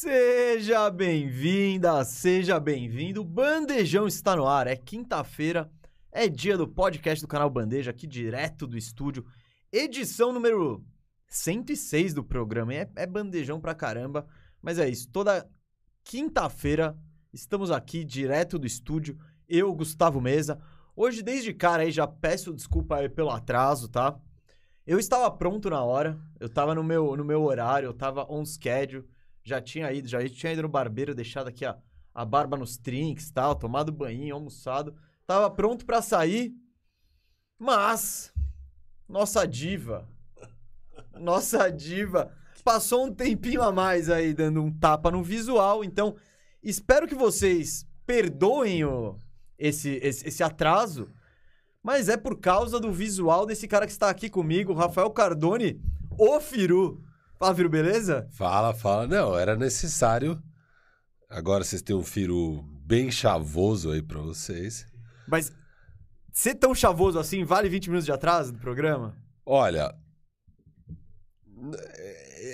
Seja bem-vinda, seja bem-vindo. Bandejão está no ar. É quinta-feira, é dia do podcast do canal Bandeja, aqui direto do estúdio. Edição número 106 do programa. É, é bandejão pra caramba, mas é isso. Toda quinta-feira estamos aqui direto do estúdio. Eu, Gustavo Mesa. Hoje, desde cara aí, já peço desculpa aí pelo atraso, tá? Eu estava pronto na hora, eu tava no meu, no meu horário, eu tava on schedule, já tinha ido, já tinha ido no barbeiro, deixado aqui a, a barba nos trinks tal, tomado banho, almoçado, tava pronto para sair, mas nossa diva, nossa diva, passou um tempinho a mais aí dando um tapa no visual, então espero que vocês perdoem o, esse, esse, esse atraso, mas é por causa do visual desse cara que está aqui comigo, Rafael Cardone, o Firu. Fala, Firu, beleza? Fala, fala. Não, era necessário. Agora vocês têm um Firu bem chavoso aí pra vocês. Mas ser tão chavoso assim vale 20 minutos de atraso do programa? Olha,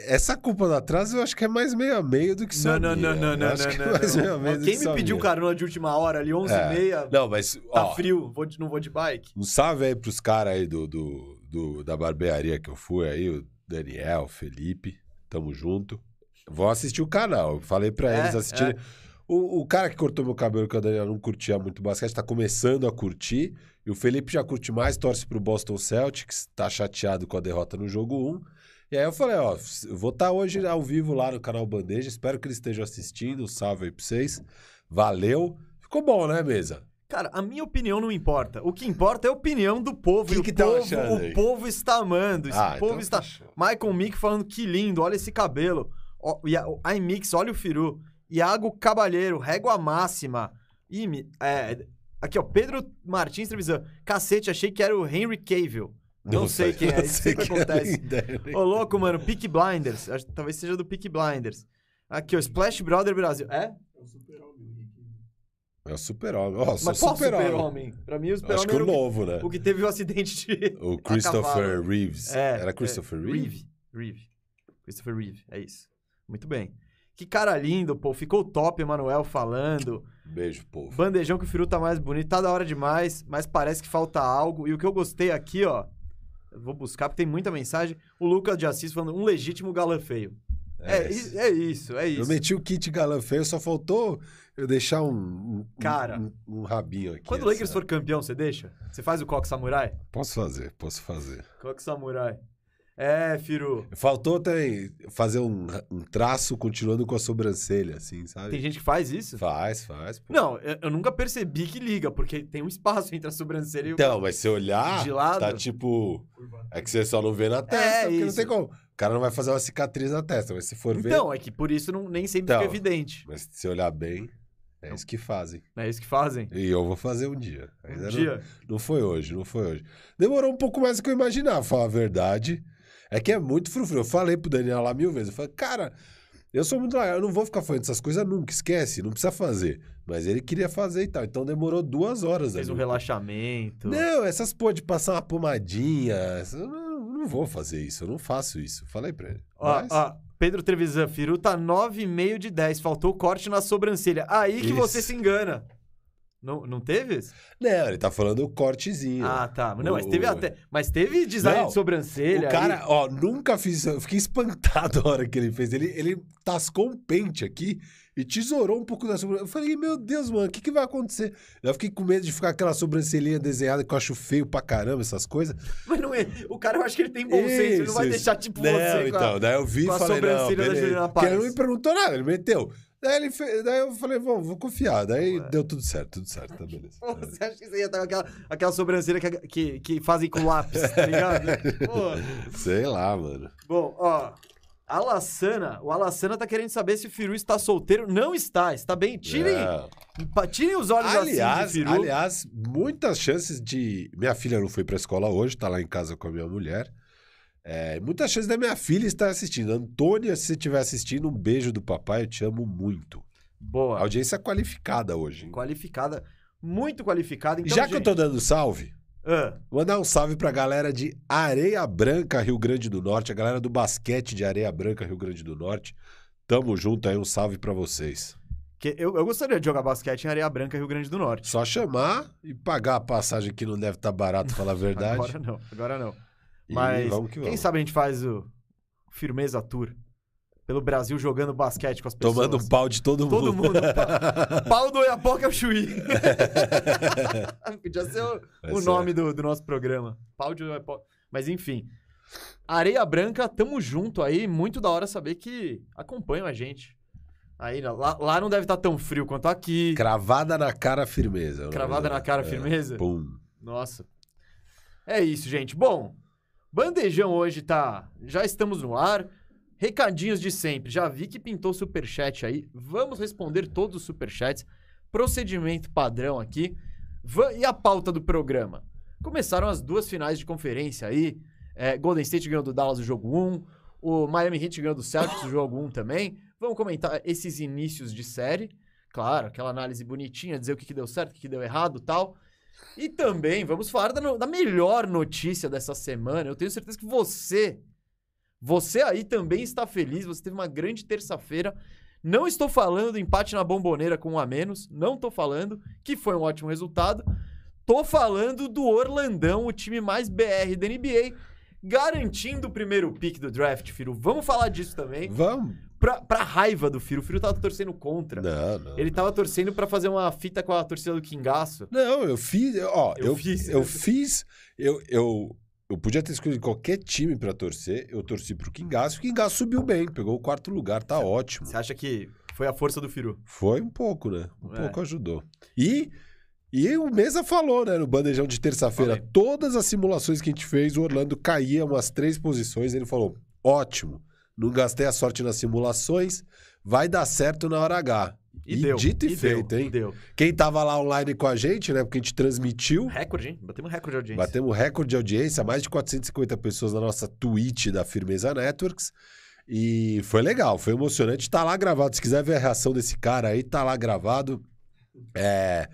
essa culpa do atraso eu acho que é mais meio a meio do que só Não, não, não, não, Eu não, acho não, que é não, mais não. meio a meio do Quem que me pediu carona de última hora ali, 11 É. e meia, Não, mas tá ó, frio, vou de- não vou de bike? um salve aí pros caras aí do, do, do- da barbearia que eu fui aí, o Daniel, Felipe, tamo junto. Vão assistir o canal. Eu falei pra É, eles assistirem. O, o cara que cortou meu cabelo, que o Daniel não curtia muito basquete, tá começando a curtir. E o Felipe já curte mais, torce pro Boston Celtics, tá chateado com a derrota no jogo 1. E aí eu falei, ó, eu vou estar hoje ao vivo lá no canal Bandeja, espero que eles estejam assistindo. Um salve aí pra vocês. Valeu. Ficou bom, né, mesa? Cara, a minha opinião não importa. O que importa é a opinião do povo. Que e o que tão povo, achando o povo está amando. Esse Ah, povo então está. fechou. Michael Mick falando que lindo, olha esse cabelo. A- o iMix, olha o Firu. Iago Cabalheiro, régua máxima. É, aqui, ó, Pedro Martins televisão. Cacete, achei que era o Henry Cavill. Não, sei quem é, não não sei sei o que quem é, acontece. Ô, louco, mano, Peak Blinders. Acho, talvez seja do Peak Blinders. Aqui, ó, Splash Brother Brasil. É? É o super-homem. Ó, sou Mas qual super-homem. super-homem? Pra mim, o Acho super-homem que era o o que, novo, né? o que teve o acidente de. O Christopher. Reeves. É, Era Christopher é, Reeve? Reeve. Christopher Reeve, é isso. Muito bem. Que cara lindo, pô. Ficou top, Emanuel falando. Beijo, povo. Bandejão que o Firu tá mais bonito. Tá da hora demais, mas parece que falta algo. E o que eu gostei aqui, ó. Eu vou buscar, porque tem muita mensagem. O Lucas de Assis falando um legítimo galã feio. É, i- é isso, é Eu isso. meti o kit galã feio, só faltou eu deixar um, um- Cara. um, um rabinho aqui. Quando o Lakers for campeão, você deixa? Você faz o coque samurai? Posso fazer, posso fazer. Coque samurai. É, Firu. Faltou também fazer um, um traço continuando com a sobrancelha, assim, sabe? Tem gente que faz isso? Faz, faz. pô. Não, eu, eu nunca percebi que liga, porque tem um espaço entre a sobrancelha e o. Então, mas se olhar, De lado? tá tipo... É que você só não vê na testa, porque não isso. tem como. O cara não vai fazer uma cicatriz na testa, mas se for ver... Então, é que por isso não, nem sempre Então. fica evidente. Mas se olhar bem, é isso que fazem. É isso que fazem. E eu vou fazer um dia. Um não- dia. Não foi hoje, não foi hoje. Demorou um pouco mais do que eu imaginava, falar a verdade. É que é muito frufru. Eu falei pro Daniel lá mil vezes. Eu falei, cara, eu sou muito legal, eu não vou ficar fazendo essas coisas nunca, esquece, não precisa fazer. Mas ele queria fazer e tal. Então demorou duas horas. Fez um relaxamento. Não, essas pô de passar uma pomadinha. Eu não, vou fazer isso, eu não faço isso. Falei pra ele. Ó, Mas- ó, Pedro Trevisan, Firu tá 9,5 de 10. Faltou corte na sobrancelha. Aí que Isso. você se engana. Não, não teve? Não, ele tá falando o cortezinho. Ah, tá. Não, mas O- teve o- até. Mas teve design Não, de sobrancelha. O cara, aí. ó, nunca fiz isso. Eu fiquei espantado a hora que ele fez. Ele, ele tascou um pente aqui e tesourou um pouco da sobrancelha. Eu falei, meu Deus, mano, o que, que vai acontecer? Eu fiquei com medo de ficar aquela sobrancelhinha desenhada que eu acho feio pra caramba, essas coisas. Mas não é. O cara, eu acho que ele tem bom senso. Ele não Isso, vai isso. deixar tipo não, você. com a- então, daí eu vi e falei, não, beleza. Porque ele não me perguntou nada, ele meteu. Daí, ele fe- daí eu falei, vou, vou confiar. Daí Ué. deu tudo certo, tudo certo, tá beleza. Pô, Você acha que você ia estar com aquela, aquela sobrancelha que, que, que fazem com lápis, tá ligado? Pô. Sei lá, mano. Bom, ó. A Lassana, o Alassana tá querendo saber se o Firu está solteiro. Não está, está bem. Tirem, pa- tirem os olhos assim Aliás, de Firu. aliás, muitas chances de. Minha filha não foi pra escola hoje, tá lá em casa com a minha mulher. É, muitas chances da minha filha estar assistindo. Antônia, se você estiver assistindo, um beijo do papai, eu te amo muito. Boa. Audiência qualificada hoje. hein? Qualificada, muito qualificada. Então, Já que eu gente, tô dando salve, ah, mandar um salve pra galera de Areia Branca, Rio Grande do Norte, a galera do basquete de Areia Branca, Rio Grande do Norte. Tamo junto aí, um salve pra vocês. Que eu, eu gostaria de jogar basquete em Areia Branca, Rio Grande do Norte. Só chamar e pagar a passagem que não deve estar barato, falar a verdade. Agora não, agora não. E Mas vamos que quem vamos. sabe a gente faz o Firmeza Tour pelo Brasil jogando basquete com as pessoas. Tomando um pau de todo mundo. Todo mundo. Pa- Pau do Oiapoca o Chuí. Podia ser o, o nome do, do nosso programa. Pau de Oiapoca. Mas enfim. Areia Branca, tamo junto aí. Muito da hora saber que acompanham a gente. Aí, lá, lá não deve estar tão frio quanto aqui. Cravada na cara, firmeza. Cravada na cara, É, firmeza. Pum. Nossa. É isso, gente. Bom, bandejão hoje tá. Já estamos no ar. Recadinhos de sempre. Já vi que pintou superchat aí. Vamos responder todos os superchats. Procedimento padrão aqui. E a pauta do programa? Começaram as duas finais de conferência aí. É, Golden State ganhou do Dallas o jogo 1. O Miami Heat ganhou do Celtics o jogo 1 também. Vamos comentar esses inícios de série. Claro, aquela análise bonitinha, dizer o que, que deu certo, o que, que deu errado tal. E também vamos falar da, da melhor notícia dessa semana. Eu tenho certeza que você, você aí também está feliz. Você teve uma grande terça-feira. Não estou falando do empate na bomboneira com um a menos. Não estou falando que foi um ótimo resultado. Tô falando do Orlandão, o time mais BR da NBA, garantindo o primeiro pick do draft, Firo. Vamos falar disso também. Vamos. Pra, pra raiva do Firo. O Firo tava torcendo contra. Não, não. Ele tava torcendo pra fazer uma fita com a torcida do Kingaço. Não, eu fiz. Ó, Eu eu, fiz. Eu fiz. Eu, eu, eu podia ter escolhido qualquer time pra torcer. Eu torci pro Kingaço. O Kingaço subiu bem, pegou o quarto lugar, tá ótimo. Você acha que foi a força do Firu? Foi um pouco, né? Um É. pouco ajudou. E, e o Mesa falou, né, no bandejão de terça-feira, todas as simulações que a gente fez, o Orlando caía umas três posições. Ele falou: ótimo, não gastei a sorte nas simulações, vai dar certo na hora H. E, E deu. dito e feito, deu, hein? E deu. Quem tava lá online com a gente, né, porque a gente transmitiu, Recorde, hein? Batemos recorde de audiência. Batemos recorde de audiência, mais de 450 pessoas na nossa Twitch da Firmeza Networks. E foi legal, foi emocionante. Tá lá gravado. Se quiser ver a reação desse cara aí, tá lá gravado. É.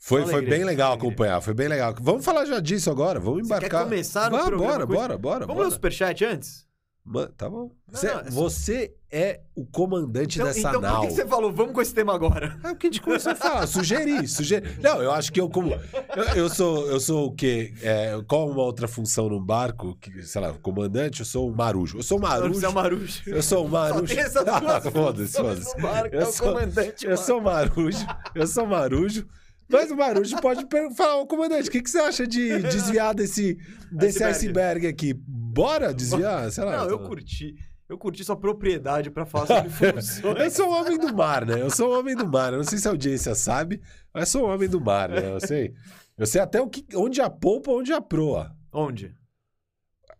Foi, Só foi alegria, bem legal alegria. acompanhar, foi bem legal. Vamos falar já disso agora, vamos Você quer embarcar. começar no Vá, programa bora, isso? bora, bora, Vamos bora. ler o superchat antes? Mano, tá bom. Não, Você, não, é você é o comandante Então, dessa então por nau. que que você falou, vamos com esse tema agora? É o que a gente começou a falar, sugeri, sugeri. Não, eu acho que eu como... Eu, eu sou, eu sou o quê? É, qual uma outra função num barco? Que, sei lá, comandante, eu sou um marujo. Eu sou um marujo. Você é o Marujo. Eu sou um marujo. Só tem Ah, Foda-se, foda-se. Eu é o sou- comandante. Eu sou marujo. Eu sou marujo. Mas o marujo pode falar, ô comandante, o que, que você acha de desviar desse, desse Iceberg. iceberg aqui? Bora desviar? Sei lá. Não, eu curti. Eu curti sua propriedade pra falar sobre funções. Eu sou um homem do mar, né? Eu sou um homem do mar. Eu não sei se a audiência sabe, mas sou um homem do mar, né? Eu sei. Eu sei até o que, onde a polpa, onde a proa. Onde?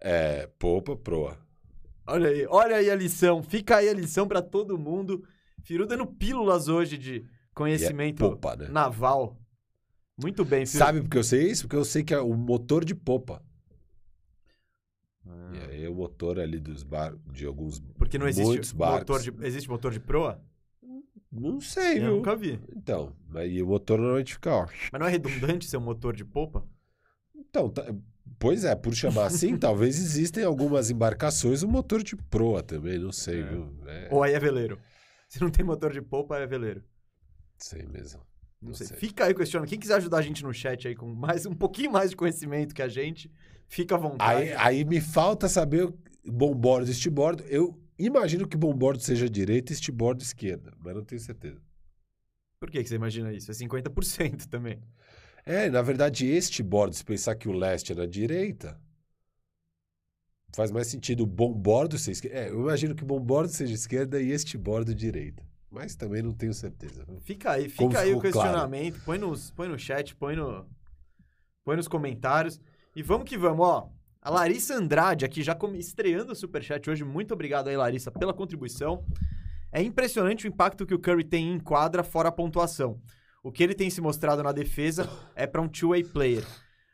É, polpa, proa. Olha aí, olha aí a lição. Fica aí a lição pra todo mundo. Firu dando pílulas hoje de É conhecimento popa, né? naval. Muito bem, Firu. Sabe por que eu sei isso? Porque eu sei que é o motor de popa. Ah, E aí o motor ali dos barcos, de alguns... Porque não existe motor de, existe motor de proa? Não sei, Eu viu? nunca vi. Então, aí o motor normalmente fica, ó. Mas não é redundante ser um motor de popa? Então, tá- pois é, por chamar assim, talvez existem algumas embarcações o motor de proa também, não sei, É. viu? É, Ou aí é veleiro? Se não tem motor de popa, é veleiro. Sei mesmo. Não, Não sei. sei. Fica aí questionando. Quem quiser ajudar a gente no chat aí com mais um pouquinho mais de conhecimento que a gente, fica à vontade. Aí, aí me falta saber bombordo e estibordo. Eu imagino que bombordo seja direita e estibordo esquerda, mas não tenho certeza. Por que, que você imagina isso? É 50% também. É, na verdade, este bordo, se pensar que o leste é na direita, faz mais sentido o bom bordo ser esquerda. É, eu imagino que o bom bordo seja esquerda e este bordo direita. Mas também não tenho certeza. Fica aí, Como fica aí o ficou claro. questionamento. Põe, nos, põe no chat, põe, no, põe nos comentários. E vamos que vamos, ó. A Larissa Andrade aqui já estreando o Superchat hoje. Muito obrigado aí, Larissa, pela contribuição. É impressionante o impacto que o Curry tem em quadra fora a pontuação. O que ele tem se mostrado na defesa é para um two-way player.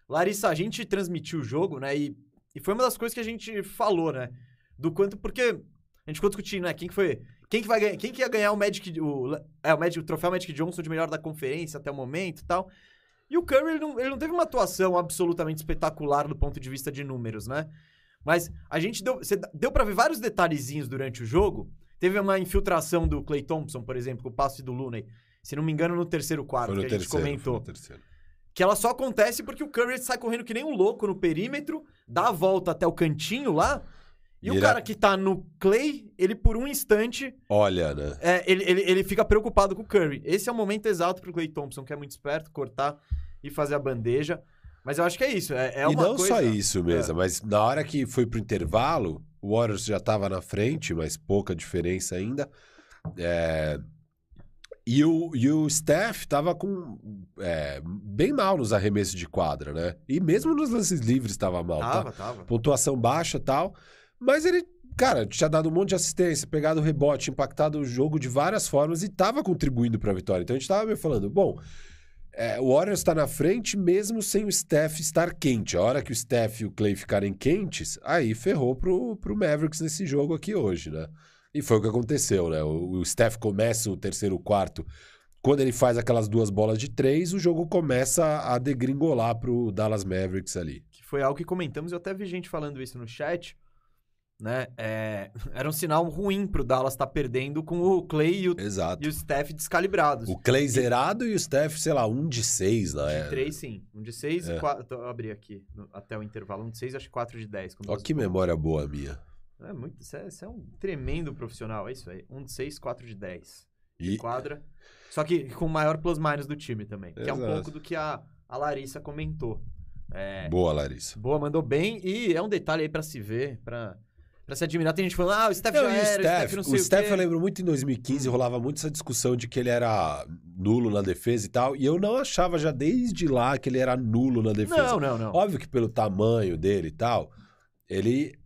Larissa, a gente transmitiu o jogo, né? E, e foi uma das coisas que a gente falou, né? Do quanto. Porque a gente ficou discutindo, né? Quem que foi. Quem que vai ganhar? Quem que ia ganhar o Magic. O, é, o, Magic, o troféu Magic Johnson de melhor da conferência até o momento e tal. E o Curry, ele não, ele não teve uma atuação absolutamente espetacular do ponto de vista de números, né? Mas a gente deu. Você deu pra ver vários detalhezinhos durante o jogo. Teve uma infiltração do Clay Thompson, por exemplo, com o passe do Looney. Se não me engano, no terceiro quarto, Foi no que a gente terceiro. comentou. Que ela só acontece porque o Curry sai correndo que nem um louco no perímetro, dá a volta até o cantinho lá. E, E o cara que tá no Clay, ele por um instante, Olha, né? é, ele, ele, ele fica preocupado com o Curry. Esse é o momento exato pro Clay Thompson, que é muito esperto, cortar e fazer a bandeja. Mas eu acho que é isso. É, é e uma não coisa... só isso mesmo, É. mas na hora que foi pro intervalo, o Warriors já tava na frente, mas pouca diferença ainda. É, E o, e o Steph tava com é, bem mal nos arremessos de quadra, né? E mesmo nos lances livres estava mal, tá? Tava, tava. Pontuação baixa e tal. Mas ele, cara, tinha dado um monte de assistência, pegado o rebote, impactado o jogo de várias formas e tava contribuindo pra vitória. Então a gente tava meio falando, bom, é, o Warriors está na frente mesmo sem o Steph estar quente. A hora que o Steph e o Clay ficarem quentes, aí ferrou pro, pro Mavericks nesse jogo aqui hoje, né? E foi o que aconteceu, né? O, o Steph começa o terceiro quarto. Quando ele faz aquelas duas bolas de três, o jogo começa a degringolar pro Dallas Mavericks ali. Que foi algo que comentamos, eu até vi gente falando isso no chat. Né? É, era um sinal ruim pro Dallas estar perdendo com o Clay e o, Exato. e o Steph descalibrados. O Clay zerado e o Steph, sei lá, um de seis, né? De três, sim. Um de seis É. e quatro. Eu abri aqui no- até o intervalo. Um de seis, acho que quatro de dez. duas que bolas. memória boa minha. É muito. Você é, você é um tremendo profissional, é isso aí. Um de seis, quatro de dez. E, Quadra. Só que com o maior plus-minus do time também. Que é um Exato. pouco do que a, a Larissa comentou. É, boa, Larissa. boa, mandou bem. E é um detalhe aí pra se ver, pra, pra se admirar. Tem gente falando, ah, o Steph Não, já e o era, Steph, o Steph o Steph eu lembro muito em 2015, rolava muito essa discussão de que ele era nulo na defesa e tal. E eu não achava já desde lá que ele era nulo na defesa. Não, não, não. Óbvio que pelo tamanho dele e tal, ele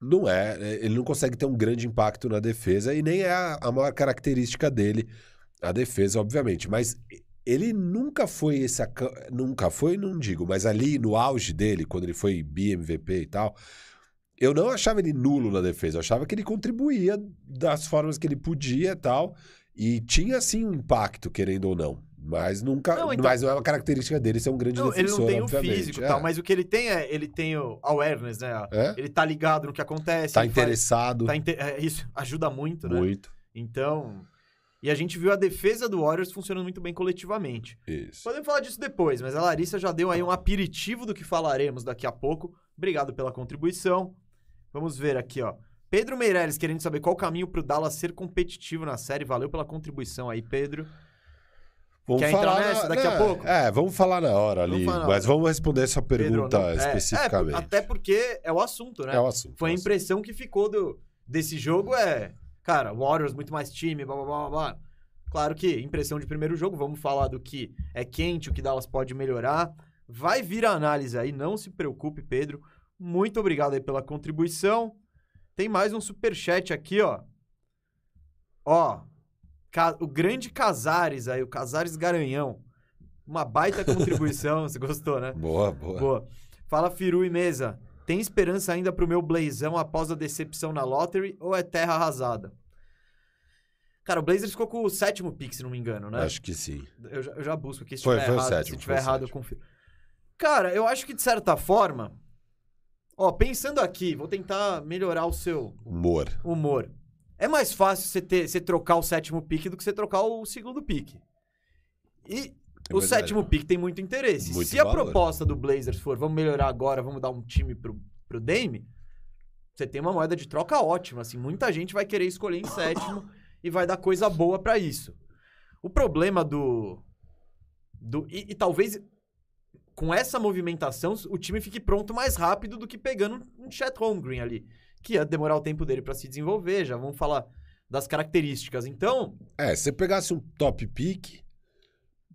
não é, ele não consegue ter um grande impacto na defesa e nem é a, a maior característica dele a defesa, obviamente, mas ele nunca foi esse nunca foi, não digo, mas ali no auge dele, quando ele foi BMVP e tal, eu não achava ele nulo na defesa, eu achava que ele contribuía das formas que ele podia e tal, e tinha sim um impacto, querendo ou não. Mas nunca. Não, então- Mas não é uma característica dele ser um grande Não, ele defensor. não tem o obviamente, físico e é. tal, mas o que ele tem é, ele tem o awareness, né? É? Ele tá ligado no que acontece. Tá ele faz- interessado tá inte- é, isso ajuda muito, né? muito. Então. E a gente viu a defesa do Warriors funcionando muito bem coletivamente. Isso. Podemos falar disso depois, mas a Larissa já deu aí um aperitivo do que falaremos daqui a pouco. Obrigado pela contribuição. Vamos ver aqui, ó. Pedro Meirelles querendo saber qual o caminho pro Dallas ser competitivo na série. Valeu pela contribuição aí, Pedro. Vamos Quer entrar nessa daqui a né, pouco? É, vamos falar na hora Vamos ali. falar na mas vamos responder essa pergunta Pedro, não- é, especificamente. é, até porque é o assunto, né? É o assunto. Foi a é o impressão que ficou do, desse jogo é, cara, Warriors muito mais time, blá blá blá. blá. Claro que impressão de primeiro jogo, vamos falar do que é quente, o que Dallas pode melhorar. Vai vir a análise aí, não se preocupe, Pedro. Muito obrigado aí pela contribuição. Tem mais um superchat aqui, ó. Ó, o grande Casares aí, o Casares Garanhão. Uma baita contribuição, você gostou, né? Boa, boa. Boa. Fala, Firu e Mesa. Tem esperança ainda pro meu Blazão após a decepção na Lottery ou é terra arrasada? Cara, o Blazers ficou com o sétimo pick, se não me engano, né? Acho que sim. Eu, já, eu já busco aqui. Se Foi- tiver foi o errado, sétimo, se tiver o errado, eu sétimo. confio. Cara, eu acho que de certa forma. Ó, pensando aqui, vou tentar melhorar o seu Humor. humor. É mais fácil você, ter, você trocar o sétimo pick do que você trocar o segundo pick. E É o sétimo pick tem muito interesse. Muito Se a valor. proposta do Blazers for vamos melhorar agora, vamos dar um time pro, pro Dame, você tem uma moeda de troca ótima. Assim, muita gente vai querer escolher em sétimo e vai dar coisa boa pra isso. O problema do. do e, e talvez com essa movimentação o time fique pronto mais rápido do que pegando um Chet Holmgren ali. Que ia demorar o tempo dele pra se desenvolver. Já vamos falar das características. Então, É, se você pegasse um top pick,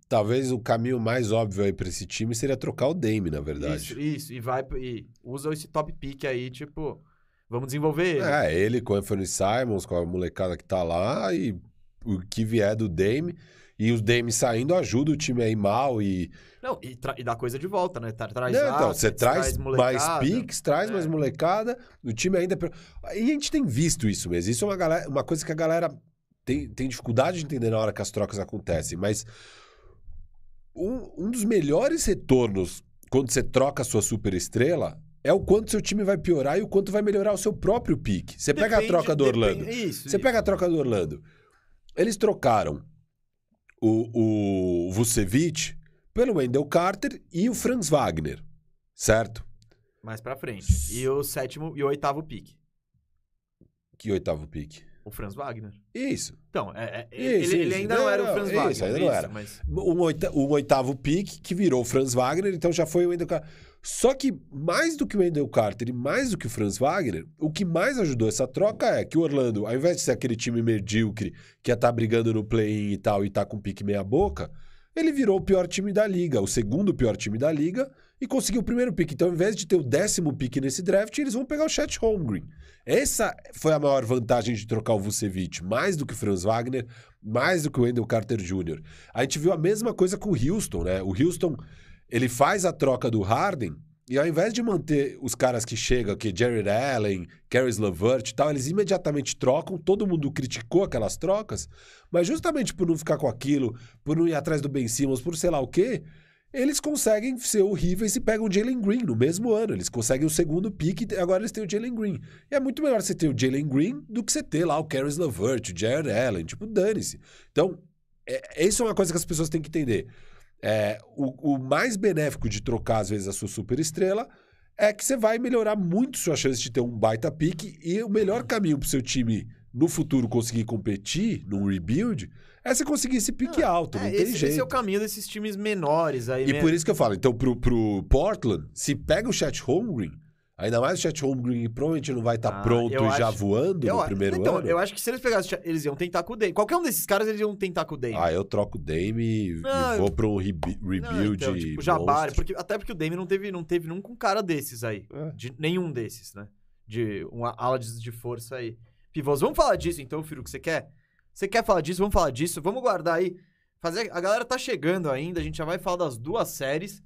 talvez o caminho mais óbvio aí pra esse time seria trocar o Dame, na verdade. Isso, isso. E vai e usa esse top pick aí, tipo, vamos desenvolver ele. É, ele com o Anthony Simons, com a molecada que tá lá, e o que vier do Dame. E os Dame saindo ajuda o time aí mal e. Não, e, e dá coisa de volta, né? Tra- Traz Não, então, você traz mais molecada. picks, traz É. mais molecada, o time ainda. E a gente tem visto isso mesmo. Isso é uma, galera, uma coisa que a galera tem, tem dificuldade de entender na hora que as trocas acontecem, mas um, um dos melhores retornos quando você troca a sua super estrela é o quanto seu time vai piorar e o quanto vai melhorar o seu próprio pique. Você pega a Depende- troca do depende- Orlando. Isso. Você pega a troca do Orlando. Eles trocaram o, o Vucevic pelo Wendell Carter e o Franz Wagner. Certo? Mais pra frente. E o sétimo e o oitavo pique. Que oitavo pique? O Franz Wagner. Isso. Então, é, é- Isso, ele, ele isso. ainda não, Não, era o Franz isso, Wagner. ainda não era. mas... Um, oita- um oitavo pique que virou o Franz Wagner, então já foi o Wendell Carter. Só que mais do que o Wendell Carter e mais do que o Franz Wagner, o que mais ajudou essa troca é que o Orlando, ao invés de ser aquele time medíocre que ia estar brigando no play-in e tal e tá com pique meia boca, ele virou o pior time da liga, o segundo pior time da liga e conseguiu o primeiro pique. Então, ao invés de ter o décimo pique nesse draft, eles vão pegar o Chet Holmgren. Essa foi a maior vantagem de trocar o Vucevic, mais do que o Franz Wagner, mais do que o Wendell Carter Jr. A gente viu a mesma coisa com o Houston, né? O Houston, ele faz a troca do Harden e ao invés de manter os caras que chegam, que Jared Allen, Caris LeVert e tal, eles imediatamente trocam, todo mundo criticou aquelas trocas, mas justamente por não ficar com aquilo, por não ir atrás do Ben Simmons, por sei lá o quê, eles conseguem ser horríveis e pegam o Jalen Green no mesmo ano. Eles conseguem o segundo pique e agora eles têm o Jalen Green. E é muito melhor você ter o Jalen Green do que você ter lá o Caris LeVert, o Jared Allen. Tipo, dane-se. Então, é, isso é uma coisa que as pessoas têm que entender. É, o, o mais benéfico de trocar, às vezes, a sua superestrela é que você vai melhorar muito sua chance de ter um baita pique e o melhor caminho para o seu time no futuro conseguir competir num rebuild é você conseguir esse pique alto, não É, tem esse, jeito. esse é o caminho desses times menores aí. E né? por isso que eu falo, então pro, pro Portland, se pega o Chet Holmgren, ainda mais o Chet Holmgren provavelmente não vai estar Ah, pronto e já acho- voando eu, no primeiro então, ano. eu acho que se eles pegassem, eles iam tentar com o Dame. Qualquer um desses caras, eles iam tentar com o Dame. Ah, eu troco o Dame e, Não, e vou para um rebu- Não, rebuild então, tipo, Jabari, porque, até porque o Dame não teve, não teve nunca um cara desses aí. É. De nenhum desses, né? De uma ala de, de força aí. Pivôs, vamos falar disso então, Firu, que você quer? Você quer falar disso? Vamos falar disso. Vamos guardar aí. Fazer, a galera tá chegando ainda, a gente já vai falar das duas séries.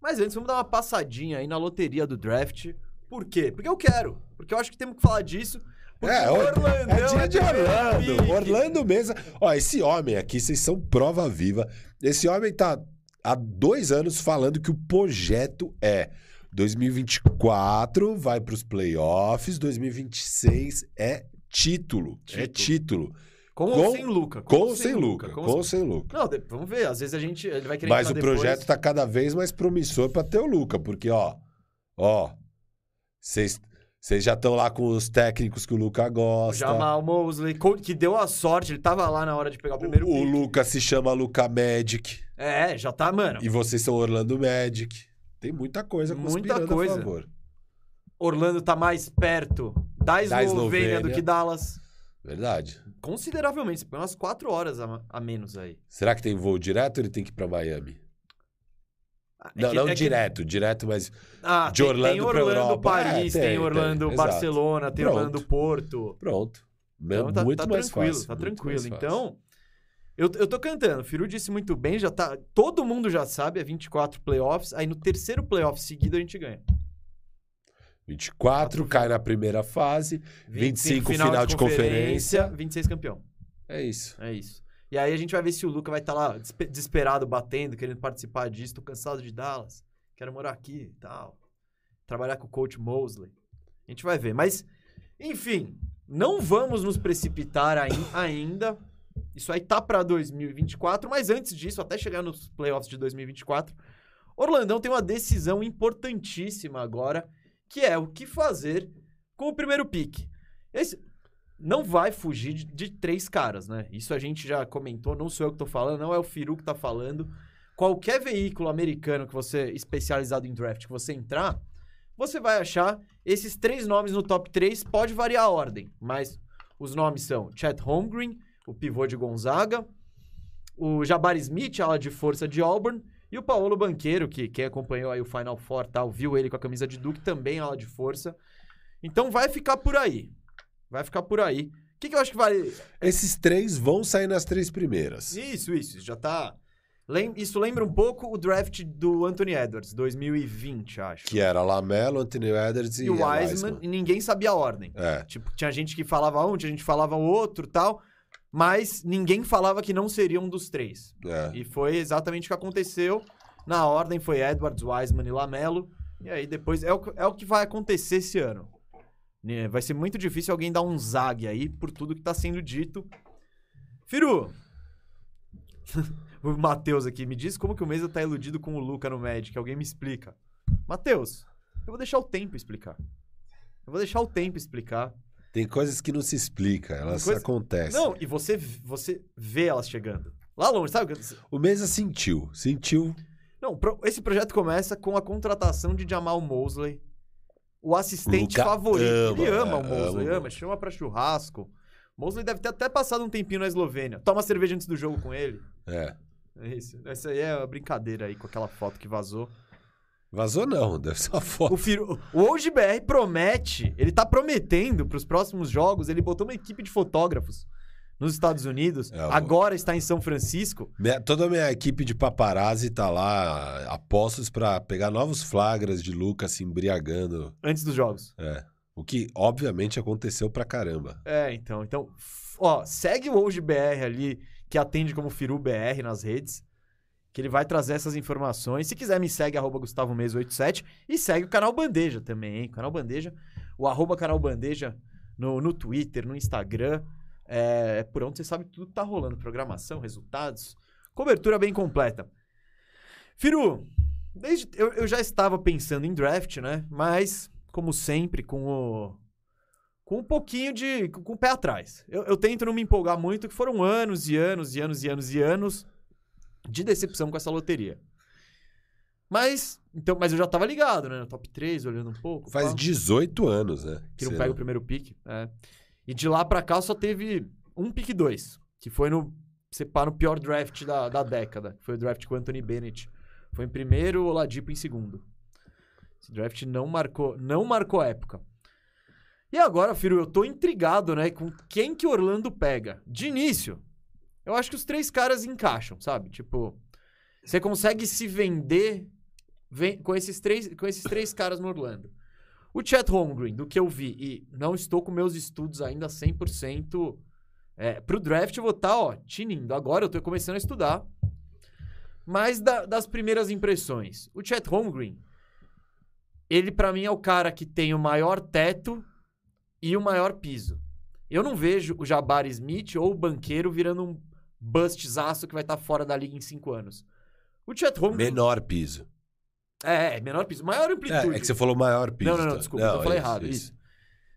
Mas antes, vamos dar uma passadinha aí na loteria do draft. Por quê? Porque eu quero. Porque eu acho que temos que falar disso. É, o Or- Orlandão é dia de Orlando. Orlando mesmo. Ó, esse homem aqui, vocês são prova viva. Esse homem tá há dois anos falando que o projeto é 2024 vai para os playoffs, 2026 é título. É Título. Título. Com, ou Com- sem Luca? Com ou sem Luca. com Com ou sem Luca. Não, vamos ver. Às vezes a gente. Ele vai querer Mas o depois. projeto tá cada vez mais promissor para ter o Luca, porque, ó, ó, vocês vocês já estão lá com os técnicos que o Luca O gosta. Jamal Mosley, que deu a sorte, ele tava lá na hora de pegar o primeiro o, o. Luca se chama Luca Magic. É, já tá, mano. E vocês são Orlando Magic. Tem muita coisa Muita coisa. a favor. Orlando tá mais perto da Eslovênia, Eslovênia. do que Dallas. Verdade. Consideravelmente. Você põe umas quatro horas a, a menos aí. Será que tem voo direto ou ele tem que ir pra Miami? É não, que- não é que- direto, direto, mas Ah, de tem- Orlando tem pra Orlando, Europa. Paris, É, tem, tem, Orlando, tem, exato. Barcelona, tem Pronto. Orlando, Porto. pronto. Então tá, muito tá mais tranquilo, fácil. tá tranquilo. Então, eu, eu tô cantando. O Firu disse muito bem, já tá. Todo mundo já sabe, é 24 playoffs. Aí no terceiro playoff seguido a gente ganha. 24 cai na primeira fase, 25 final, de conferência. 26 campeão. É isso. É isso. E aí a gente vai ver se o Luca vai estar lá desespe- desesperado, batendo, querendo participar disso. Tô cansado de Dallas. Quero morar aqui e tal. Trabalhar com o coach Mosley. A gente vai ver. Mas, enfim, não vamos nos precipitar ai- ainda. Isso aí tá pra 2024, mas antes disso, até chegar nos playoffs de 2024, Orlandão tem uma decisão importantíssima agora, que é o que fazer com o primeiro pick. Esse não vai fugir de, de três caras, né? Isso a gente já comentou, não sou eu que tô falando, não é o Firu que tá falando. Qualquer veículo americano que você especializado em draft que você entrar, você vai achar esses três nomes no top 3, pode variar a ordem, mas os nomes são Chet Holmgren, o pivô de Gonzaga, o Jabari Smith, ala de força de Auburn, e o Paulo Banqueiro, que quem acompanhou aí o Final Four tal, viu ele com a camisa de Duke, também ala de força. Então vai ficar por aí. Vai ficar por aí. O que, que eu acho que vale. Esses três vão sair nas três primeiras. Isso, isso. Já tá. Isso lembra um pouco o draft do Anthony Edwards, 2020, acho. Que era Lamelo, Anthony Edwards e, e o Wiseman, e ninguém sabia a ordem. É. Tipo, tinha gente que falava um, tinha gente que falava o outro tal, mas ninguém falava que não seria um dos três. é. E foi exatamente o que aconteceu. Na ordem foi Edwards, Wiseman e Lamelo. E aí depois é o, que- é o que vai acontecer esse ano. Né, Vai ser muito difícil alguém dar um zag aí por tudo que tá sendo dito. Firu! o Matheus aqui, me diz como que o Mesa tá iludido com o Luca no Magic. Alguém me explica. Matheus, eu vou deixar o tempo explicar. Eu vou deixar o tempo explicar. Tem coisas que não se explica, elas Coisa- acontecem. Não, e você, você vê elas chegando. Lá longe, sabe? O Mesa sentiu, sentiu. Não, esse projeto começa com a contratação de Jamal Mosley, o assistente Luca favorito. Ele ama, ama o é, Mosley, ama ama, chama pra churrasco. Mosley deve ter até passado um tempinho na Eslovênia. Toma cerveja antes do jogo com ele. É. É isso. Essa aí é a brincadeira aí com aquela foto que vazou. Vazou não, deve ser uma O, foto. Firu, o OGBR promete, ele tá prometendo pros próximos jogos, ele botou uma equipe de fotógrafos nos Estados Unidos, É, o- agora está em São Francisco. Minha- toda a minha equipe de paparazzi tá lá, a postos pra pegar novos flagras de Lucas se embriagando. Antes dos jogos. É. O que, obviamente, aconteceu pra caramba. É, então. Então, ó, segue o OGBR ali, que atende como Firu BR nas redes, que ele vai trazer essas informações. Se quiser, me segue, arroba Gustavo Mesa 87 e segue o canal Bandeja também, hein? Canal Bandeja, o arroba canal Bandeja no, no Twitter, no Instagram. É, é por onde você sabe tudo que tá rolando. Programação, resultados, cobertura bem completa. Firu, desde, eu, eu já estava pensando em draft, né? Mas, como sempre, com o com um pouquinho de. com o pé atrás. Eu, eu tento não me empolgar muito, que foram anos e anos e anos e anos e anos de decepção com essa loteria. Mas. Então, mas eu já tava ligado, né? No top 3, olhando um pouco. Faz pá, 18 anos, né? que não Você- pega o primeiro pique. é. E de lá pra cá só teve um pique 2, que foi no. Separa o pior draft da, da década. Foi o draft com o Anthony Bennett. Foi em primeiro, o Oladipo em segundo. Esse draft não marcou, não marcou época. E agora, Firo, eu tô intrigado, né, com quem que Orlando pega. De início, eu acho que os três caras encaixam, sabe? Tipo, você consegue se vender ven- com, esses três, com esses três caras no Orlando. O Chet Holmgren, do que eu vi, e não estou com meus estudos ainda 100%. É, pro draft eu vou estar, ó, tinindo. Agora eu tô começando a estudar. Mas da- das primeiras impressões, o Chet Holmgren, ele pra mim é o cara que tem o maior teto e o maior piso. Eu não vejo o Jabari Smith ou o banqueiro virando um bustzaço que vai estar fora da liga em cinco anos. O Chet Holmgren... Menor piso. É, é, menor piso. Maior amplitude. É, é que você falou maior piso. Não, não, não, tá? desculpa, eu falei errado. Isso.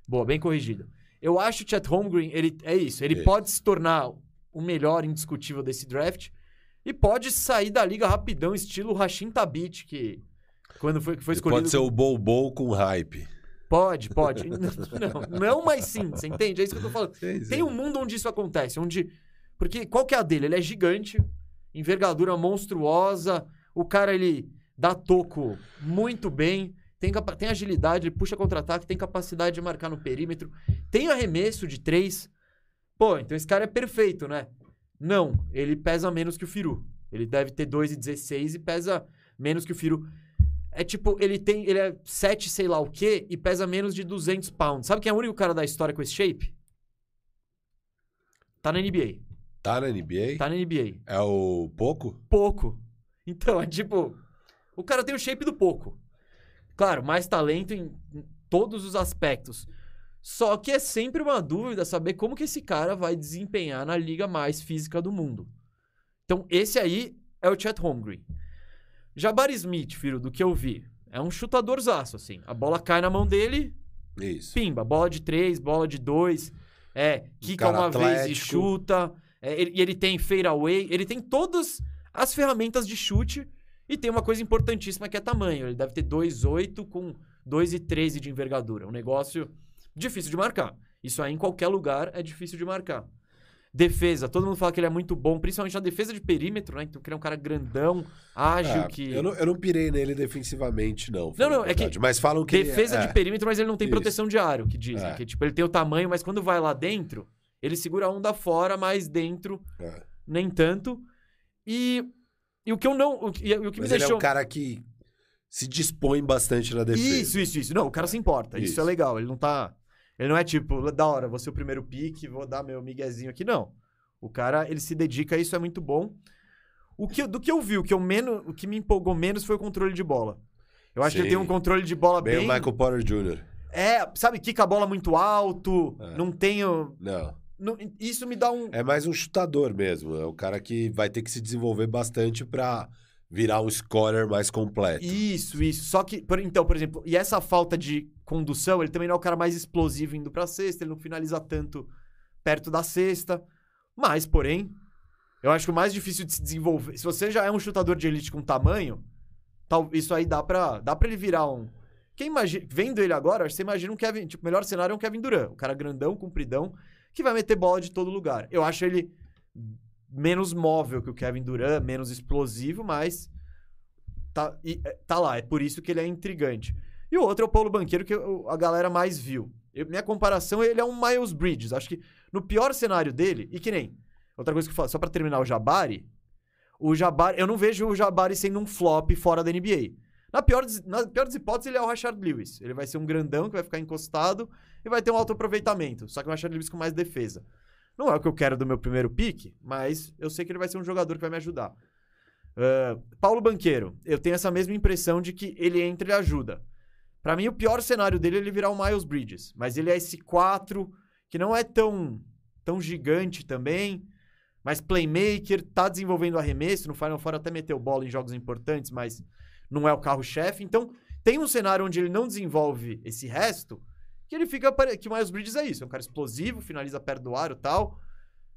Boa, bem corrigido. Eu acho o Chet Holmgren, ele é isso, ele Isso. pode se tornar o melhor indiscutível desse draft e pode sair da liga rapidão, estilo Rashim Tabit, que quando foi, que foi Ele escolhido... Pode ser o Bobo com hype. Pode, pode. não, não, mas sim, você entende? É isso que eu tô falando. Tem um mundo onde isso acontece, onde... Porque qual que é a dele? Ele é gigante, envergadura monstruosa, o cara, ele dá toco muito bem, tem, tem agilidade, ele puxa contra-ataque, tem capacidade de marcar no perímetro, tem arremesso de três. Pô, então esse cara é perfeito, né? Não, ele pesa menos que o Firu. Ele deve ter 2,16 e pesa menos que o Firu. É tipo, ele tem, ele é 7 sei lá o quê e pesa menos de 200 pounds. Sabe quem é o único cara da história com esse shape? Tá na NBA. Tá na NBA? Tá na NBA. É o pouco? Pouco. Então, é tipo. O cara tem o shape do pouco. Claro, mais talento em todos os aspectos. Só que é sempre uma dúvida saber como que esse cara vai desempenhar na liga mais física do mundo. Então, esse aí é o Chet Holmgren. Jabari Smith, filho, do que eu vi, é um chutadorzaço, assim. A bola cai na mão dele, Isso. pimba, bola de três, bola de dois, é, quica uma vez e atlético. chuta, é, ele, e ele tem fade away, ele tem todas as ferramentas de chute e tem uma coisa importantíssima que é tamanho, ele deve ter 2,8 com 2,13 de envergadura, um negócio difícil de marcar. Isso aí em qualquer lugar é difícil de marcar. Defesa, todo mundo fala que ele é muito bom, principalmente na defesa de perímetro, né? Então, que ele é um cara grandão, ágil, Ah, que... eu, não, eu não pirei nele defensivamente, não. Não, não, é que. Mas falam que. ele Defesa é, de perímetro, mas ele não tem Isso. proteção de aro, que dizem. É. Que, tipo, ele tem o tamanho, mas quando vai lá dentro, ele segura a onda fora, mas dentro, é. nem tanto. E, e o que eu não. O, que- o que Mas me ele é deixou. um cara que se dispõe bastante na defesa. Isso, isso, isso. Não, o cara se importa. Isso. Isso. é legal. Ele não tá. Ele não é tipo, da hora, vou ser o primeiro pique, vou dar meu miguezinho aqui. Não. O cara, ele se dedica a isso, é muito bom. O que, do que eu vi, o que, eu menos, o que me empolgou menos foi o controle de bola. Eu acho que ele Sim. tem um controle de bola Bem bem. o Michael Porter Jr. É, sabe, quica a bola muito alto, É. não tem. o- Não. Não- isso me dá um. É mais um chutador mesmo. É o cara que vai ter que se desenvolver bastante pra virar um scorer mais completo. Isso, isso. Só que, por- então, por exemplo, e essa falta de condução, ele também não é o cara mais explosivo indo pra cesta, ele não finaliza tanto perto da cesta. Mas, porém, eu acho que o mais difícil de se desenvolver. Se você já é um chutador de elite com tamanho, tal, isso aí dá pra, dá pra ele virar um. Quem imagina. Vendo ele agora, você imagina um Kevin. Tipo, o melhor cenário é um Kevin Durant. Um cara grandão, compridão, que vai meter bola de todo lugar. Eu acho ele menos móvel que o Kevin Durant, menos explosivo, mas tá, e, é, tá lá. É por isso que ele é intrigante. E o outro é o Paulo Banqueiro, que eu- a galera mais viu. Eu- minha comparação, ele é um Miles Bridges. Acho que no pior cenário dele, e que nem. Outra coisa que eu falo, só pra terminar o Jabari. O Jabari, eu não vejo o Jabari sendo um flop fora da NBA. Na pior, na pior das hipóteses, ele é o Rashard Lewis. Ele vai ser um grandão que vai ficar encostado e vai ter um alto aproveitamento. Só que o Rashard Lewis com mais defesa. Não é o que eu quero do meu primeiro pique, mas eu sei que ele vai ser um jogador que vai me ajudar. Ah, Paulo Banqueiro, eu tenho essa mesma impressão de que ele entra e ajuda. Pra mim, o pior cenário dele é ele virar o Miles Bridges. Mas ele é esse 4 que não é tão, tão gigante também. Mas playmaker, tá desenvolvendo arremesso. No Final Four até meteu bola em jogos importantes, mas não é o carro-chefe. Então, tem um cenário onde ele não desenvolve esse resto, que ele fica. Que o Miles Bridges é isso. É um cara explosivo, finaliza perto do aro e tal.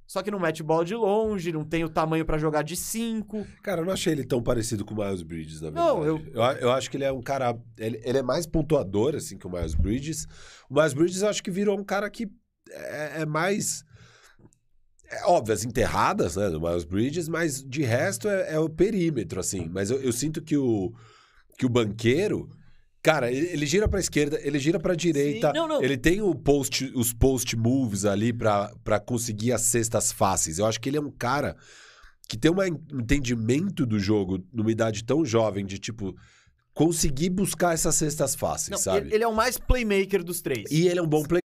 Só que não mete bola de longe, não tem o tamanho pra jogar de 5. Cara, eu não achei ele tão parecido com o Miles Bridges, na verdade. Não, eu- eu... Eu, acho que ele é um cara... Ele, ele é mais pontuador, assim, que o Miles Bridges. O Miles Bridges, eu acho que virou um cara que é, é mais... É óbvio, as enterradas, né, do Miles Bridges, mas de resto é, é o perímetro, assim. Mas eu, eu sinto que o, que o banqueiro... Cara, ele, gira pra esquerda, ele gira pra direita. não, não. Ele tem o post, os post moves ali pra pra conseguir as cestas fáceis. Eu acho que ele é um cara que tem um entendimento do jogo numa idade tão jovem de tipo conseguir buscar essas cestas fáceis, Não, sabe? ele, ele é o mais playmaker dos três. E ele é um bom play.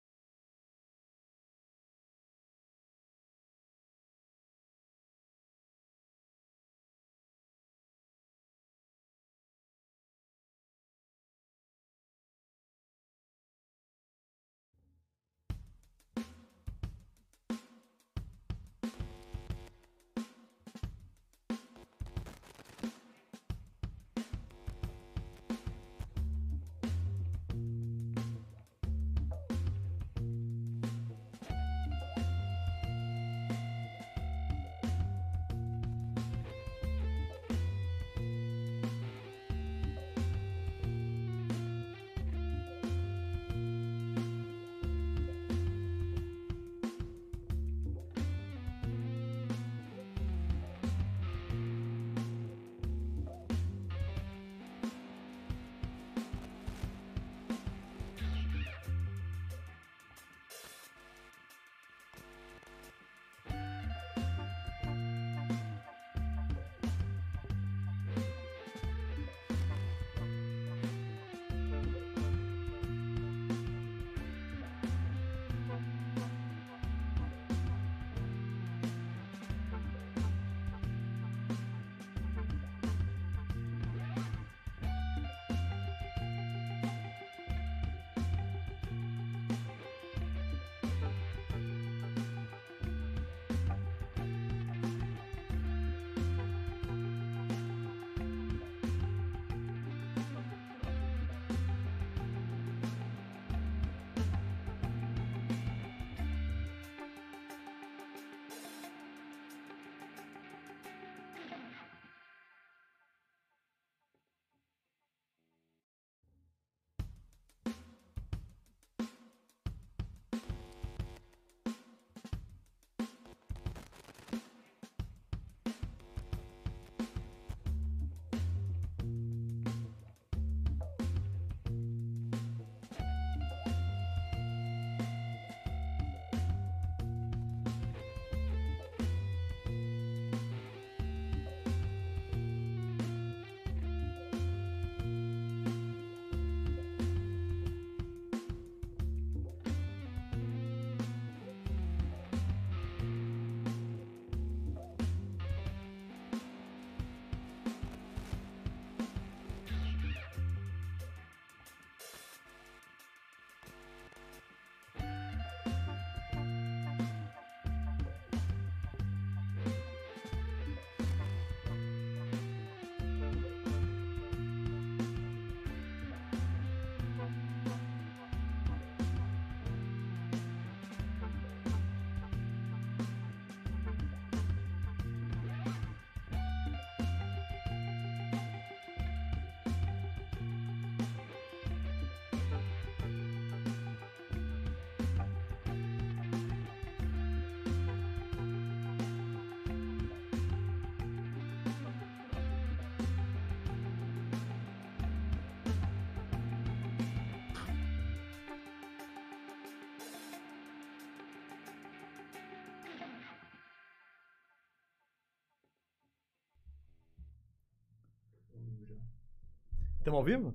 Estamos ao vivo?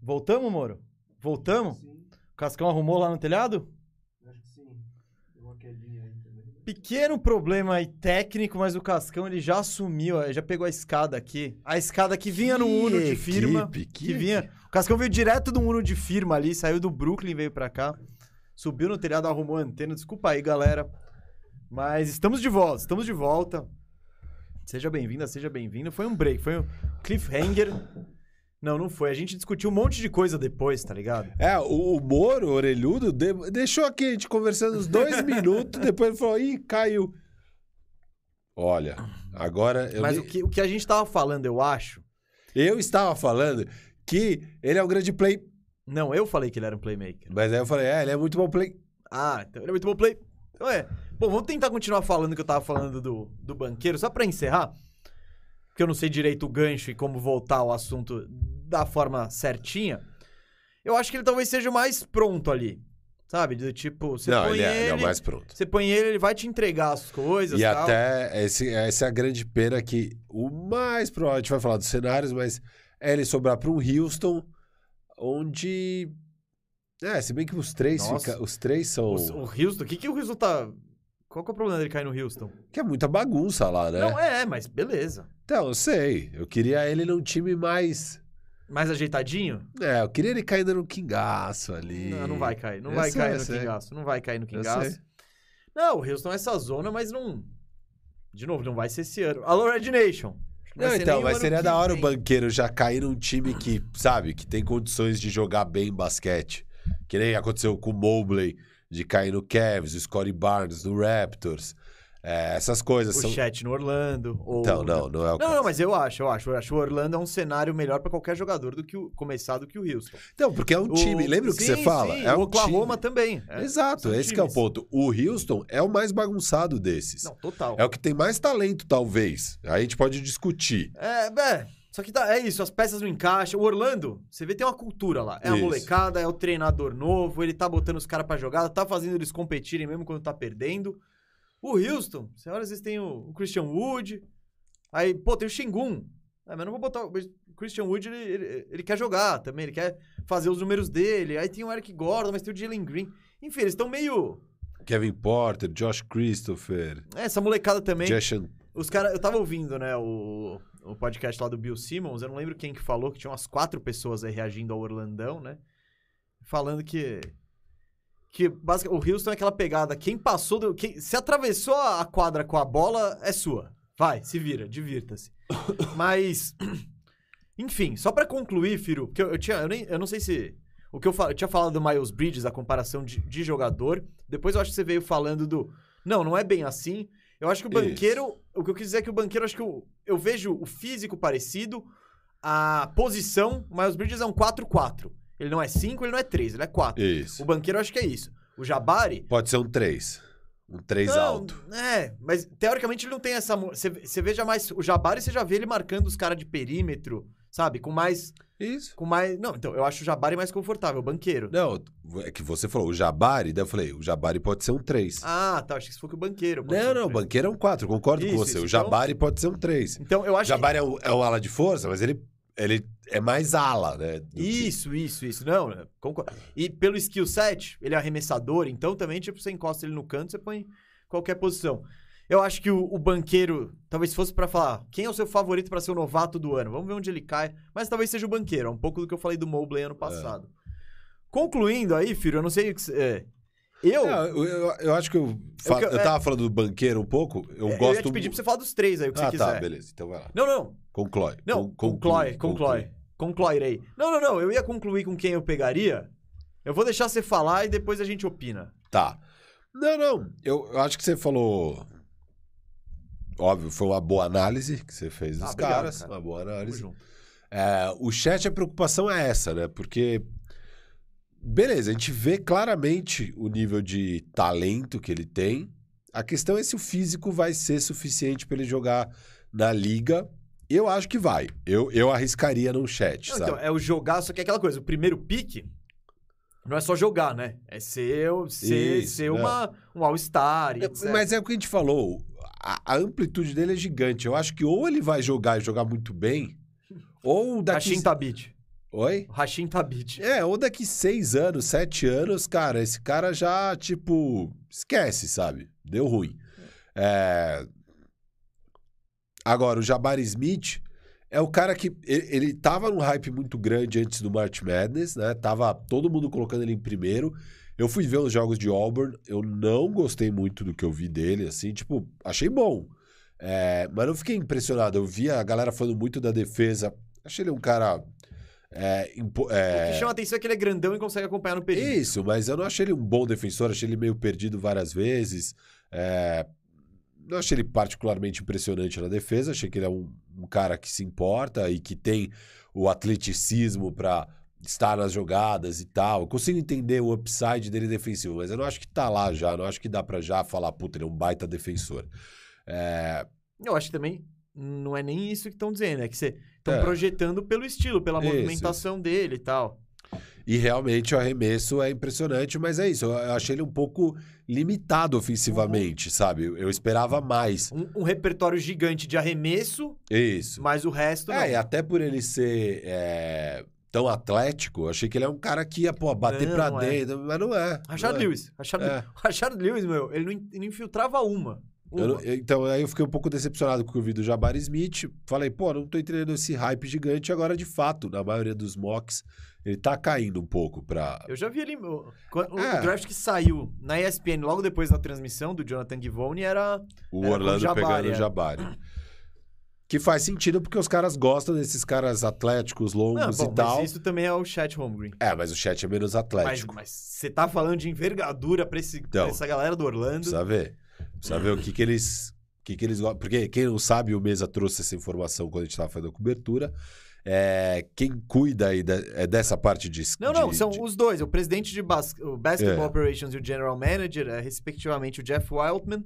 Voltamos, Moro? Voltamos? O Cascão arrumou lá no telhado? Acho que sim. Deu uma quedinha aí também. Pequeno problema aí técnico, mas o Cascão ele já assumiu, ó, já pegou a escada aqui. A escada que vinha no Uno de firma. equipe, Que vinha. O Cascão veio direto do Uno de firma ali, saiu do Brooklyn, veio pra cá. Subiu no telhado, arrumou a antena. Desculpa aí, galera. Mas estamos de volta, estamos de volta. Seja bem-vinda, seja bem-vindo. Foi um break, foi um cliffhanger. Não, não foi. A gente discutiu um monte de coisa depois, tá ligado? É, o, o Moro, o orelhudo, de- deixou aqui a gente conversando uns dois minutos, depois ele falou, ih, caiu. Olha, agora eu, Mas nem- o que, o que a gente tava falando, eu acho. eu estava falando que ele é um grande play. Não, eu falei que ele era um playmaker. Mas aí eu falei, é, ele é muito bom play. Ah, então ele é muito bom play. Então é. Bom, vamos tentar continuar falando que eu tava falando do, do banqueiro, só pra encerrar. Porque eu não sei direito o gancho e como voltar ao assunto da forma certinha. Eu acho que ele talvez seja o mais pronto ali. Sabe? Do tipo, você Não, põe ele é, ele. é o mais pronto. Você põe ele, ele vai te entregar as coisas. E tal. até, esse, essa é a grande pena que o mais provável, a gente vai falar dos cenários, mas é ele sobrar para um Houston, onde. É, se bem que os três, Nossa. fica- os três são. O, o Houston, o que, que o Houston tá. Qual que é o problema dele cair no Houston? Que é muita bagunça lá, né? Não, é, mas beleza. Então, eu sei. Eu queria ele num time mais. Mais ajeitadinho? É, eu queria ele caindo no quingaço ali. Não, não vai cair. Não Eu vai sei, cair no sei. Kingaço. Não vai cair no sei. Não, o Houston é essa zona, mas não. De novo, não vai ser esse ano. Alô, Red Nation. Acho que Não, vai ser então, o mas seria da hora o vem. banqueiro já cair num time que, sabe, que tem condições de jogar bem basquete. Que nem aconteceu com o Mobley, de cair no Cavs, o Scottie Barnes no Raptors. É, essas coisas O são. chat no Orlando. Ou... Então, não, não é o Não, não, mas eu acho, eu acho. Eu acho o Orlando é um cenário melhor pra qualquer jogador do que o começar do que o Houston. Então, porque é um time. O- Lembra o que Sim, você fala? sim, é o um Oklahoma time. também. é. Exato, esse que é o ponto. O Houston é o mais bagunçado desses. Não, total. É o que tem mais talento, talvez. Aí a gente pode discutir. É, é. Só que tá, é isso, as peças não encaixam. O Orlando, você vê, tem uma cultura lá. É a Isso. molecada, é o treinador novo, ele tá botando os caras pra jogar, tá fazendo eles competirem mesmo quando tá perdendo. O Houston, você olha, às vezes tem o, Christian Wood, aí, pô, tem o Shingun. É, mas não vou botar. O Christian Wood, ele, ele, ele quer jogar também, ele quer fazer os números dele. Aí tem o Eric Gordon, mas tem o Jalen Green. Enfim, eles estão meio. Kevin Porter, Josh Christopher, é, Essa molecada também. Jason. Os caras, eu tava ouvindo, né, o, o podcast lá do Bill Simmons, eu não lembro quem que falou, que tinha umas quatro pessoas aí reagindo ao Orlandão, né? Falando que. Que basicamente, o Houston é aquela pegada, quem passou do. Quem, se atravessou a quadra com a bola, é sua. Vai, se vira, divirta-se. Mas. Enfim, só pra concluir, Firo, porque eu, eu tinha. Eu, nem, eu não sei se. O que eu, eu tinha falado do Miles Bridges, a comparação de, de jogador. Depois eu acho que você veio falando do. Não, não é bem assim. Eu acho que o Isso. banqueiro. O que eu quis dizer é que o banqueiro, acho que eu, eu vejo o físico parecido, a posição. O Miles Bridges é um 4-4. Ele não é 5, ele não é 3, ele é 4. Isso. O banqueiro eu acho que é isso. O Jabari. Pode ser um 3. Um 3 não, alto. É, mas teoricamente ele não tem essa. você veja mais. O Jabari, você já vê ele marcando os caras de perímetro, sabe? Com mais. Isso. Com mais. Não, então, eu acho o Jabari mais confortável, o banqueiro. Não, é que você falou o Jabari, daí eu falei, o Jabari pode ser um 3. Ah, tá. Acho que isso foi que o banqueiro. não, ser não, o banqueiro é um 4, concordo Isso, com você. isso, o então- Jabari pode ser um 3. Então, eu O acho Jabari é um, é um ala de força, mas ele, ele é mais ala, né? do que... que- Isso, isso, isso. Não, concordo. E pelo skill set, ele é arremessador, então também, tipo, você encosta ele no canto, você põe qualquer posição. Eu acho que o, o banqueiro, talvez fosse pra falar, quem é o seu favorito pra ser o novato do ano? Vamos ver onde ele cai. Mas talvez seja o banqueiro, é um pouco do que eu falei do Mobley ano passado. Concluindo aí, filho, eu não sei o que... É, eu... Não, eu, eu, eu acho que eu, fa- que eu- eu é- tava falando do banqueiro um pouco. Eu eu gosto ia te pedir pra você falar dos três aí, o que Ah, você tá, quiser. beleza. Então vai lá. Não, não. Conclói. Não, Con- conclói, conclói. Concluirei. Não, não, não. Eu ia concluir com quem eu pegaria. Eu vou deixar você falar e depois a gente opina. Tá. Não, não. Eu, eu acho que você falou. Óbvio, foi uma boa análise que você fez dos Ah, caras. cara. Uma boa análise. É, o chat, a preocupação é essa, né? Porque. Beleza, a gente vê claramente o nível de talento que ele tem. A questão é se o físico vai ser suficiente para ele jogar na liga. Eu acho que vai. Eu, eu arriscaria no chat, Não, sabe? então, é o jogar, só que é aquela coisa. O primeiro pique não é só jogar, né? É ser, ser, Isso, ser não. uma, um all-star. Mas é o que a gente falou. A, a amplitude dele é gigante. Eu acho que ou ele vai jogar e jogar muito bem, Ou daqui. Rashim Tabit. Oi? Rashim Tabit. É, ou daqui seis anos, sete anos, cara, esse cara já, tipo, esquece, sabe? Deu ruim. É... Agora, o Jabari Smith é o cara que. Ele, ele tava num hype muito grande antes do March Madness, né? Tava todo mundo colocando ele em primeiro. Eu fui ver os jogos de Auburn, eu não gostei muito do que eu vi dele, assim, tipo, achei bom. É, mas não fiquei impressionado. Eu vi a galera falando muito da defesa. Achei ele um cara. É, impo- é, O que chama atenção é que ele é grandão e consegue acompanhar no perímetro. isso, mas eu não achei ele um bom defensor, achei ele meio perdido várias vezes. É, Não achei ele particularmente impressionante na defesa, achei que ele é um, um cara que se importa e que tem o atleticismo para estar nas jogadas e tal. Eu consigo entender o upside dele defensivo, mas eu não acho que tá lá já, não acho que dá para já falar, puta, ele é um baita defensor. É, Eu acho que também não é nem isso que estão dizendo, é que você estão É. projetando pelo estilo, pela Isso, movimentação dele e tal. E realmente o arremesso é impressionante, mas é isso. Eu achei ele um pouco limitado ofensivamente, sabe? Eu esperava mais. Um, um repertório gigante de arremesso, Isso. mas o resto não. É, e até por ele ser é, tão atlético, eu achei que ele é um cara que ia, pô, bater Não, pra não é. dentro, mas não é. Rashard não é. Lewis. Rashard, É. Rashard Lewis, meu, ele não, in- não infiltrava uma. Eu Uma. não- eu- então, aí eu fiquei um pouco decepcionado com o que eu vi do Jabari Smith. Falei, pô, não tô entendendo esse hype gigante. Agora, de fato, na maioria dos mocks, ele tá caindo um pouco pra. Eu já vi ele. O, o É. draft que saiu na ESPN logo depois da transmissão do Jonathan Givone era. O Era Orlando o Jabari, pegando o é. Jabari. Que faz sentido porque os caras gostam desses caras atléticos, Não, longos bom, e tal. mas isso também é o Chat Holmgren. É, mas o chat é menos atlético. mas você tá falando de envergadura pra, esse, pra Então. essa galera do Orlando. Precisa ver. Precisa ver o que, que eles. O que, que eles gostam. Porque quem não sabe, o Mesa trouxe essa informação quando a gente estava fazendo a cobertura. É, quem cuida aí de- é dessa parte de. Não, não, de- são de- os dois. O presidente de bas o Basketball É. Operations e o General Manager é, respectivamente, o Jeff Wildman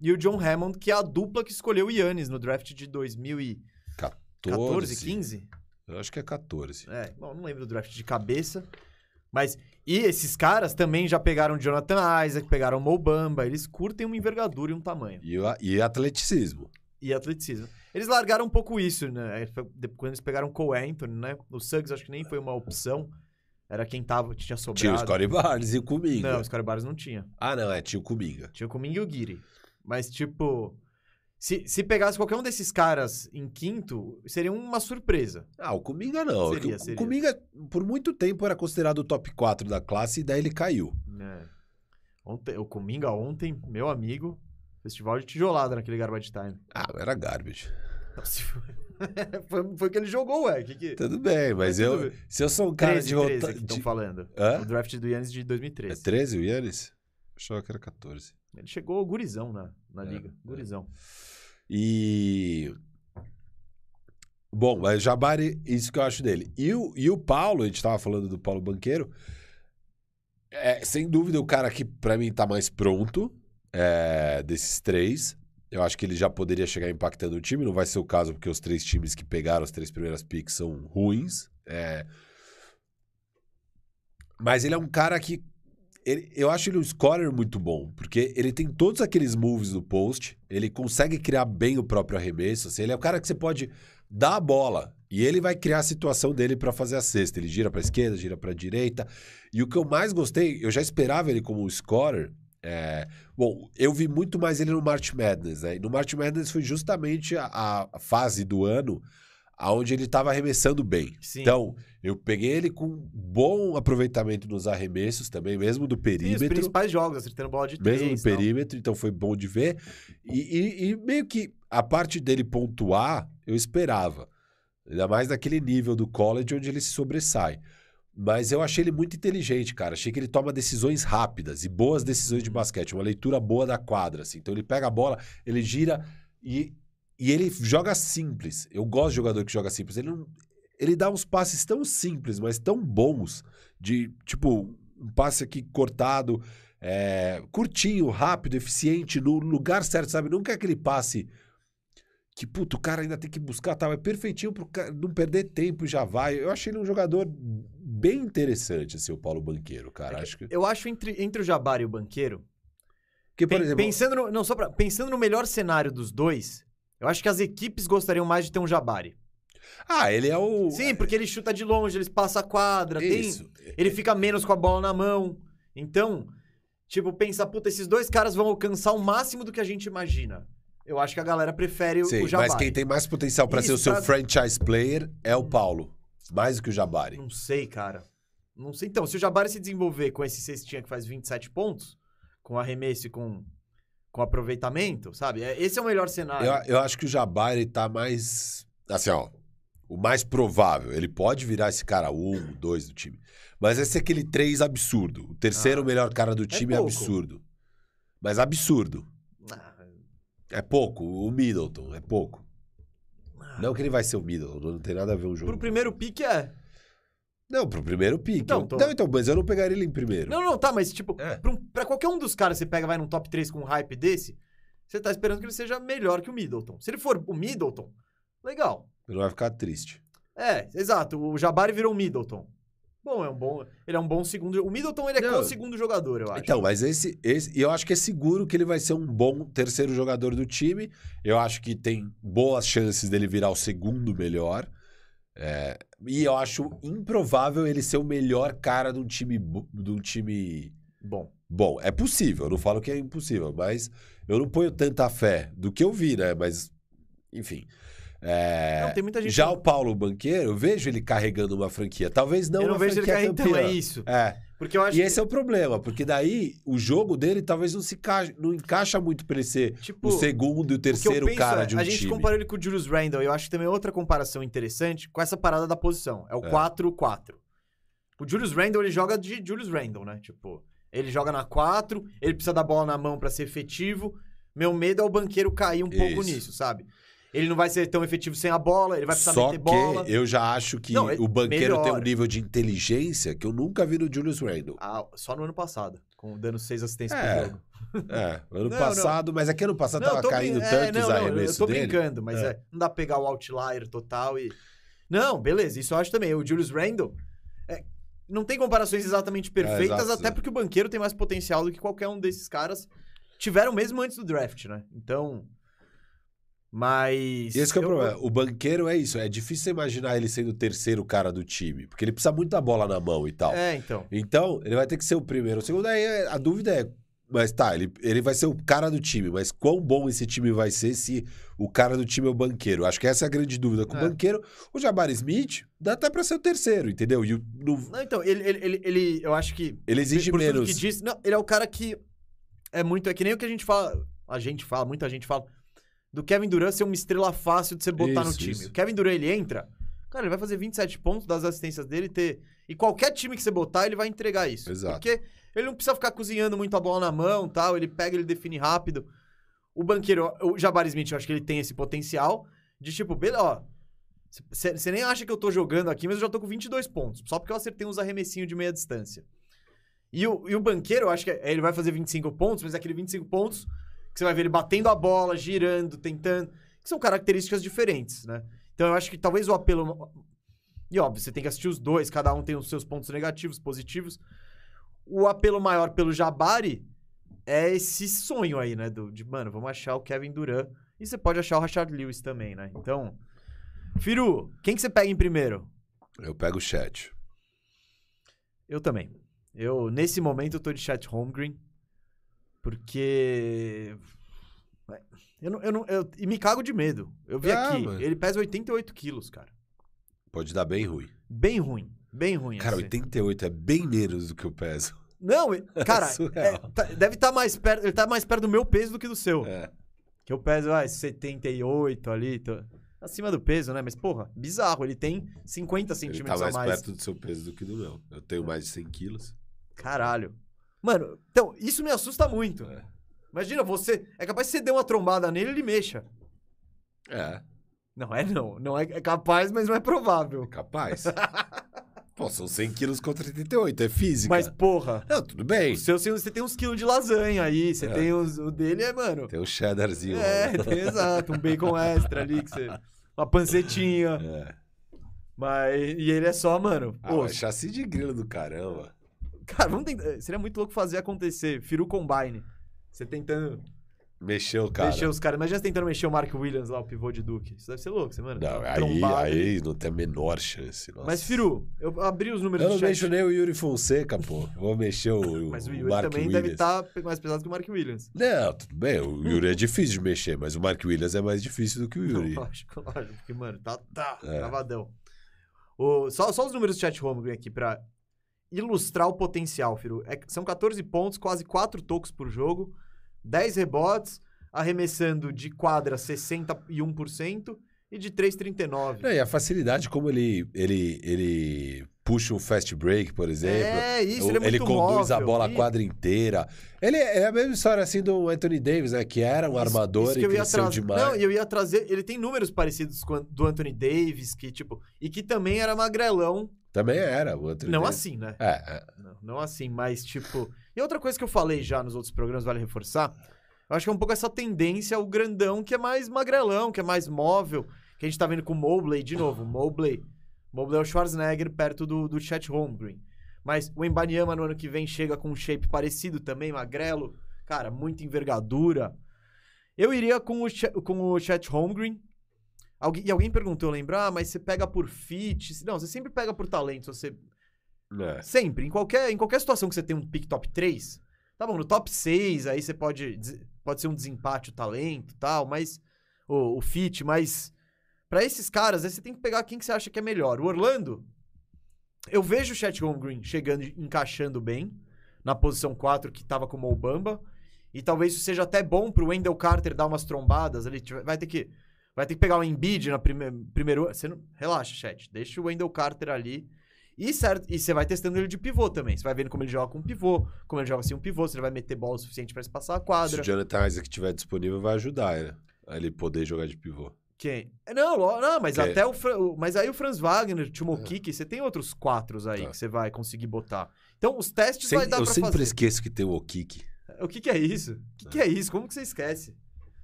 e o John Hammond, que é a dupla que escolheu o Yannis no draft de 2014, 14, 15. Eu acho que é 14. É, bom, não lembro do draft de cabeça. Mas, e esses caras também já pegaram Jonathan Isaac, pegaram Mo Bamba. Eles curtem uma envergadura e um tamanho. E, o- e atleticismo. E atleticismo. Eles largaram um pouco isso, né? De- Quando eles pegaram Cole Anthony, né? O Suggs acho que nem foi uma opção. Era quem tava, tinha sobrado. Tinha o Scottie Barnes e o Kuminga. Não, os Scottie Barnes não tinha. Ah, não, é, tinha o Kuminga. Tinha o Kuminga e o Guiri. Mas, tipo... Se, se pegasse qualquer um desses caras em quinto, seria uma surpresa. Ah, o Kuminga não. Seria, o, seria. o Kuminga, por muito tempo, era considerado o top 4 da classe e daí ele caiu. É. Ontem, o Kuminga ontem, meu amigo, festival de tijolada naquele Garbage Time. Ah, era garbage. Nossa, foi, foi que ele jogou, ué. Que que... Tudo bem, mas Mas tudo eu. bem. Se eu sou um cara 13, de 13 rota. que estão de- falando. Hã? O draft do Yannis de É 2013. 13 o Yannis? Achava que era 14. Ele chegou gurizão na, na É, liga. é. Gurizão. E. Bom, mas Jabari, isso que eu acho dele. E o, e o Paulo, a gente tava falando do Paulo Banqueiro. É, sem dúvida, o cara que pra mim tá mais pronto é, desses três. Eu acho que ele já poderia chegar impactando o time. Não vai ser o caso, porque os três times que pegaram as três primeiras picks são ruins. É. Mas ele é um cara que. Ele- eu acho ele um scorer muito bom, porque ele tem todos aqueles moves do post, ele consegue criar bem o próprio arremesso. assim, ele é o cara que você pode dar a bola e ele vai criar a situação dele para fazer a cesta. Ele gira para esquerda, gira para direita. E o que eu mais gostei, eu já esperava ele como um scorer. é, Bom, eu vi muito mais ele no March Madness, né? E no March Madness foi justamente a, a fase do ano onde ele estava arremessando bem. Sim. Então, eu peguei ele com bom aproveitamento nos arremessos também, mesmo do E os perímetro. principais jogos, acertando bola de três. Mesmo tal. perímetro, então foi bom de ver. E, e- e meio que a parte dele pontuar, eu esperava. Ainda mais naquele nível do college onde ele se sobressai. Mas eu achei ele muito inteligente, cara. Achei que ele toma decisões rápidas e boas decisões de basquete. Uma leitura boa da quadra, assim. Então ele pega a bola, ele gira e, e ele joga simples. Eu gosto de jogador que joga simples. Ele, não, ele dá uns passes tão simples, mas tão bons. De, tipo, um passe aqui cortado, é, curtinho, rápido, eficiente, no lugar certo, sabe? Nunca é aquele passe que, puto, o cara ainda tem que buscar, tal. É perfeitinho pro cara não perder tempo e já vai. Eu achei ele um jogador bem interessante, assim, o Paulo Banqueiro, cara. Acho que... Eu acho entre, entre o Jabari e o Banqueiro, Porque, por pen- exemplo... pensando, no, não, só pra, pensando no melhor cenário dos dois, eu acho que as equipes gostariam mais de ter um Jabari. Ah, ele é o. Sim, porque ele chuta de longe, ele passa a quadra, tem, Isso. ele fica menos com a bola na mão. Então, tipo, pensa, puta, esses dois caras vão alcançar o máximo do que a gente imagina. Eu acho que a galera prefere o- Sim, o Jabari. mas quem tem mais potencial pra Isso, ser o seu franchise player é o Paulo. Mais do que o Jabari. Não sei, cara. Não sei. Então, se o Jabari se desenvolver com esse cestinha que faz 27 pontos, com arremesso e com, com aproveitamento, sabe? É- Esse é o melhor cenário. Eu, eu acho que o Jabari tá mais. Assim, ó. O mais provável. Ele pode virar esse cara um, dois do time. Mas esse é aquele três absurdo. O terceiro Ah. melhor cara do time é, pouco. absurdo. Mas absurdo. Ah, É pouco. O Middleton é pouco. ah. Não que ele vai ser o Middleton, não tem nada a ver um jogo. Pro primeiro pique é. Não, pro primeiro pique. Então, tô- Não, então, mas eu não pegaria ele em primeiro. Não, não, tá, mas tipo, É. pra, um- pra qualquer um dos caras que você pega vai num top 3 com um hype desse, você tá esperando que ele seja melhor que o Middleton. Se ele for o Middleton, legal. Ele vai ficar triste. É, exato. O Jabari virou o Middleton. Bom, é um bom. Ele é um bom segundo. O Middleton ele é Não. o segundo jogador, eu acho. Então, mas esse, esse. E eu acho que é seguro que ele vai ser um bom terceiro jogador do time. Eu acho que tem boas chances dele virar o segundo melhor. É, e eu acho improvável ele ser o melhor cara de um time, de um time Bom. bom. É possível, eu não falo que é impossível, mas eu não ponho tanta fé do que eu vi, né? Mas, enfim. É, Não, já o Paulo Banqueiro, eu vejo ele carregando uma franquia. Talvez não eu não vejo ele carregando. Então, é isso. É. Porque eu acho E que. esse é o problema, porque daí o jogo dele talvez não se encaixa, não encaixa muito pra ele ser tipo, o segundo e o o terceiro penso cara é, de um A gente time. comparou ele com o Julius Randle. Eu acho que também é outra comparação interessante com essa parada da posição. É o É. 4-4. O Julius Randle, ele joga de Julius Randle, né? Tipo, ele joga na 4, ele precisa da bola na mão pra ser efetivo. Meu medo é o banqueiro cair um pouco Isso. nisso, sabe? Ele não vai ser tão efetivo sem a bola, ele vai precisar Só meter que bola. eu já acho que Não, ele- o banqueiro tem um melhor. nível de inteligência que eu nunca vi no Julius Randle. Ah, só no ano passado, com dando seis assistências É. por jogo. É, ano Não, passado, mas é que ano passado Não, tava tô brin- caindo é, não, não, arremessos Eu tô dele. brincando, mas É. é. não dá pra pegar o outlier total e. Não, beleza, isso eu acho também. O Julius Randle. é, não tem comparações exatamente perfeitas, exato. até porque o banqueiro tem mais potencial do que qualquer um desses caras tiveram mesmo antes do draft, né? Então. Mas. E esse que é o eu- problema. O banqueiro é isso. É difícil imaginar ele sendo o terceiro cara do time. Porque ele precisa muito da bola na mão e tal. É, então. Então, ele vai ter que ser o primeiro. O segundo, aí é- a dúvida é. Mas tá, ele, ele vai ser o cara do time, mas quão bom esse time vai ser se o cara do time é o banqueiro? Acho que essa é a grande dúvida. Com É. o banqueiro, o Jabari Smith dá até pra ser o terceiro, entendeu? E o- no- Não, então, ele, ele, ele, ele- eu acho que. ele exige menos. que disse, não, ele é o cara que é muito. É que nem o que a gente fala. A gente fala, muita gente fala. Do Kevin Durant ser uma estrela fácil de você botar no Isso, time. isso. O Kevin Durant, ele entra. Cara, ele vai fazer 27 pontos das assistências dele ter. E qualquer time que você botar, ele vai entregar isso. Exato. Porque ele não precisa ficar cozinhando muito a bola na mão tal. Ele pega, ele define rápido. O banqueiro, o Jabari Smith, eu acho que ele tem esse potencial de tipo, beleza, ó. Você nem acha que eu tô jogando aqui, mas eu já tô com 22 pontos. Só porque eu acertei uns arremessinhos de meia distância. E o, e o banqueiro, eu acho que é- ele vai fazer 25 pontos, mas é aquele 25 pontos que você vai ver ele batendo a bola, girando, tentando. Que são características diferentes, né? Então eu acho que talvez o apelo. E óbvio, você tem que assistir os dois, cada um tem os seus pontos negativos, positivos. O apelo maior pelo Jabari é esse sonho aí, né? Do, de, mano, vamos achar o Kevin Durant. E você pode achar o Rashard Lewis também, né? Então. Firu, quem que você pega em primeiro? Eu pego o chat. Eu também. Eu, nesse momento, eu tô de chat Holmgren. Porque. Eu não, eu não, eu, e me cago de medo. Eu vi Ah, aqui, mano. ele pesa 88 quilos, cara. Pode dar bem ruim. Bem ruim. Bem ruim. Cara, assim. 88 é bem menos do que eu peso. Não, e- cara, Surreal. é, tá- deve estar mais perto. Ele tá mais perto do meu peso do que do seu. É. Que eu peso, ah, 78 ali. Tô, acima do peso, né? Mas, porra, bizarro. Ele tem 50 Ele centímetros tá mais, a mais. perto do seu peso do que do meu. Eu tenho mais de 100 quilos. Caralho. Mano, então, isso me assusta muito. É. Imagina, você. É capaz de você der uma trombada nele e ele mexa. É, Não é não. Não é, é capaz, mas não é provável. capaz. Pô, são 100 quilos contra 88, é física. Mas, porra, Não, tudo bem. o seu, você tem uns quilos de lasanha aí. Você É. tem uns. O dele é, mano. Tem um cheddarzinho. É, tem, exato. Um bacon extra ali que você. Uma pancetinha. É. Mas. E ele é só, mano. Ah, Pô, chassi de grilo do caramba. cara, vamos tentar. Seria muito louco fazer acontecer. Firu Combine. Você tentando. Mexeu, cara. Mexeu os caras. Imagina você tentando mexer o Mark Williams lá, o pivô de Duke. Isso deve ser louco, você, mano. Não, aí, aí não tem a menor chance. nossa. Mas, Firu, eu abri os números Eu não mexo nem o Yuri Fonseca, pô. Vou mexer o, Mas o o Yuri Mark também Williams. deve tá estar mais pesado que o Mark Williams. Não, tudo bem. O Yuri é difícil de mexer, mas o Mark Williams é mais difícil do que o Yuri. Lógico, lógico. Porque, mano, tá, tá É. travadão. O, só, só os números do chat home aqui pra ilustrar o potencial, Firu. É, são 14 pontos, quase 4 tocos por jogo, 10 rebotes, arremessando de quadra 61% e de 3,39%. Não, e a facilidade como ele, ele, ele puxa um fast break, por exemplo. É, isso, ele é muito conduz a móvel. bola a E- quadra inteira. Ele é é a mesma história assim do Anthony Davis, né? Que era um Isso- armador isso e cresceu trazer. demais. Não, eu ia trazer. Ele tem números parecidos com do Anthony Davis, que, tipo. E que também era magrelão. Também era o Anthony Não assim, né? É, é. Não, não assim, mas, tipo. E outra coisa que eu falei já nos outros programas, vale reforçar. Eu acho que é um pouco essa tendência ao grandão que é mais magrelão, que é mais móvel. Que a gente tá vendo com o Mobley, de novo. Mobley. Mobley é o Schwarzenegger perto do, do Chet Holmgren. Mas o Embanyama no ano que vem chega com um shape parecido também, magrelo. Cara, muita envergadura. Eu iria com o, com o Chet Holmgren. Alguém, e alguém perguntou, lembrar, ah, mas você pega por fit? Não, você sempre pega por talento. Você É. Sempre. Em qualquer, em qualquer situação que você tem um pick top 3, tá bom, no top 6, aí você pode. Pode ser um desempate o talento e tal, mas. O, o fit, mas. Pra esses caras, aí você tem que pegar quem que você acha que é melhor. O Orlando, eu vejo o Chet Holmgren chegando e encaixando bem na posição 4 que tava com o Mo Bamba. E talvez isso seja até bom pro Wendell Carter dar umas trombadas. Ele vai ter que. Vai ter que pegar o Embiid na prime, primeiro. Você não, relaxa, chat. Deixa o Wendell Carter ali. E, certo, e você vai testando ele de pivô também. Você vai vendo como ele joga com um pivô, como ele joga sem um pivô, se ele vai meter bola o suficiente pra se passar a Se quadra. o Jonathan Isaac estiver disponível, vai ajudar, né? A ele poder jogar de pivô. Quem? Não, não, mas Que- até o, Mas aí o Franz Wagner, Timo Kiki, você tem outros quatro aí Tá. que você vai conseguir botar. Então, os testes Sem- vai dar eu pra sempre fazer. esqueço que tem o Okiki. O que, que é isso? O que, que é isso? Como que você esquece?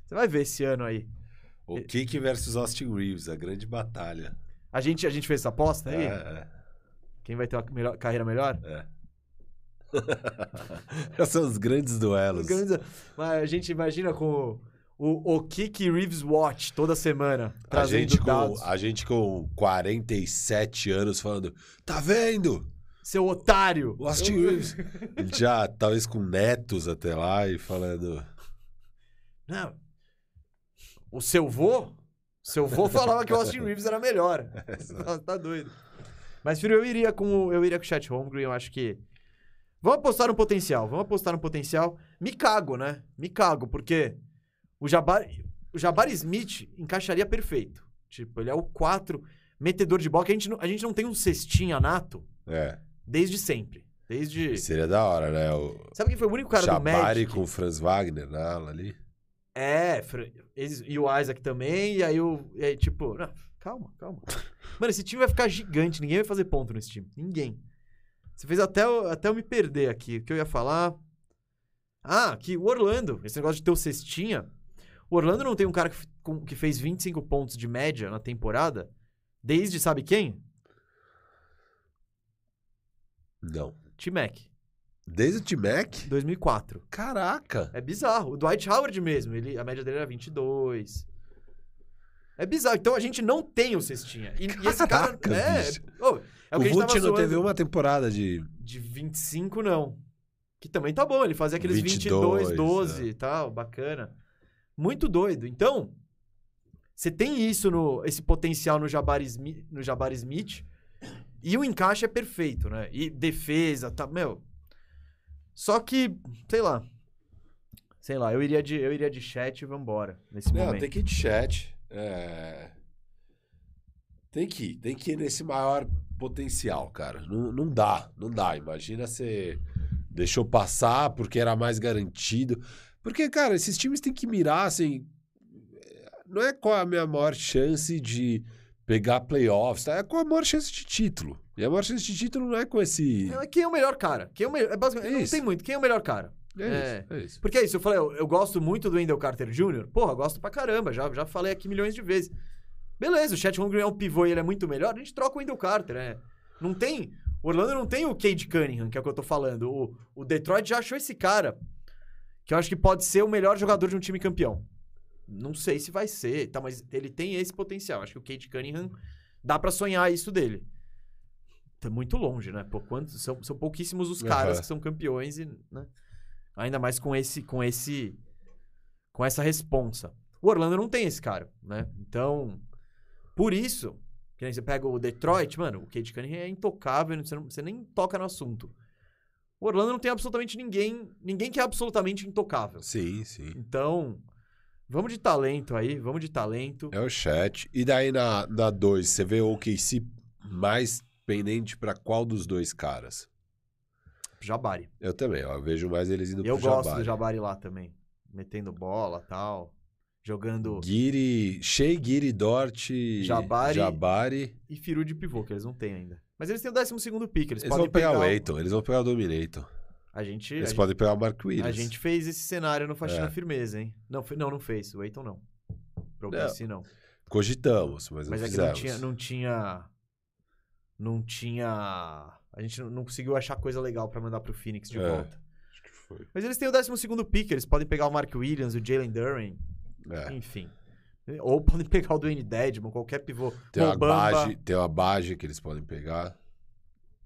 Você vai ver esse ano aí. O Kiki versus Austin Reeves, a grande batalha. A gente, a gente fez essa aposta aí? É, Quem vai ter uma melhor- carreira melhor? é. é. São os grandes duelos. Organiza- Mas a gente imagina com o, o Kiki Reeves Watch toda semana. A gente, com, dados. a gente com 47 anos falando, tá vendo? Seu otário! O Austin Eu- Reeves. Já, talvez com netos até lá e falando... Não. O seu vô? Seu vô falava que o Austin Reeves era melhor. Nossa, tá doido. Mas, filho, eu iria com o, eu iria com o Chat Holmgren, eu acho que... Vamos apostar no potencial, vamos apostar no potencial. Me cago, né? Me cago, porque o Jabbar, o Jabbar Smith encaixaria perfeito. Tipo, ele é o 4 metedor de bola, que a gente não, a gente não tem um cestinha nato É, desde sempre. Desde... seria da hora, né? O Sabe quem foi o único cara do Jabari Magic? com o Franz Wagner na ala ali. É, e o Isaac também, e aí o. E aí, tipo, não, calma, calma. Mano, esse time vai ficar gigante, ninguém vai fazer ponto nesse time. Ninguém. Você fez até eu, até eu me perder aqui. O que eu ia falar? Ah, que o Orlando, esse negócio de ter o cestinha. O Orlando não tem um cara que, que fez 25 pontos de média na temporada desde sabe quem? Não. T-Mac, Desde o T-Mac? 2004. Caraca! É bizarro. O Dwight Howard mesmo, ele, a média dele era 22. É bizarro. Então a gente não tem o cestinha. E, e esse cara. Caraca, É, é o o Vult não zoando. teve uma temporada de... De 25, não. Que também tá bom. Ele fazia aqueles 22, 22, 12 é. e tal. Bacana. Muito doido. Então, você tem isso, no, esse potencial no Jabari, Smith, no Jabari Smith. E o encaixe é perfeito, né? E defesa, tá. Meu. Só que, sei lá. Sei lá, eu iria de, eu iria de chat e vambora. Nesse Não, momento. tem que ir de chat. É... Tem que ir. Tem que ir nesse maior potencial, cara. Não, não dá, não dá. Imagina você deixou passar porque era mais garantido. Porque, cara, esses times têm que mirar, assim... Não é qual é a minha maior chance de pegar playoffs, tá? É qual a maior chance de título. E a maior chance de título não é com esse... É, Quem é o melhor cara? Quem é o melhor? É basicamente, não Isso. tem muito. Quem é o melhor cara? É, É. isso, é isso. Porque é isso, eu falei, eu, eu gosto muito do Wendell Carter Jr. Porra, gosto pra caramba, já, já falei aqui milhões de vezes. Beleza, o Chet Holmgren é um pivô e ele é muito melhor, a gente troca o Wendell Carter, né? Não tem... O Orlando não tem o Cade Cunningham, que é o que eu tô falando. O, o Detroit já achou esse cara. que eu acho que pode ser o melhor jogador de um time campeão. Não sei se vai ser, tá, mas ele tem esse potencial. Acho que o Kate Cunningham dá pra sonhar isso dele. Tá muito longe, né? Pô, quantos, são, são pouquíssimos os caras Aham. que são campeões e, né? Ainda mais com esse com esse com essa responsa. O Orlando não tem esse cara, né? Então, por isso, que nem você pega o Detroit, mano, o Kate Cunningham é intocável, você, não- você nem toca no assunto. O Orlando não tem absolutamente ninguém, ninguém que é absolutamente intocável. Sim, sim. Então, vamos de talento aí, vamos de talento. É o chat. E daí na 2, você vê o OKC mais pendente pra qual dos dois caras? Jabari. Eu também, ó, eu vejo mais eles indo Eu pro gosto Jabari. do Jabari lá também. Metendo bola tal. Jogando. Guiri, Shea, Guiri, Dort, Jabari. Jabari. E Firu de pivô, que eles não têm ainda. Mas eles têm o 12 pick. Eles, Eles podem vão pegar, o o- Aiton, eles vão pegar o Dominator. A gente. Eles a podem pegar o Mark Williams. A gente fez esse cenário no Faxina É. Firmeza, hein? Não, não, não fez. O Eiton não. Pro Não. Não. Cogitamos, mas não Mas é que fizemos. não tinha, não tinha. Não tinha. A gente não- conseguiu achar coisa legal pra mandar pro Phoenix de É. volta. Acho que foi. Mas eles têm o 12 pick, eles podem pegar o Mark Williams, o Jalen Duran, É. enfim. Ou podem pegar o Dwayne Dedmon, qualquer pivô. Tem uma base, tem uma base que eles podem pegar.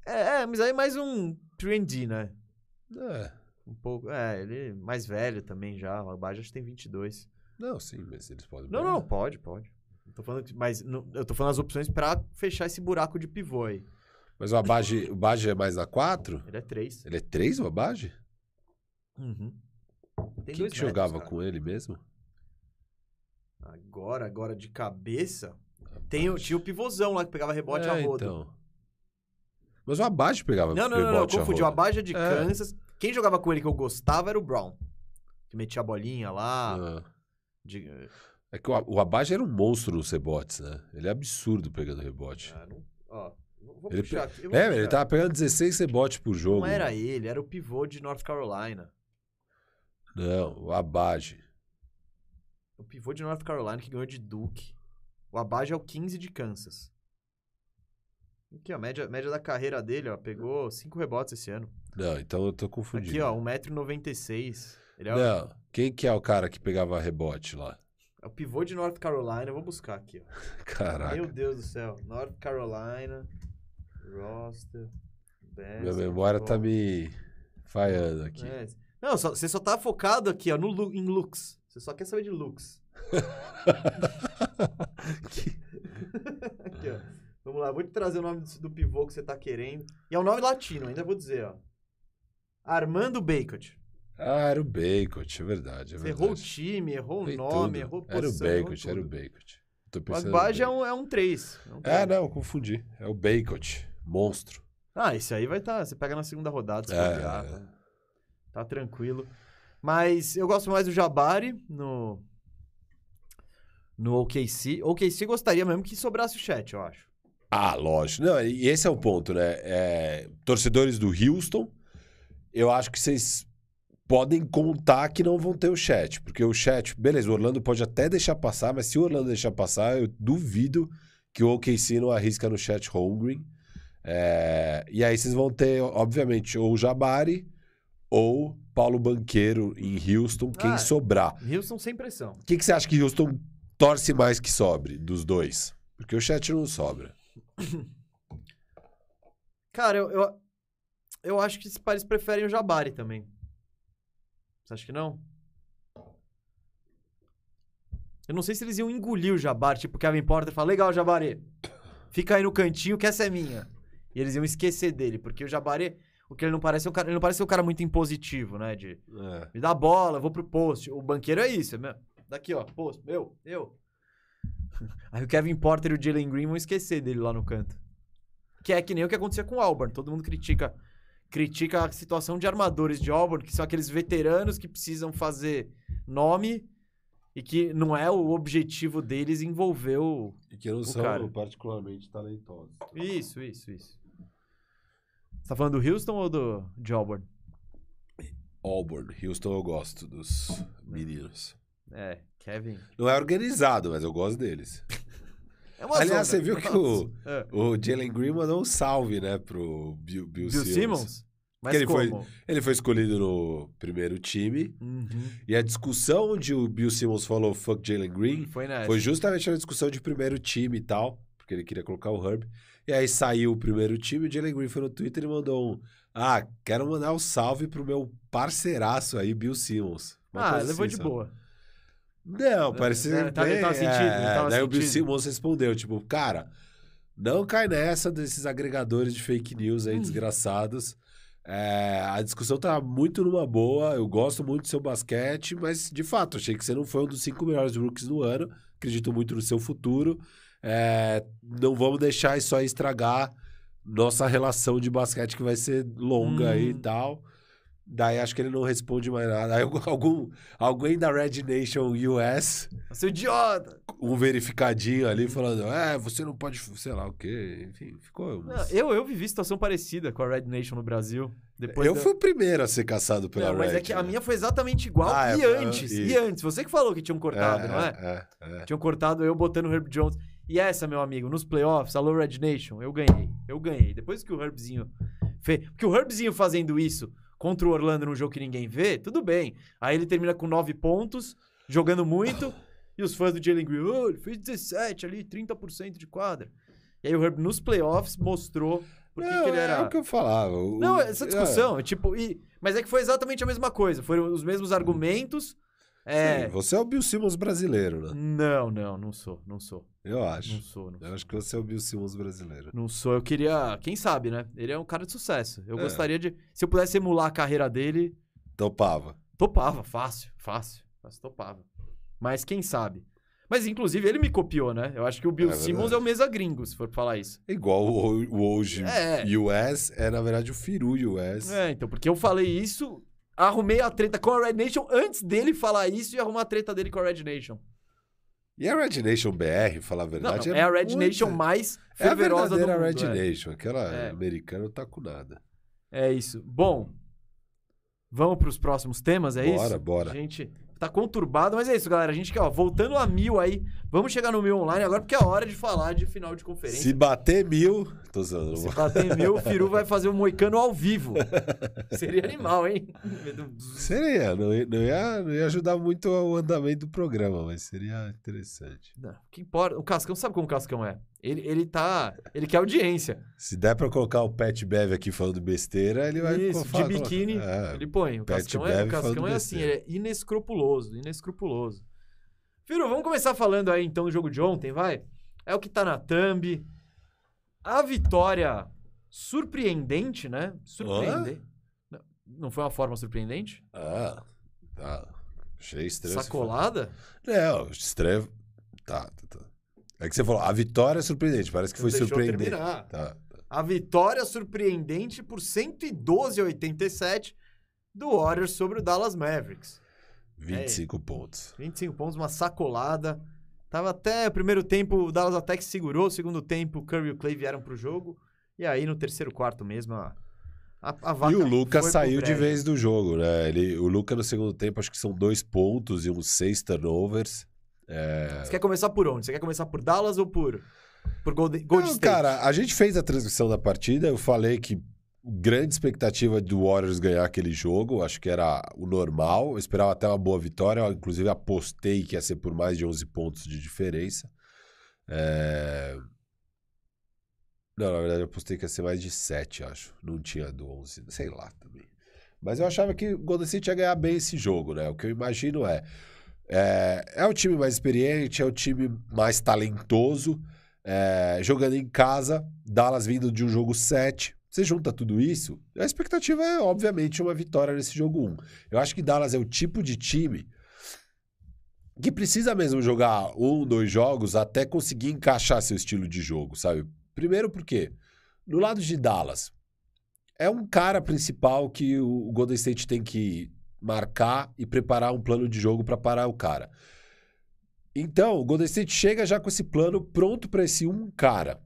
É, é, mas aí mais um 3D, né? É. Um pouco. É, ele é mais velho também já. O Abaja acho que tem 22. Não, sim, mas eles podem Não, pegar. não, pode, pode. Tô falando, que- mas não- eu tô falando as opções pra fechar esse buraco de pivô aí. Mas o Abage, o Abage é mais na 4? Ele é 3. Ele é 3 o Abage? Uhum. Tem Quem que jogava metros, cara. com ele mesmo? Agora, agora de cabeça. Tem, tinha o pivôzão lá que pegava rebote é, a rodo. então. Mas o Abage pegava Não, não, não, não, rebote a confundi. O rodo. Abaja de É. Kansas. Quem jogava com ele que eu gostava era o Brown. Que metia a bolinha lá. Ah. de- É que o, o era um monstro nos rebotes, né? Ele é absurdo pegando rebote. Ah, não- ó, vou Ele puxar pe- vou É, ele puxar. tava pegando 16 rebotes por jogo. Não era ele, era o pivô de North Carolina. Não, o Abage. O pivô de North Carolina que ganhou de Duke. O Abaja é o 15 de Kansas. Aqui, ó, a média, média da carreira dele, ó, pegou 5 rebotes esse ano. Não, então eu tô confundindo. Aqui, ó, 1,96m. Ele é, o, Não, quem que é o cara que pegava rebote lá? É o pivô de North Carolina. Eu vou buscar aqui, ó. Caraca. Meu Deus do céu. North Carolina, roster, best, Minha memória tá ball. me falhando aqui. É. Não, só- você só tá focado aqui, ó, no, em looks. Você só quer saber de looks. aqui, ó. Vamos lá, vou te trazer o nome do, do pivô que você tá querendo. E é um nome latino, ainda vou dizer, ó. Armando Bacot. Ah, era o Bacot, é verdade. É Você verdade. errou o time, errou o nome, tudo. errou Era o posição, Bacot, era o. Bacot. Tô O pensando no Agbaja é Bacot. um, é um 3. É, não, confundi. É o Bacot. Monstro. Ah, esse aí vai estar. Tá, você pega na segunda rodada, se É, bobear, é. tá, tá tranquilo. Mas eu gosto mais do Jabari no. No OKC. OKC gostaria mesmo que sobrasse o chat, eu acho. Ah, lógico. Não, e esse é o ponto, né? É, torcedores do Houston, eu acho que vocês podem contar que não vão ter o chat. Porque o chat, beleza, o Orlando pode até deixar passar, mas se o Orlando deixar passar, eu duvido que o OKC não arrisca no chat Holmgren. É, e aí vocês vão ter, obviamente, ou o Jabari ou Paulo Banqueiro em Houston, quem Ah, sobrar. Houston sem pressão. O que, que você acha que Houston torce mais que sobre dos dois? Porque o chat não sobra. Cara, eu, eu, eu acho que esses pares preferem o Jabari também. Você acha que não? Eu não sei se eles iam engolir o Jabari, tipo, o Kevin Porter fala, legal, Jabari, fica aí no cantinho que essa é minha. E eles iam esquecer dele, porque o Jabari, o que ele não parece, é um cara, ele não parece ser um cara muito impositivo, né? De É. me dá bola, vou pro post. O banqueiro é isso, é meu. Daqui, ó, post, eu, eu. Aí o Kevin Porter e o Jalen Green vão esquecer dele lá no canto. Que é que nem o que acontecia com o Auburn. Todo mundo critica critica a situação de armadores de Auburn, que são aqueles veteranos que precisam fazer nome e que não é o objetivo deles envolver o... E que não são cara. particularmente talentosos. Isso, isso, isso. Você tá falando do Houston ou do, de Auburn? Auburn, Houston eu gosto dos meninos. É, Kevin... Não é organizado, mas eu gosto deles. É uma Aliás, zona. você viu que o, É. o Jalen Green mandou um salve, né, pro Bill, Bill, Bill Simmons. Simmons? Mas ele foi- como? Ele foi escolhido no primeiro time. Uhum. E a discussão onde o Bill Simmons falou fuck Jalen Green Foi nessa. foi justamente a discussão de primeiro time e tal, porque ele queria colocar o Herb. E aí saiu o primeiro time, o Jalen Green foi no Twitter e mandou um: Ah, quero mandar um salve pro meu parceiraço aí, Bill Simmons. Uma Ah, levou assim, de sabe? boa. Não, parecia. É, tava- bem- tava sentido, é, tava Daí o Bill. Simmons respondeu: tipo, cara, não cai nessa desses agregadores de fake news Hum. aí, desgraçados. É, a discussão tá muito numa boa. Eu gosto muito do seu basquete, mas de fato, achei que você não foi um dos cinco melhores rookies do ano. Acredito muito no seu futuro. É, não vamos deixar isso aí estragar nossa relação de basquete, que vai ser longa aí e Hum. tal. Daí acho que ele não responde mais nada. Aí algum, alguém da Red Nation US Seu idiota! um verificadinho ali falando, é, você não pode, sei lá o quê, enfim, ficou. Não, eu, eu vivi situação parecida com a Red Nation no Brasil. Depois eu da- fui o primeiro a ser caçado pela Não, mas Red. é que a né? minha foi exatamente igual. Ah, e é, antes, e- e antes. Você que falou que tinham cortado, não é? É, é. Tinham cortado eu botando o Herb Jones. E essa, meu amigo, nos playoffs, alô Red Nation, eu ganhei. Eu ganhei. Depois que o Herbzinho fez. Porque o Herbzinho fazendo isso contra o Orlando num jogo que ninguém vê, tudo bem. Aí ele termina com 9 pontos, jogando muito. e os fãs do Jalen Green, oh, ele fez 17 ali, 30% de quadra. E aí o Herb nos playoffs mostrou por que Não, ele é era. o que eu falava. o- Não, o- essa discussão, é tipo. E... Mas é que foi exatamente a mesma coisa. Foram os mesmos argumentos. é, É. sim, você é o Bill Simmons brasileiro, né? Não, não, não sou, não sou. Eu Não acho. sou, não sou. Eu acho que você é o Bill Simmons brasileiro. Não sou, eu queria. Quem sabe, né? Ele é um cara de sucesso. Eu É. gostaria de. Se eu pudesse emular a carreira dele, Topava. topava, fácil, fácil. Fácil, topava. Mas quem sabe? Mas, inclusive, ele me copiou, né? Eu acho que o Bill É Simmons é o mesa gringo, se for falar isso. Igual o, o hoje É. US é, na verdade, o Firu US. É, então, porque eu falei isso, arrumei a treta com a Red Nation antes dele falar isso e arrumar a treta dele com a Red Nation. E a Red Nation BR, falar a Não, verdade, não, é a Red muito- Nation mais É a fervorosa do verdadeira mundo. Red é. Nation. Aquela É. americana não tá com nada. É isso. Bom, vamos para os próximos temas, é isso? Bora, bora. Gente, tá conturbado, mas é isso, galera. A gente quer, ó, voltando a mil aí, vamos chegar no mil online agora, porque é hora de falar de final de conferência. Se bater mil. Tô usando. Se bater mil, o Firu vai fazer um moicano ao vivo. Seria animal, hein? Seria, não ia, não, ia, não ia ajudar muito o andamento do programa, mas seria interessante. Não, o que importa? O Cascão sabe como o Cascão é. Ele, ele tá. Ele quer audiência. Se der pra colocar o Pet Bev aqui falando besteira, ele vai Isso, de falar- biquíni, É, ele põe. O Pet Cascão é, o Cascão é assim, ele é inescrupuloso, inescrupuloso. Firu, vamos começar falando aí então do jogo de ontem, vai? É o que tá na thumb. A vitória surpreendente, né? Surpreendente. Não, não foi uma forma surpreendente? Ah, tá. Achei estranho. Sacolada? Não, estranho. Tá, tá, tá. É que você falou, a vitória é surpreendente, parece que foi Deixou eu surpreendente. terminar. Tá. A vitória surpreendente por 112 a 87 do Warriors sobre o Dallas Mavericks. 25 pontos. 25 pontos, uma sacolada. Tava até o primeiro tempo, o Dallas até que segurou. Segundo tempo, o Curry e o Clay vieram pro jogo. E aí, no terceiro quarto mesmo, a, a, a vaca E o Luca foi pro saiu de vez do jogo, né? Ele, o Luca no segundo tempo, acho que são dois pontos e uns seis turnovers. É... Você quer começar por onde? Você quer começar por Dallas ou por, por Golden, Golden Não, State? cara, a gente fez a transmissão da partida, eu falei que grande expectativa do Warriors ganhar aquele jogo, acho que era o normal, eu esperava até uma boa vitória, eu, inclusive apostei que ia ser por mais de 11 pontos de diferença. É... Não, na verdade eu apostei que ia ser mais de 7, acho, não tinha do 11, sei lá também. Mas eu achava que o Golden State ia ganhar bem esse jogo, né? O que eu imagino é, é, é o time mais experiente, é o time mais talentoso, é, jogando em casa, Dallas vindo de um jogo 7. Você junta tudo isso, a expectativa é, obviamente, uma vitória nesse jogo 1. Eu acho que Dallas é o tipo de time que precisa mesmo jogar um, dois jogos até conseguir encaixar seu estilo de jogo, sabe? Primeiro porque, no lado de Dallas, é um cara principal que o Golden State tem que marcar e preparar um plano de jogo para parar o cara. Então, o Golden State chega já com esse plano pronto para esse um cara.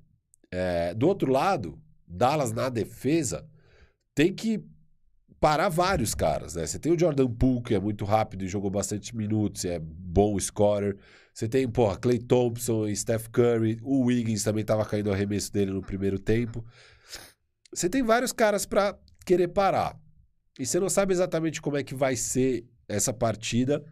É, do outro lado, Dallas na defesa tem que parar vários caras, né? Você tem o Jordan Poole, que é muito rápido e jogou bastante minutos, é bom scorer. Você tem, porra, Clay Thompson e Steph Curry. O Wiggins também estava caindo o arremesso dele no primeiro tempo. Você tem vários caras para querer parar. E você não sabe exatamente como é que vai ser essa partida.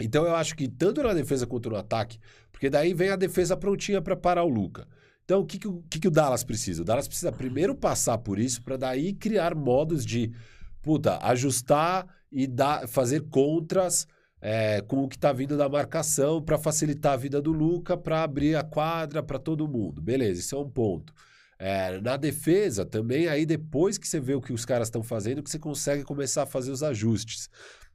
Então eu acho que tanto na defesa quanto no ataque, porque daí vem a defesa prontinha para parar o Luca. Então o que, que, o que, que o Dallas precisa? O Dallas precisa primeiro passar por isso para daí criar modos de puta, ajustar e dar, fazer contras é, com o que está vindo da marcação para facilitar a vida do Luca, para abrir a quadra para todo mundo. Beleza, isso é um ponto. É, na defesa também, aí depois que você vê o que os caras estão fazendo, que você consegue começar a fazer os ajustes.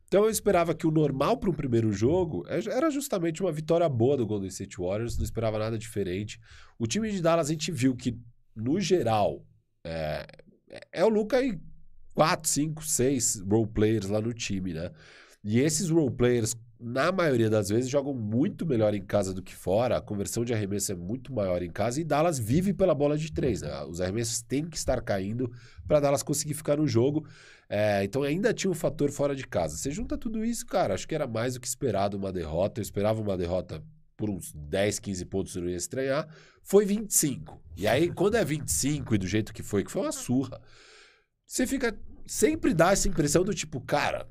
Então eu esperava que o normal para um primeiro jogo é, era justamente uma vitória boa do Golden State Warriors, não esperava nada diferente. O time de Dallas a gente viu que, no geral, é, é o Luca e 4, 5, 6 role players lá no time, né? E esses role players, na maioria das vezes, jogam muito melhor em casa do que fora. A conversão de arremesso é muito maior em casa e Dallas vive pela bola de três. Né? Os arremessos têm que estar caindo para Dallas conseguir ficar no jogo. É, então ainda tinha um fator fora de casa. Você junta tudo isso, cara, acho que era mais do que esperado uma derrota. Eu esperava uma derrota por uns 10, 15 pontos, não ia estranhar. Foi 25. E aí, quando é 25 e do jeito que foi, que foi uma surra, você fica. Sempre dá essa impressão do tipo, cara,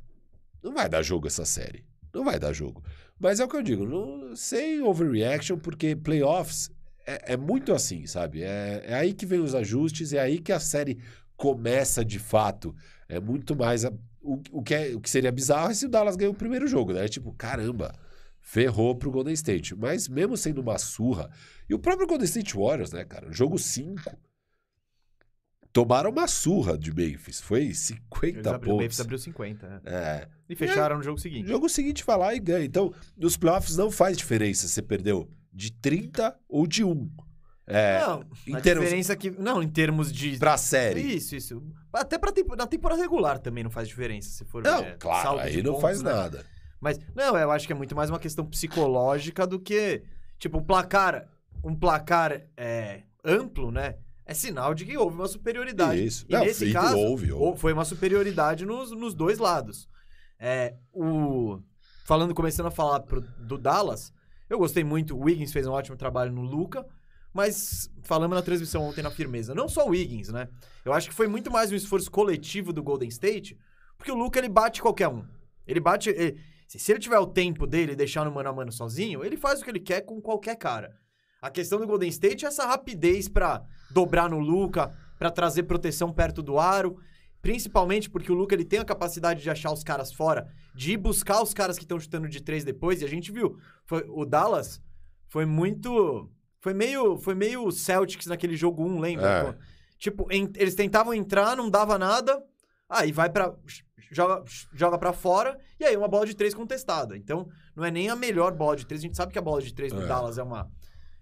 não vai dar jogo essa série. Não vai dar jogo. Mas é o que eu digo, não, sem overreaction, porque playoffs é, é muito assim, sabe? É, é, aí que vem os ajustes, é aí que a série começa de fato. É muito mais. A, o, o, que é, o que seria bizarro é se o Dallas ganhou o primeiro jogo, né? Tipo, caramba, ferrou pro Golden State. Mas mesmo sendo uma surra. E o próprio Golden State Warriors, né, cara? Jogo 5 tomaram uma surra de Memphis. Foi 50 abriu, pontos. O Memphis abriu 50, né? É. E fecharam no jogo seguinte. No jogo seguinte vai lá e ganha. Então, nos playoffs não faz diferença se você perdeu de 30 ou de 1. É, não, em a termos- diferença é que... Não, em termos de... pra série. Isso, isso. Até pra na temporada regular também não faz diferença, se for Não, ver. claro, aí não pontos, faz né? nada. Mas, não, eu acho que é muito mais uma questão psicológica do que, tipo, um placar, um placar é, amplo, né? É sinal de que houve uma superioridade. Isso. E Não, nesse e caso, houve, houve. ou- foi uma superioridade nos, nos dois lados. É, o, falando, começando a falar pro- do Dallas, eu gostei muito, o Wiggins fez um ótimo trabalho no Luca, mas falamos na transmissão ontem na firmeza, não só o Wiggins, né? Eu acho que foi muito mais um esforço coletivo do Golden State, porque o Luca ele bate qualquer um. Ele bate. ele- se se ele tiver o tempo dele e deixar no mano a mano sozinho, ele faz o que ele quer com qualquer cara. A questão do Golden State é essa rapidez pra dobrar no Luca, pra trazer proteção perto do aro. Principalmente porque o Luca ele tem a capacidade de achar os caras fora, de ir buscar os caras que estão chutando de três depois. E a gente viu, foi, o Dallas foi muito. Foi meio, foi meio Celtics naquele jogo 1, lembra? É. Tipo, en- eles tentavam entrar, não dava nada. Aí vai pra. Joga, joga pra fora. E aí uma bola de três contestada. Então, não é nem a melhor bola de três. A gente sabe que a bola de três do É. Dallas é uma.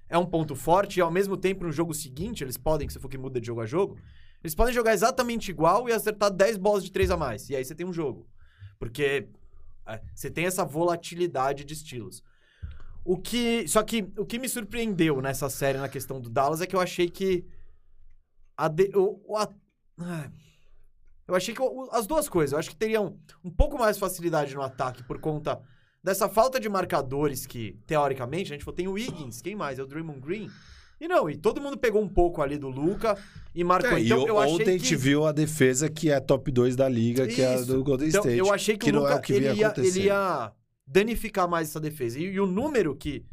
É um ponto forte. E ao mesmo tempo, no jogo seguinte, eles podem, que se for que muda de jogo a jogo, eles podem jogar exatamente igual e acertar 10 bolas de três a mais. E aí você tem um jogo. Porque é, você tem essa volatilidade de estilos. O que. Só que o que me surpreendeu nessa série na questão do Dallas é que eu achei que. A de- o- o a- eu achei que o- as duas coisas. Eu acho que teriam um pouco mais facilidade no ataque por conta dessa falta de marcadores que, teoricamente, a gente falou, tem o Wiggins, quem mais? É o Draymond Green. E não, e todo mundo pegou um pouco ali do Luca e marcou. É, e então, o- eu achei ontem que... a gente viu a defesa que é top 2 da liga, que é a Isso. do Golden Então, State. eu achei que, o não Luca, é o que ele, ia, ele ia danificar mais essa defesa. E, e o número que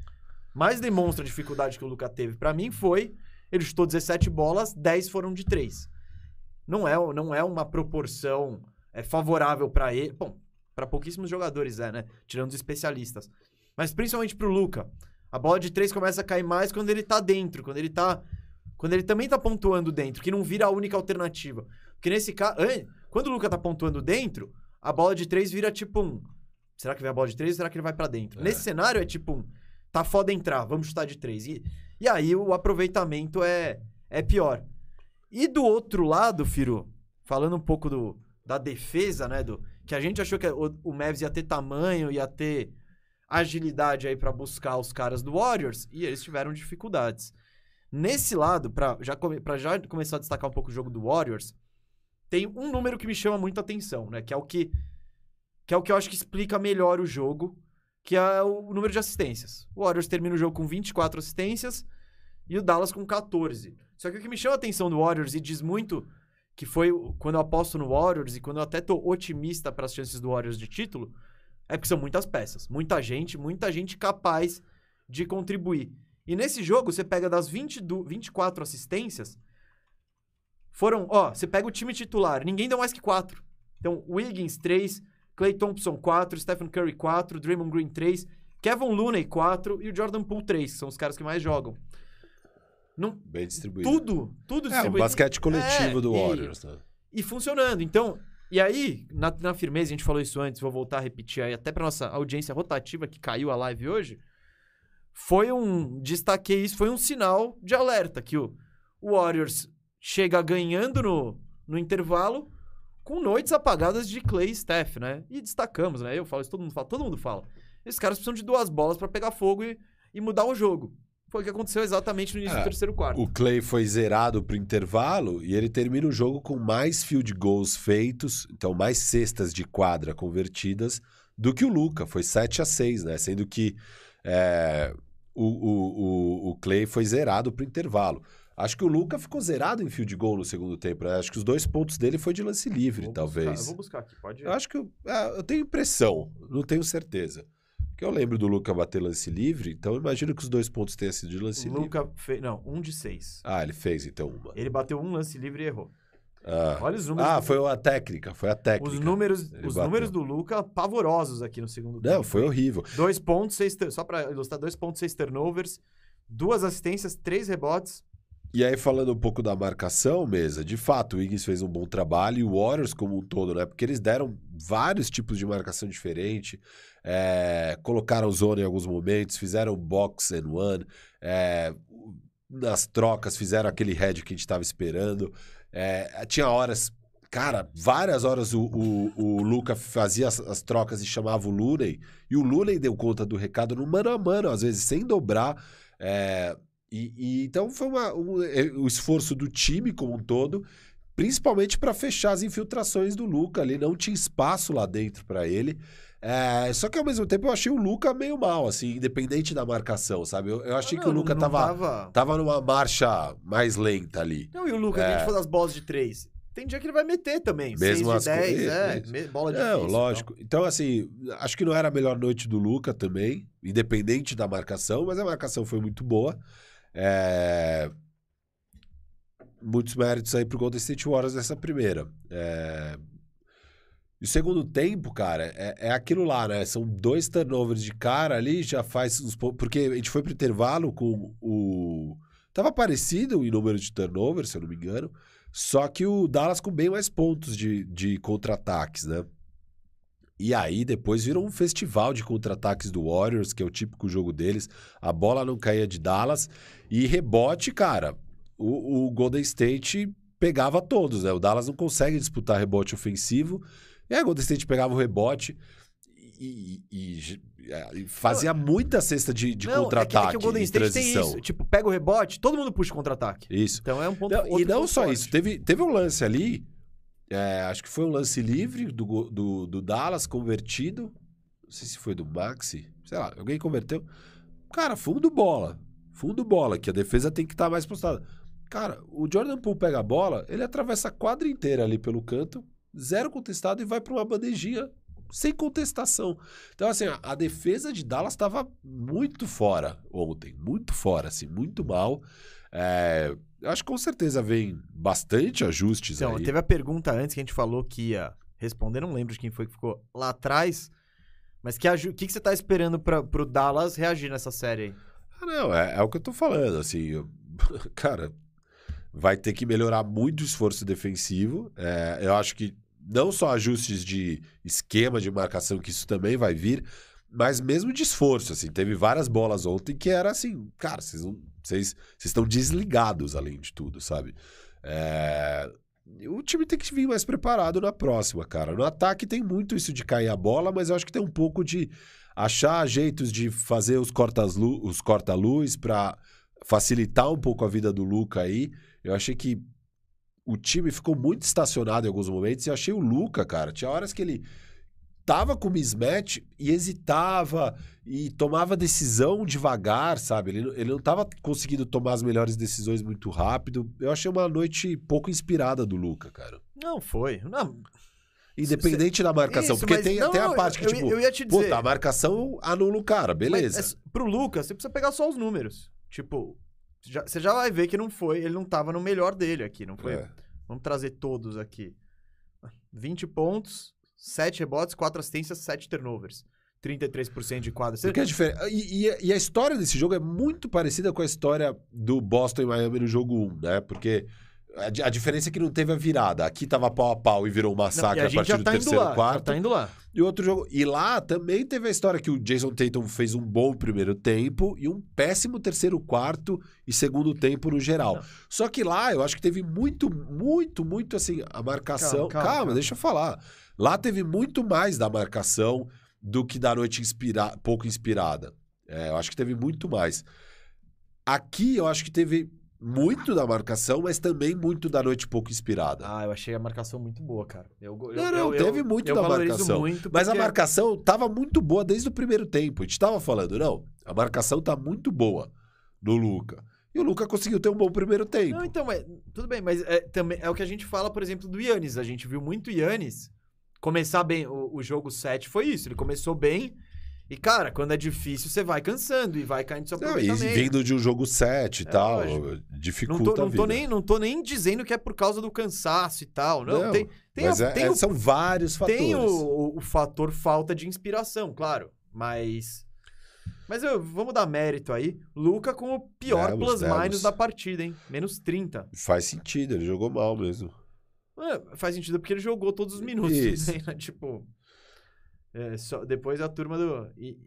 mais demonstra a dificuldade que o Luca teve pra mim foi ele chutou 17 bolas, 10 foram de 3. Não é, não é uma proporção é, favorável pra ele. Bom, pra pouquíssimos jogadores é, né? Tirando os especialistas. Mas principalmente pro Luca. A bola de 3 começa a cair mais quando ele tá dentro, quando ele tá quando ele também tá pontuando dentro, que não vira a única alternativa. Porque nesse caso, quando o Luca tá pontuando dentro, a bola de 3 vira tipo um, será que vem a bola de 3 ou será que ele vai pra dentro? É. Nesse cenário é tipo um, tá foda entrar, vamos chutar de 3. E, e aí o aproveitamento é, é pior. E do outro lado, Firo, falando um pouco do, da defesa, né, do que a gente achou que o, o Mavs ia ter tamanho, ia ter agilidade aí pra buscar os caras do Warriors, e eles tiveram dificuldades. Nesse lado, pra já, come, já começar a destacar um pouco o jogo do Warriors, tem um número que me chama muito atenção, né, que é o que que é o que eu acho que explica melhor o jogo, que é o número de assistências. O Warriors termina o jogo com 24 assistências e o Dallas com 14. Só que o que me chama a atenção do Warriors e diz muito que foi quando eu aposto no Warriors e quando eu até tô otimista para as chances do Warriors de título, é porque são muitas peças, muita gente, muita gente capaz de contribuir. E nesse jogo, você pega das 20 do- 24 assistências, foram, ó, você pega o time titular, ninguém deu mais que 4. Então, Wiggins 3, Clay Thompson 4, Stephen Curry 4, Draymond Green 3, Kevin Looney 4 e o Jordan Poole 3, que são os caras que mais jogam. Não, Bem distribuído. tudo, tudo É, o distribuído. basquete coletivo É, do e- Warriors, né? e funcionando. Então, e aí, na, na firmeza, a gente falou isso antes, vou voltar a repetir aí, até pra nossa audiência rotativa que caiu a live hoje, foi um. Destaquei isso, foi um sinal de alerta que o, o Warriors chega ganhando no, no intervalo com noites apagadas de Clay e Steph, né? E destacamos, né? Eu falo isso, todo mundo fala, todo mundo fala. Esses caras precisam de duas bolas pra pegar fogo e, e mudar o jogo. Foi o que aconteceu exatamente no início É, do terceiro quarto. O Clay foi zerado pro intervalo e ele termina o jogo com mais field goals feitos, então mais cestas de quadra convertidas do que o Luca. Foi 7 a 6 né? Sendo que é, o, o, o, o Clay foi zerado pro intervalo. Acho que o Luca ficou zerado em field goal no segundo tempo. né? Acho que os dois pontos dele foi de lance livre, Vou talvez. buscar- vou buscar aqui, pode Eu acho que eu, é, eu tenho impressão, não tenho certeza. Porque eu lembro do Luca bater lance livre, então imagino que os dois pontos tenham sido de lance O livre. Luca fez. Não, um de seis. Ah, ele fez então uma. Ele bateu um lance livre e errou. Ah, Olha os números. ah do- foi a técnica, foi a técnica. Os números, Ele os bateu. números do Luca pavorosos aqui no segundo tempo. Não, foi horrível. Dois pontos, seis, só pra ilustrar, dois pontos, seis turnovers, duas assistências, três rebotes. E aí, falando um pouco da marcação, mesa, de fato, o Wiggins fez um bom trabalho e o Warriors como um todo, né? Porque eles deram vários tipos de marcação diferente, é, colocaram zona em alguns momentos, fizeram box and one, é, nas trocas fizeram aquele head que a gente estava esperando. É, tinha horas, cara, várias horas o, o, o Luca fazia as, as trocas e chamava o Looney, e o Looney deu conta do recado no mano a mano, às vezes sem dobrar. É, e, e então foi uma, um, é, o esforço do time como um todo, principalmente para fechar as infiltrações do Luca ali, não tinha espaço lá dentro para ele. É, só que ao mesmo tempo eu achei o Luca meio mal, assim, independente da marcação, sabe? Eu, eu achei Ah, que o não, Luca não tava, tava... tava numa marcha mais lenta ali. Não, e o Luca, É. a gente for das bolas de três. Tem dia que ele vai meter também. Mesmo seis as de 10, co- é. me- Bola Não, difícil. lógico. Então, assim, acho que não era a melhor noite do Luca também, independente da marcação, mas a marcação foi muito boa. É, Muitos méritos aí pro Golden State Warriors nessa primeira. É, E o segundo tempo, cara, é, é aquilo lá, né? São dois turnovers de cara ali, já faz uns pontos. Porque a gente foi pro intervalo com o. Tava parecido em número de turnovers, se eu não me engano. Só que o Dallas com bem mais pontos de, de contra-ataques, né? E aí depois virou um festival de contra-ataques do Warriors, que é o típico jogo deles. A bola não caía de Dallas. E rebote, cara, o, o Golden State pegava todos, né? O Dallas não consegue disputar rebote ofensivo. E aí o Golden State pegava o rebote e, e- e- é, fazia muita cesta de, de Não, é que- contra-ataque é que o Golden State tem isso. Tipo, pega o rebote, todo mundo puxa o contra-ataque. Isso. Então é um ponto Não, e não só forte. isso, teve, teve um lance ali, é, acho que foi um lance livre do, do, do Dallas convertido. Não sei se foi do Maxi, sei lá, alguém converteu. Cara, fundo bola. Fundo bola, que a defesa tem que estar mais postada. Cara, o Jordan Poole pega a bola, ele atravessa a quadra inteira ali pelo canto, zero contestado e vai para uma bandejinha sem contestação. Então, assim, a, a defesa de Dallas estava muito fora ontem, muito fora, assim, muito mal. É, eu acho que com certeza vem bastante ajustes Então, aí. teve a pergunta antes que a gente falou que ia responder, não lembro de quem foi que ficou lá atrás, mas que o que, que você tá esperando pra, pro Dallas reagir nessa série aí? Ah, não, é, é o que eu tô falando, assim, eu- cara, vai ter que melhorar muito o esforço defensivo. É, eu acho que não só ajustes de esquema de marcação, que isso também vai vir, mas mesmo de esforço, assim, teve várias bolas ontem que era assim, cara, vocês não- vocês estão desligados além de tudo, sabe? É, o time tem que vir mais preparado na próxima, cara. No ataque tem muito isso de cair a bola, mas eu acho que tem um pouco de achar jeitos de fazer os corta-luz os corta para facilitar um pouco a vida do Luca aí. Eu achei que o time ficou muito estacionado em alguns momentos e achei o Luca, cara, tinha horas que ele tava com mismatch e hesitava e tomava decisão devagar, sabe? Ele, não- ele não tava conseguindo tomar as melhores decisões muito rápido. Eu achei uma noite pouco inspirada do Luca, cara. Não foi. Não, Independente da marcação. Isso, porque tem, não, tem a parte que, eu- tipo, eu ia te dizer. puta, a marcação anula o cara, beleza. Mas, é, pro Lucas, você precisa pegar só os números. Tipo, já- você já vai ver que não foi, ele não tava no melhor dele aqui, não foi? É. Vamos trazer todos aqui. 20 pontos, 7 rebotes, 4 assistências, 7 turnovers. 33% de quadra. Porque é diferente. E, e- e a história desse jogo é muito parecida com a história do Boston e Miami no jogo 1, né? Porque a, a diferença é que não teve a virada. Aqui tava pau a pau e virou um Não, massacre e a a partir já do tá indo terceiro lá, já quarto. tá indo lá. E outro jogo. E lá também teve a história que o Jason Tatum fez um bom primeiro tempo e um péssimo terceiro quarto e segundo tempo no geral. Não. Só que lá eu acho que teve muito, muito, muito assim, a marcação. Calma, Calma, calma, calma. deixa eu falar. Lá teve muito mais da marcação do que da noite inspira... pouco inspirada. É, eu acho que teve muito mais. Aqui eu acho que teve muito da marcação, mas também muito da noite pouco inspirada. Ah, eu achei a marcação muito boa, cara. Eu, eu, Não, não, eu- teve muito da marcação. Muito Mas a porque- marcação tava muito boa desde o primeiro tempo. A gente tava falando, não, a marcação tá muito boa no Luca. E o Luca conseguiu ter um bom primeiro tempo. Não, então, mas, tudo bem, mas é, também, é o que a gente fala, por exemplo, do Yannis. A gente viu muito Yannis começar bem. O, o jogo 7 foi isso. Ele começou bem. E, cara, quando é difícil, você vai cansando e vai caindo seu Não, e vindo de um jogo 7 e É tal, lógico. não, dificulta tô, a não, tô nem, não tô nem dizendo que é por causa do cansaço e tal. Não, Não, tem, tem, a- é- tem é- o são vários fatores. Tem o, o- o fator falta de inspiração, claro. Mas. Mas eu, vamos dar mérito aí. Luca com o pior plus-minus da partida, hein? Menos 30. Faz sentido, ele jogou mal mesmo. Faz sentido porque ele jogou todos os minutos. Isso. né? Tipo. é, só, depois a turma do. e-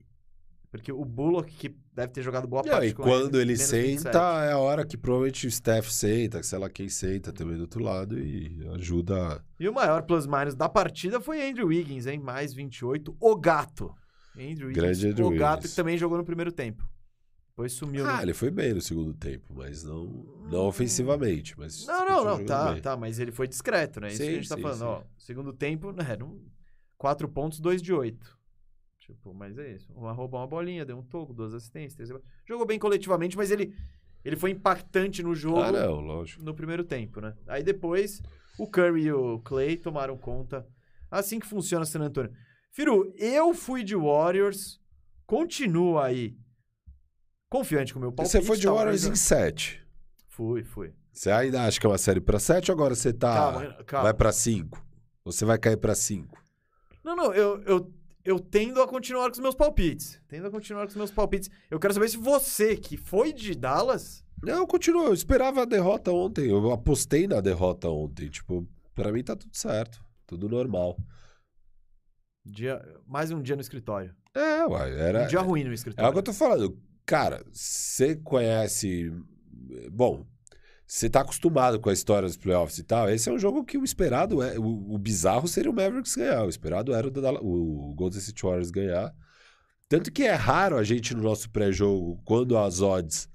porque o Bullock, que deve ter jogado boa parte e quando ele menos senta, 27. é a hora que provavelmente o Steph senta, sei lá quem senta também do outro lado e ajuda. E o maior plus-minus da partida foi Andrew Wiggins, hein? Mais 28. O gato. Andrew Wiggins. Grande Andrew o gato Wiggins. que também jogou no primeiro tempo. Depois sumiu. no- Ah, ele foi bem no segundo tempo, mas não, não ofensivamente. Mas Não, não, não, tá, bem. tá, mas ele foi discreto, né? Isso que a gente tá sim, falando, sim. ó. Segundo tempo, né? Não, quatro pontos, dois de oito. Tipo, mas é isso. Uma roubou uma bolinha, deu um toco, duas assistências, três... Jogou bem coletivamente, mas ele, ele foi impactante no jogo Ah, não, lógico. no primeiro tempo, né? Aí depois, o Curry e o Clay tomaram conta. Assim que funciona San Antonio. Firu, eu fui de Warriors, continuo aí confiante com o meu palpite. Você foi de Warriors em 7. Fui, fui. Você ainda acha que é uma série pra 7 ou agora você tá. Calma, calma. Vai pra 5? Você vai cair pra 5? Não, não, eu, eu, eu tendo a continuar com os meus palpites. Tendo a continuar com os meus palpites. Eu quero saber se você, que foi de Dallas, Não, continua. Eu esperava a derrota ontem. Eu apostei na derrota ontem. Tipo, pra mim tá tudo certo. Tudo normal. dia, mais um dia no escritório. É, uai. Era, um dia ruim no É escritório. o que eu tô falando. Cara, você conhece. Bom, você tá acostumado com a história dos playoffs e tal. Esse é um jogo que o esperado é. O, o bizarro seria o Mavericks ganhar. O esperado era o, o Golden State Warriors ganhar. Tanto que é raro a gente no nosso pré-jogo, quando as odds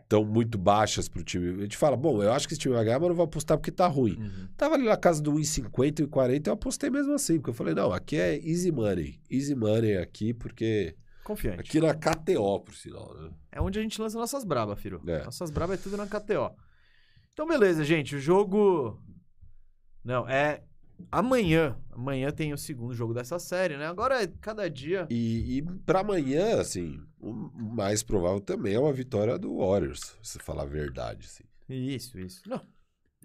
estão muito baixas pro time. A gente fala, bom, eu acho que esse time vai ganhar, mas não vou apostar porque tá ruim. Uhum. Tava ali na casa do 1,50 e 40, eu apostei mesmo assim, porque eu falei, não, aqui é easy money. Easy money aqui, porque Confiante. aqui na KTO, por sinal, né? É onde a gente lança nossas brabas, Firo. É. Nossas brabas é tudo na KTO. Então, beleza, gente. O jogo. Não, é. Amanhã. Amanhã tem o segundo jogo dessa série, né? Agora é cada dia. E, e para amanhã, assim, o mais provável também é uma vitória do Warriors, se falar a verdade, assim. Isso, isso. Não.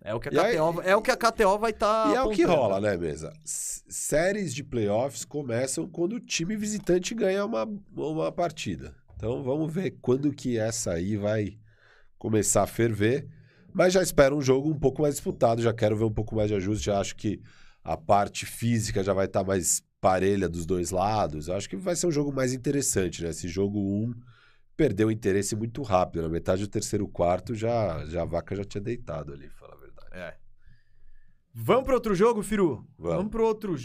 É o que a E aí- KTO, é o que a KTO vai estar. e é o que rola, né, mesa? Séries de playoffs começam quando o time visitante ganha uma, uma partida. Então vamos ver quando que essa aí vai começar a ferver. Mas já espero um jogo um pouco mais disputado, já quero ver um pouco mais de ajuste. Já acho que a parte física já vai estar mais parelha dos dois lados. Eu acho que vai ser um jogo mais interessante, né? Esse jogo 1 perdeu o interesse muito rápido. Na metade do terceiro quarto, já, já a vaca já tinha deitado ali, É. Vamos pro outro jogo, Firu? Vamos. Vamos pro outro.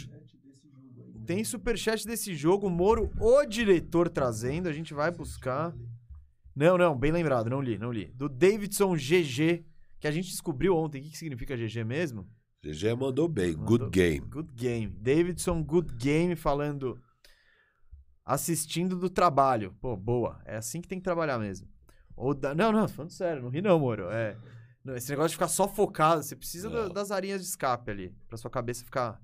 Tem superchat desse jogo, Moro, o diretor trazendo. A gente vai buscar. Não, não, bem lembrado, não li, não li. Do Davidson GG, que a gente descobriu ontem. O que, que significa GG mesmo? GG mandou bem. Mandou- Good game. Good game. Davidson, good game, falando. Assistindo do trabalho. Pô, boa. É assim que tem que trabalhar mesmo. Ou da... Não, não, falando sério, não ri não, Moro. É... não, Esse negócio de ficar só focado, você precisa da- das arinhas de escape ali, pra sua cabeça ficar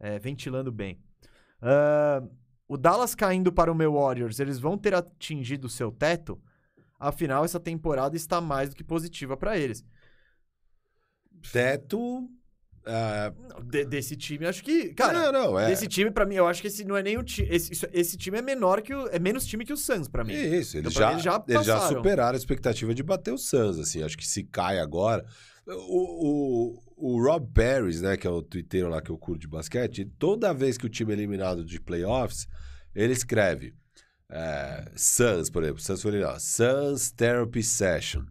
é, ventilando bem. Ah, o Dallas caindo para o meu Warriors, eles vão ter atingido o seu teto? Afinal, essa temporada está mais do que positiva pra eles. Teto. Ah, De- desse time, acho que. Cara, não, não, é. Esse time, pra mim, eu acho que esse não é nem o time. Esse, esse time é menor que o. É menos time que o Suns, pra mim. Isso, eles Então, já, mim, eles já eles já superaram a expectativa de bater o Suns, assim. Acho que se cai agora... O, o, o Rob Paris, né, que é o twitteiro lá que eu curto de basquete, toda vez que o time é eliminado de playoffs, ele escreve é, Suns, por exemplo. Suns foi eliminado. Suns Therapy Session.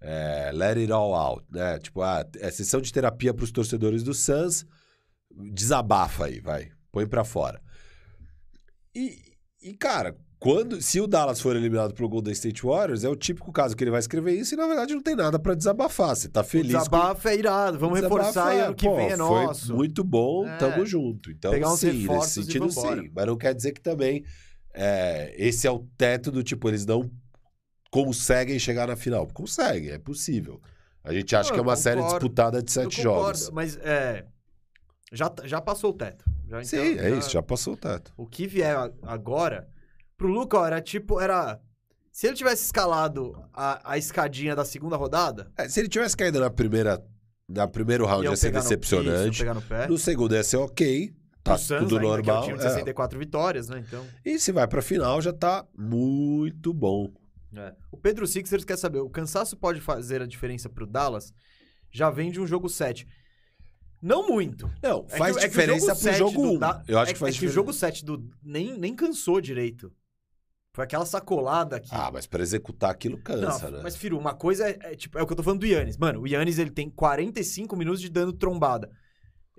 É, let it all out, né? Tipo, ah, é sessão de terapia para os torcedores do Suns. Desabafa aí, vai. Põe pra fora. E, e, cara, quando se o Dallas for eliminado pelo Golden State Warriors, é o típico caso que ele vai escrever isso e, na verdade, não tem nada pra desabafar. Você tá O feliz com desabafo é irado. Vamos reforçar é, ano que pô, vem é nosso. Foi muito bom, É. tamo junto. Então, Pegar sim, nesse sentido, sim. Mas não quer dizer que também é, esse é o teto do tipo, eles não conseguem chegar na final. Conseguem, é possível. A gente acha Não, que é uma série concordo. disputada de sete concordo, jogos. Mas é. Já, já passou o teto. Já, Sim, então, é isso, já passou o teto. O que vier agora. Pro Luca, era tipo. Era. Se ele tivesse escalado a, a escadinha da segunda rodada. É, se ele tivesse caído na primeira, na primeiro round ia ser no- isso, decepcionante. no pé. No segundo ia ser ok, tá Suns tudo ainda, Que é o normal. time de é. 64 vitórias, né? Então. E se vai pra final já tá muito bom. É. O Pedro Sixers quer saber, o cansaço pode fazer a diferença pro Dallas? Já vem de um jogo 7. Não muito. Não, É faz que- é que o diferença pro 7 jogo do 1. Da- Eu acho é, que faz é que o diferença. jogo 7 do nem, nem cansou direito. Foi aquela sacolada que... Ah, mas pra executar aquilo Não, cansa, né? Mas, Firu, uma coisa é, é, tipo, é o que eu tô falando do Yannis. Mano, o Yannis, ele tem 45 minutos de dando trombada.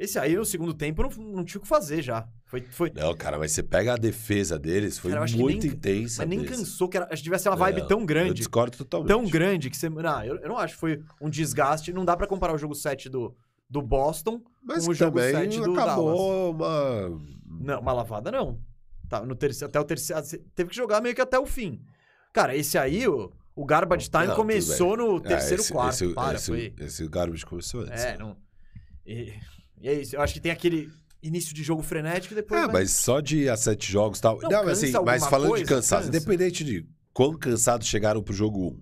Esse aí, no segundo tempo, não, não tinha o que fazer já. Foi, foi, Não, cara, mas você pega a defesa deles, foi Cara, eu muito nem- intensa. mas nem cansou, que era, acho que ser uma vibe Não, tão Eu grande. discordo totalmente. tão grande que você. Não, eu, eu não acho que foi um desgaste. Não dá pra comparar o jogo 7 do, do Boston Mas com o jogo também 7 do acabou uma... Não, uma lavada não. Tá, no terceiro, até o terceiro. você Teve que jogar meio que até o fim. Cara, esse aí, o, o Garbage Time Não, começou no É, terceiro esse, quarto. Esse, para, esse, foi. esse garbage começou antes. É, não. E, e é isso. Eu acho que tem aquele início de jogo frenético e depois. Vai- mas só de a sete jogos e tal. Não, Não, mas assim, mas falando coisa, de cansaço, cansa. independente de quão cansados chegaram pro jogo 1.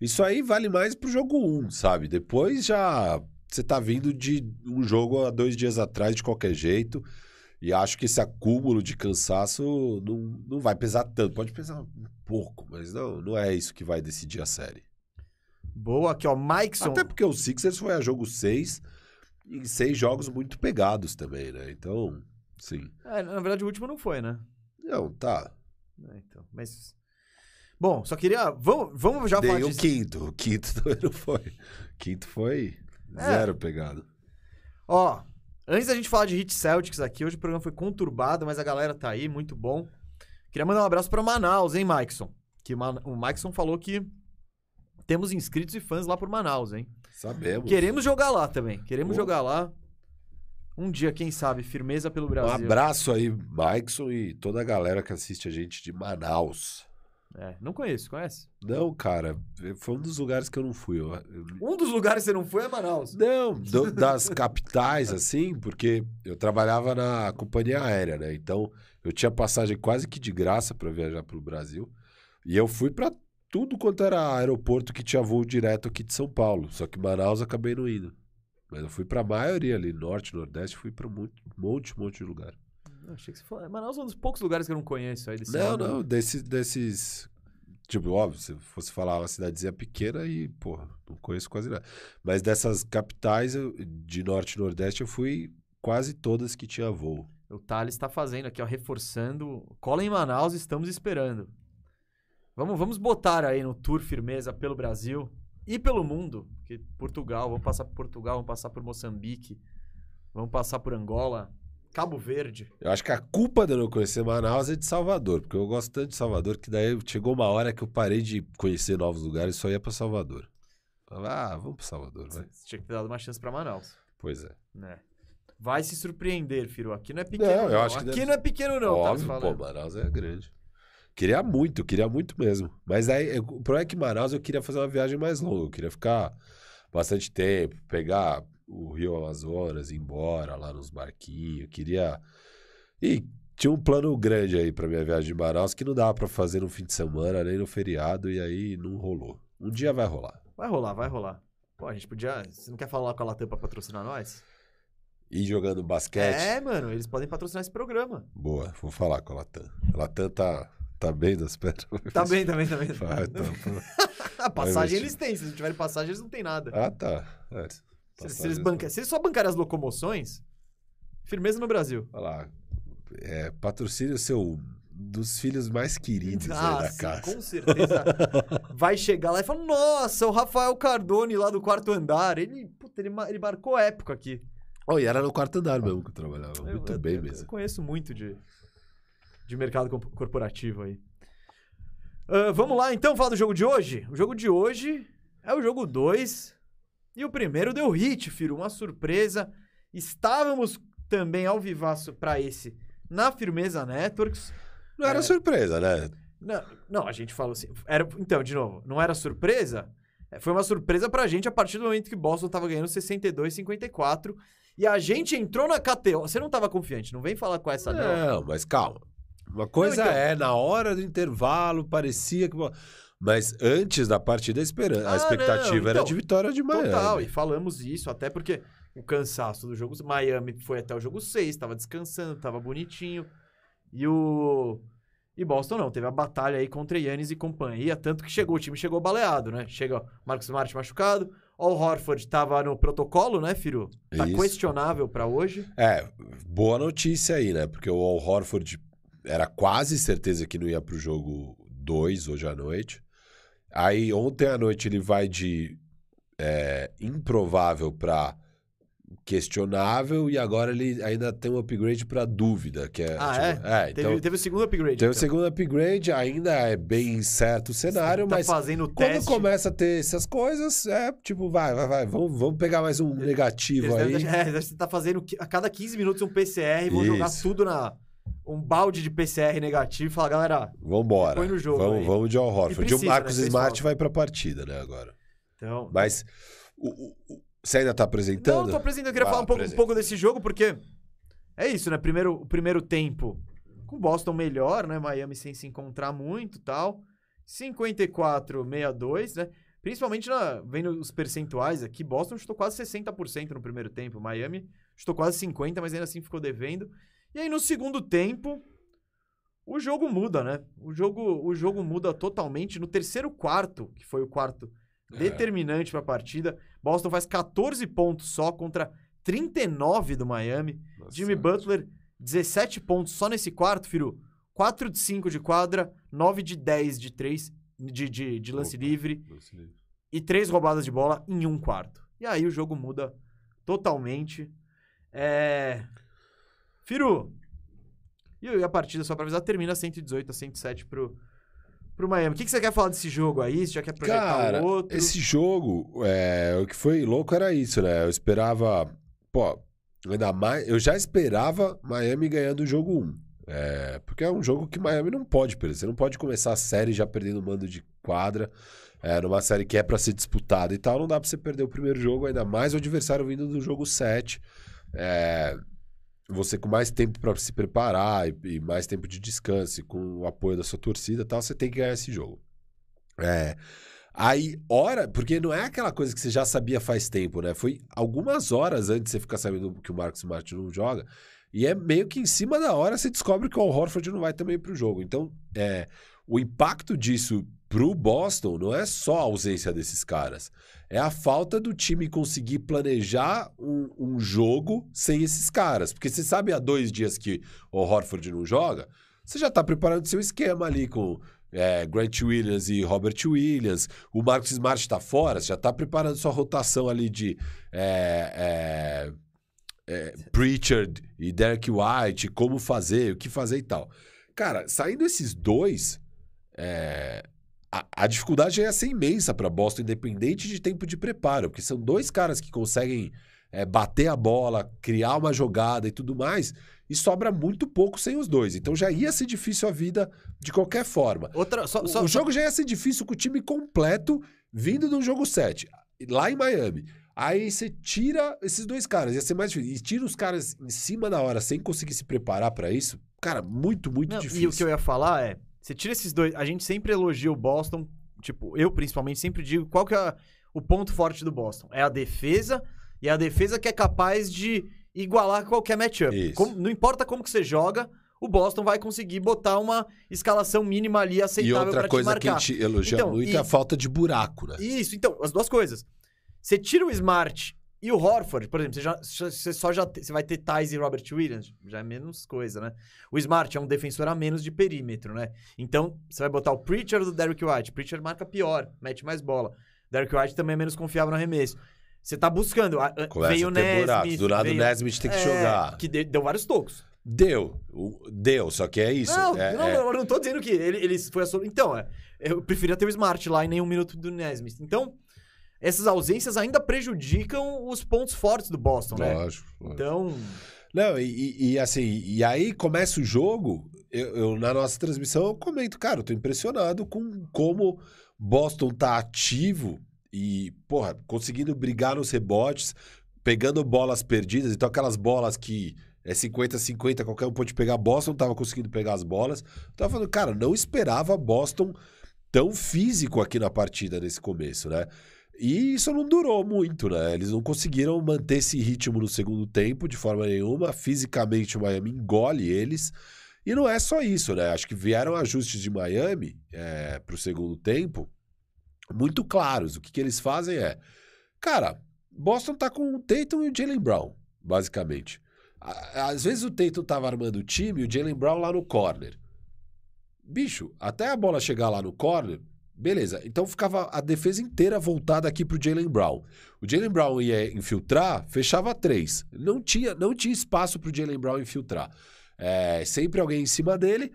Isso aí vale mais pro jogo 1, sabe? Depois já você tá vindo de um jogo há dois dias atrás de qualquer jeito. E acho que esse acúmulo de cansaço não, não vai pesar tanto. Pode pesar um pouco, mas não, não é isso que vai decidir a série. Boa, aqui, ó. Mikeson. Até porque o Sixers foi a jogo 6 em seis jogos muito pegados também, né? Então, sim. É, na verdade, o último não foi, né? Não, tá. É, então, mas. Bom, só queria. Vamos, vamos já falar Dei o disso. quinto. O quinto não foi. O quinto foi É. zero pegado. Ó, antes da gente falar de Hit Celtics aqui, hoje o programa foi conturbado, mas a galera tá aí, muito bom. Queria mandar um abraço pra Manaus, hein, Mikeson? Que o Ma- o Mikeson falou que temos inscritos e fãs lá por Manaus, hein? Sabemos. Queremos jogar lá também. Queremos jogar lá. Um dia, quem sabe, firmeza pelo Um Brasil. abraço aí, Maikson e toda a galera que assiste a gente de Manaus. É, não conheço, conhece? Não, cara, foi um dos lugares que eu não fui. Eu- Um dos lugares que você não foi é Manaus. Não, do- das capitais, assim, porque eu trabalhava na companhia aérea, né? Então, eu tinha passagem quase que de graça para viajar pelo Brasil. E eu fui para tudo quanto era aeroporto que tinha voo direto aqui de São Paulo. Só que Manaus acabei não indo. Mas eu fui para a maioria ali, norte, nordeste, fui para um monte, monte de lugar. Achei que você falou. Manaus é um dos poucos lugares que eu não conheço aí desse Não, lado. não, desses, desses. Tipo, óbvio, se fosse falar uma cidadezinha pequena e, porra, não conheço quase nada. Mas dessas capitais eu- de norte e nordeste eu fui quase todas que tinha voo. O Thales tá fazendo aqui, ó, reforçando. Cola em Manaus, estamos esperando. Vamos, vamos botar aí no tour firmeza pelo Brasil e pelo mundo. Porque Portugal, vamos passar por Portugal, vamos passar por Moçambique, vamos passar por Angola, Cabo Verde. Eu acho que a culpa de eu não conhecer Manaus é de Salvador, porque eu gosto tanto de Salvador que daí chegou uma hora que eu parei de conhecer novos lugares e só ia pra Salvador. Falava, ah, vamos pra Salvador, vai. Você tinha que ter dado uma chance pra Manaus. Pois é. né? Vai se surpreender, Firo. Aqui não é pequeno. Não, eu não. acho que Aqui deve- não é pequeno, não. tá Óbvio, pô. Manaus é grande. Queria muito, queria muito mesmo. Mas aí, eu- o problema é que Manaus eu queria fazer uma viagem mais longa. Eu queria ficar bastante tempo, pegar o Rio Amazonas, ir embora lá nos barquinhos. Queria. E tinha um plano grande aí pra minha viagem de Manaus que não dava pra fazer no fim de semana, nem no feriado, e aí não rolou. Um dia vai rolar. Vai rolar, vai rolar. Pô, a gente podia. Você não quer falar com a Latam pra patrocinar nós? Ir jogando basquete. É, mano, eles podem patrocinar esse programa. Boa, vou falar com a Latam. A Latam tá, tá bem das pernas. Tá bem, tá bem, tá bem. Tá. A passagem eles têm. Se não tiverem passagem, eles não têm nada. Ah, tá. É, se, se eles banca... se eles só bancarem as locomoções, firmeza no Brasil. Olha lá. É, patrocínio seu dos filhos mais queridos aí Ah, da sim, casa. com certeza vai chegar lá e falar: Nossa, o Rafael Cardone lá do quarto andar. Ele, puta, ele, ele marcou época aqui. Oh, e era no quarto andar mesmo que eu trabalhava. Eu- Muito eu, bem eu, mesmo. Eu conheço muito de, de mercado corp- corporativo aí. Ah, vamos lá então falar do jogo de hoje? O jogo de hoje é o jogo 2. E o primeiro deu hit, filho. Uma surpresa. Estávamos também ao vivaço pra esse na Firmeza Networks. Não era É. surpresa, né? Não, não, a gente falou assim. Era, então, de novo, não era surpresa? É, Foi uma surpresa pra gente a partir do momento que Boston tava ganhando 62, 54. E a gente entrou na KTO. Você não tava confiante, não vem falar com essa, não. Não, mas calma. Uma coisa Não, então- é, na hora do intervalo, parecia que. Mas antes da partida, a, esperan- a Ah, expectativa não, era então, de vitória de Miami. Total, e falamos isso, até porque o cansaço do jogo. Miami foi até o jogo 6, tava descansando, tava bonitinho. E o. E Boston não, teve a batalha aí contra Yannis e companhia, tanto que chegou, o time chegou baleado, né? Chega Marcos Smart machucado, Al Horford tava no protocolo, né, Firu? Tá Isso. questionável pra hoje. É, boa notícia aí, né? Porque o Al Horford era quase certeza que não ia pro jogo 2 hoje à noite. Aí ontem à noite ele vai de é, improvável pra questionável e agora ele ainda tem um upgrade pra dúvida, que é... Ah, tipo, é? então Teve, teve o segundo upgrade. tem o então. segundo upgrade, ainda é bem certo o cenário, tá mas fazendo o quando teste. começa a ter essas coisas, é tipo, vai, vai, vai, vamos, vamos pegar mais um negativo Eles aí. devem- É, você tá fazendo a cada 15 minutos um PCR, vão jogar tudo na. Um balde de PCR negativo e falar, galera, Vambora. Põe no jogo vamos, aí. vamos de Al Horford. precisa, o Marcos né? Smart falta. vai pra partida, né, agora. então. Mas o- o- você ainda tá apresentando? Não, tô apresentando. Eu queria Vai, falar um pouco, um pouco desse jogo, porque é isso, né? Primeiro, o primeiro tempo com Boston melhor, né? Miami sem se encontrar muito e tal. 54-62, né? Principalmente na, vendo os percentuais aqui, Boston chutou quase 60% no primeiro tempo. Miami chutou quase 50%, mas ainda assim ficou devendo. E aí no segundo tempo, o jogo muda, né? O jogo, o jogo muda totalmente. No terceiro quarto, que foi o quarto É. determinante para a partida, Boston faz 14 pontos só contra 39 do Miami. Nossa, Jimmy Butler, 17 pontos só nesse quarto, Firu. 4 de 5 de quadra, 9 de 10 de 3 de, de, de lance Opa. livre lance livre. e três roubadas de bola em um quarto. E aí o jogo muda totalmente. É... Firu, e a partida, só pra avisar, termina 118 a 107 pro, pro Miami. O que, que você quer falar desse jogo aí? Você já quer projetar Cara, o outro? esse jogo, é, o que foi louco era isso, né? Eu esperava, pô, ainda mais, eu já esperava Miami ganhando o jogo 1. É, porque é um jogo que Miami não pode perder. Você não pode começar a série já perdendo o mando de quadra. É, numa série que é pra ser disputada e tal, não dá pra você perder o primeiro jogo, ainda mais o adversário vindo do jogo 7. É, você com mais tempo pra se preparar e, e mais tempo de descanso, e com o apoio da sua torcida tal, você tem que ganhar esse jogo. É, Aí, hora, porque não é aquela coisa que você já sabia faz tempo, né? Foi algumas horas antes de você ficar sabendo que o Marcos Smart não joga. E é meio que em cima da hora você descobre que o Horford não vai também pro jogo. Então, é, o impacto disso pro Boston não é só a ausência desses caras. É a falta do time conseguir planejar um, um jogo sem esses caras. Porque você sabe há dois dias que o Horford não joga, você já tá preparando seu esquema ali com é, Grant Williams e Robert Williams. O Marcos Smart está fora, você já está preparando sua rotação ali de é, é, é, Pritchard e Derek White, como fazer, o que fazer e tal. Cara, saindo esses dois, é, a, a dificuldade ia ser imensa para Boston, independente de tempo de preparo, porque são dois caras que conseguem é, bater a bola, criar uma jogada e tudo mais, e sobra muito pouco sem os dois. Então já ia ser difícil a vida de qualquer forma. Outra, só, O- só- o jogo já ia ser difícil com o time completo vindo do jogo 7, lá em Miami. Aí você tira esses dois caras, ia ser mais difícil. E tira os caras em cima da hora sem conseguir se preparar pra isso. Cara, muito, muito Não, difícil. E o que eu ia falar é, você tira esses dois, a gente sempre elogia o Boston, tipo, eu principalmente sempre digo qual que é o ponto forte do Boston. É a defesa, e é a defesa que é capaz de igualar qualquer matchup. Como- não importa como que você joga, o Boston vai conseguir botar uma escalação mínima ali E aceitável outra pra coisa te que a marcar. gente elogia Então, muito e- é a falta de buraco, né? Isso, então, as duas coisas. Você tira o Smart e o Horford, por exemplo, você, já, você só já você vai ter Thais e Robert Williams, já é menos coisa, né? O Smart é um defensor a menos de perímetro, né? Então, você vai botar o Preacher do Derrick White. O Preacher marca pior, mete mais bola. O Derrick White também é menos confiável no arremesso. Você tá buscando. a- a- Começa veio o. Nesmith. Do lado veio, do Nesmith tem que é, jogar. Que de- deu vários tocos. Deu. O- Deu, só que é isso. Não, é, não, é- eu não tô dizendo que ele, ele foi a sua. Então, é, eu preferia ter o Smart lá em nenhum minuto do Nesmith. Então, essas ausências ainda prejudicam os pontos fortes do Boston, né? Lógico, lógico. Então, Não, e, e- e assim, e aí começa o jogo, eu, eu, na nossa transmissão eu comento, cara, eu tô impressionado com como Boston tá ativo e, porra, conseguindo brigar nos rebotes, pegando bolas perdidas, então aquelas bolas que é 50-50, qualquer um pode pegar, Boston tava conseguindo pegar as bolas. Tava falando, cara, não esperava Boston tão físico aqui na partida nesse começo, né? E isso não durou muito, né? Eles não conseguiram manter esse ritmo no segundo tempo de forma nenhuma. Fisicamente, o Miami engole eles. E não é só isso, né? Acho que vieram ajustes de Miami é, para o segundo tempo muito claros. O que, que eles fazem é. Cara, Boston tá com o Tatum e o Jalen Brown, basicamente. Às vezes o Tatum tava armando o time e o Jalen Brown lá no corner. Bicho, até a bola chegar lá no corner, beleza. Então ficava a defesa inteira voltada aqui pro Jalen Brown. O Jalen Brown ia infiltrar, fechava três. Não tinha, não tinha espaço pro Jalen Brown infiltrar. É, sempre alguém em cima dele.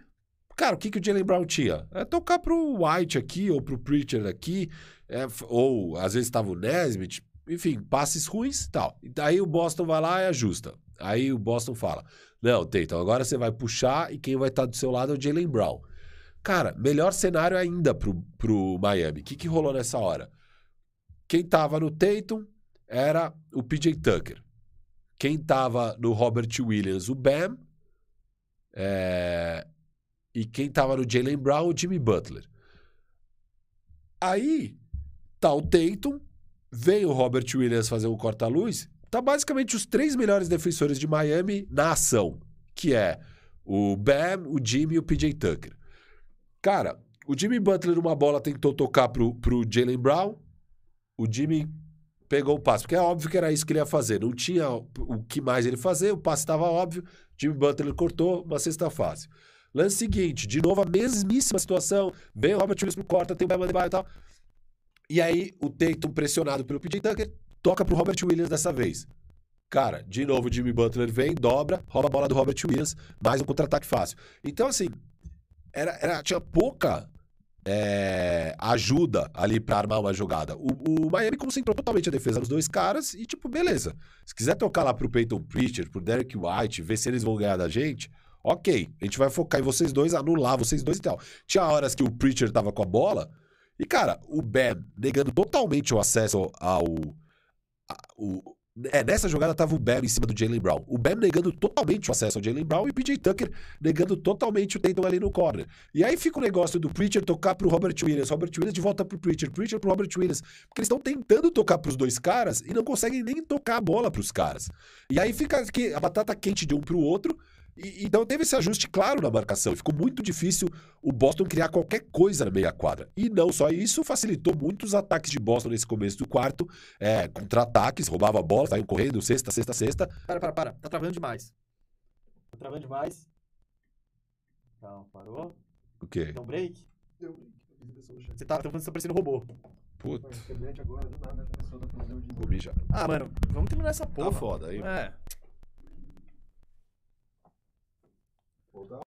Cara, o que, que o Jalen Brown tinha? É tocar pro White aqui, ou pro Preacher aqui, é, ou às vezes estava o Nesmith, enfim, passes ruins e tal. Daí o Boston vai lá e ajusta. Aí o Boston fala: Não, Tatum, agora você vai puxar e quem vai estar do seu lado é o Jalen Brown. Cara, melhor cenário ainda pro, pro Miami. O que, que rolou nessa hora? Quem tava no Tatum era o PJ Tucker. Quem tava no Robert Williams, o Bam. É, E quem tava no Jalen Brown, o Jimmy Butler. Aí tá o Tatum, vem o Robert Williams fazer um corta-luz. Tá basicamente os três melhores defensores de Miami na ação, que é o Bam, o Jimmy e o PJ Tucker. Cara, o Jimmy Butler numa bola tentou tocar pro, pro Jalen Brown. O Jimmy pegou o passe, porque é óbvio que era isso que ele ia fazer. Não tinha o que mais ele fazer, o passe estava óbvio. Jimmy Butler cortou, uma cesta fácil. Lance seguinte, de novo a mesmíssima situação. Vem o Robert Williams corta, tem o Bam Adebayo e tal. E aí o Tatum pressionado pelo PJ Tucker toca pro Robert Williams dessa vez. Cara, de novo o Jimmy Butler vem, dobra, rouba a bola do Robert Williams, mais um contra-ataque fácil. Então, assim, era, era- tinha pouca é, ajuda ali pra armar uma jogada. O, o Miami concentrou totalmente a defesa dos dois caras e, tipo, beleza. Se quiser tocar lá pro Peyton Pritchard, pro Derek White, ver se eles vão ganhar da gente, ok. A gente vai focar em vocês dois, anular vocês dois e tal. Tinha horas que o Pritchard tava com a bola e, cara, o Ben negando totalmente o acesso ao. a- o- é, nessa jogada tava o Bam em cima do Jalen Brown. O Bam negando totalmente o acesso ao Jalen Brown e o PJ Tucker negando totalmente o Tatum ali no corner. E aí fica o negócio do Preacher tocar pro Robert Williams, Robert Williams de volta pro Preacher, Preacher pro Robert Williams. Porque eles estão tentando tocar pros dois caras e não conseguem nem tocar a bola pros caras. E aí fica a batata quente de um pro outro. E, então teve esse ajuste claro na marcação. Ficou muito difícil o Boston criar qualquer coisa na meia quadra. E não só isso, facilitou muitos ataques de Boston nesse começo do quarto. É, contra-ataques, roubava a bola, saiu correndo, sexta, sexta, sexta. para, para, para. Tá travando demais. Tá travando demais. Calma, parou. O quê? Deu um break. Deu do chat. Você tá, falando que você tá parecendo um robô. Puta, vou mijar. Ah, mano, vamos terminar essa porra. Tá foda aí. É. novo.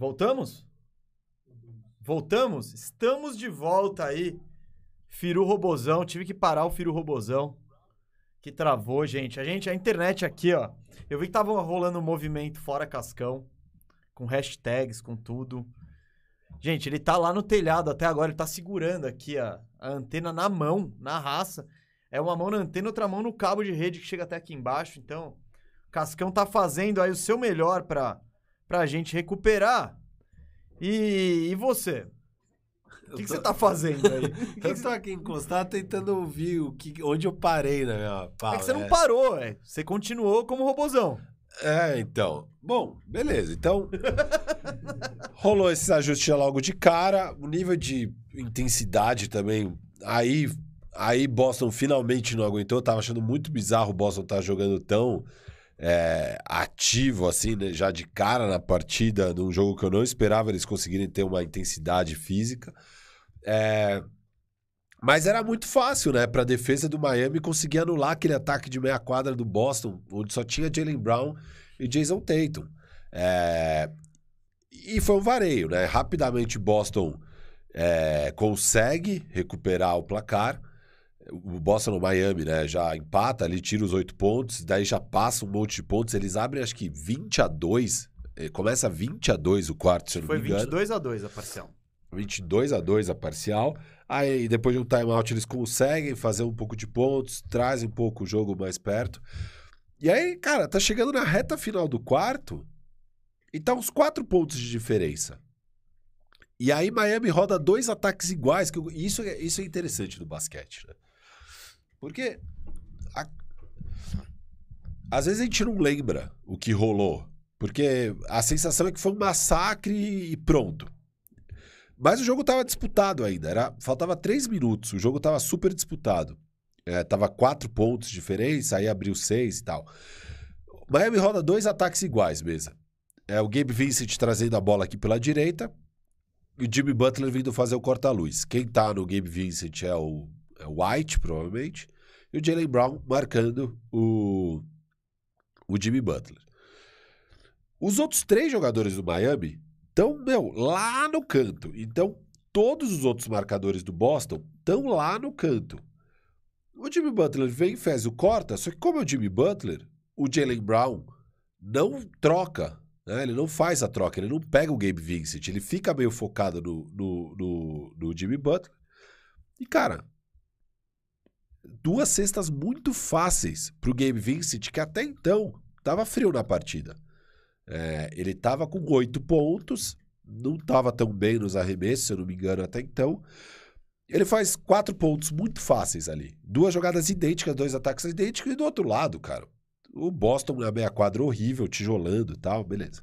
Voltamos? Voltamos? Estamos de volta aí. Firu Robozão, tive que parar o Firu Robozão. Que travou, gente. A gente, a internet aqui, ó. Eu vi que tava rolando um movimento fora Cascão, com hashtags, com tudo. Gente, ele tá lá no telhado até agora, ele tá segurando aqui a, a antena na mão, na raça. É uma mão na antena, outra mão no cabo de rede que chega até aqui embaixo. Então, Cascão tá fazendo aí o seu melhor pra, pra gente recuperar. E, e você? O que, que você tá fazendo aí? Que Eu que tô aqui encostado tentando ouvir o que, onde eu parei na minha É que você não parou, é. Você continuou como robozão. É, então. Bom, beleza. Então, rolou esses ajustes logo de cara. O nível de intensidade também. Aí, aí Boston finalmente não aguentou. Eu tava achando muito bizarro o Boston estar jogando tão é, ativo, assim, né, já de cara na partida, num jogo que eu não esperava eles conseguirem ter uma intensidade física. É, mas era muito fácil, né, pra defesa do Miami conseguir anular aquele ataque de meia quadra do Boston, onde só tinha Jalen Brown e Jason Tatum. É, E foi um vareio, né? Rapidamente Boston é, consegue recuperar o placar. O Boston no Miami, né? Já empata ali, tira os oito pontos, daí já passa um monte de pontos. Eles abrem acho que 20 a 2. eh, Começa 20 a 2 o quarto, se eu não Foi me engano. 22 a 2 a parcial. 22 a 2 a parcial. Aí depois de um timeout eles conseguem fazer um pouco de pontos, trazem um pouco o jogo mais perto. E aí, cara, tá chegando na reta final do quarto e tá uns quatro pontos de diferença. E aí Miami roda dois ataques iguais, que eu- isso, é- isso é interessante no basquete, né? Porque a- às vezes a gente não lembra o que rolou, porque a sensação é que foi um massacre e pronto. Mas o jogo tava disputado ainda. Era, faltava três minutos. O jogo tava super disputado. É, tava quatro pontos de diferença, aí abriu seis e tal. Miami roda dois ataques iguais, mesa. É o Gabe Vincent trazendo a bola aqui pela direita e o Jimmy Butler vindo fazer o corta-luz. Quem tá no Gabe Vincent é o White, provavelmente, e o Jalen Brown marcando o, o Jimmy Butler. Os outros três jogadores do Miami estão, meu, lá no canto. Então, todos os outros marcadores do Boston estão lá no canto. O Jimmy Butler vem faz o corta, só que como é o Jimmy Butler, o Jalen Brown não troca, né? ele não faz a troca, ele não pega o Gabe Vincent, ele fica meio focado no, no, no, no Jimmy Butler. E, cara, duas cestas muito fáceis pro Gabe Vincent, que até então tava frio na partida. É, ele tava com oito pontos, não tava tão bem nos arremessos, se eu não me engano, até então. Ele faz quatro pontos muito fáceis ali. Duas jogadas idênticas, dois ataques idênticos, e do outro lado, cara. O Boston na meia quadra horrível, tijolando e tal, beleza.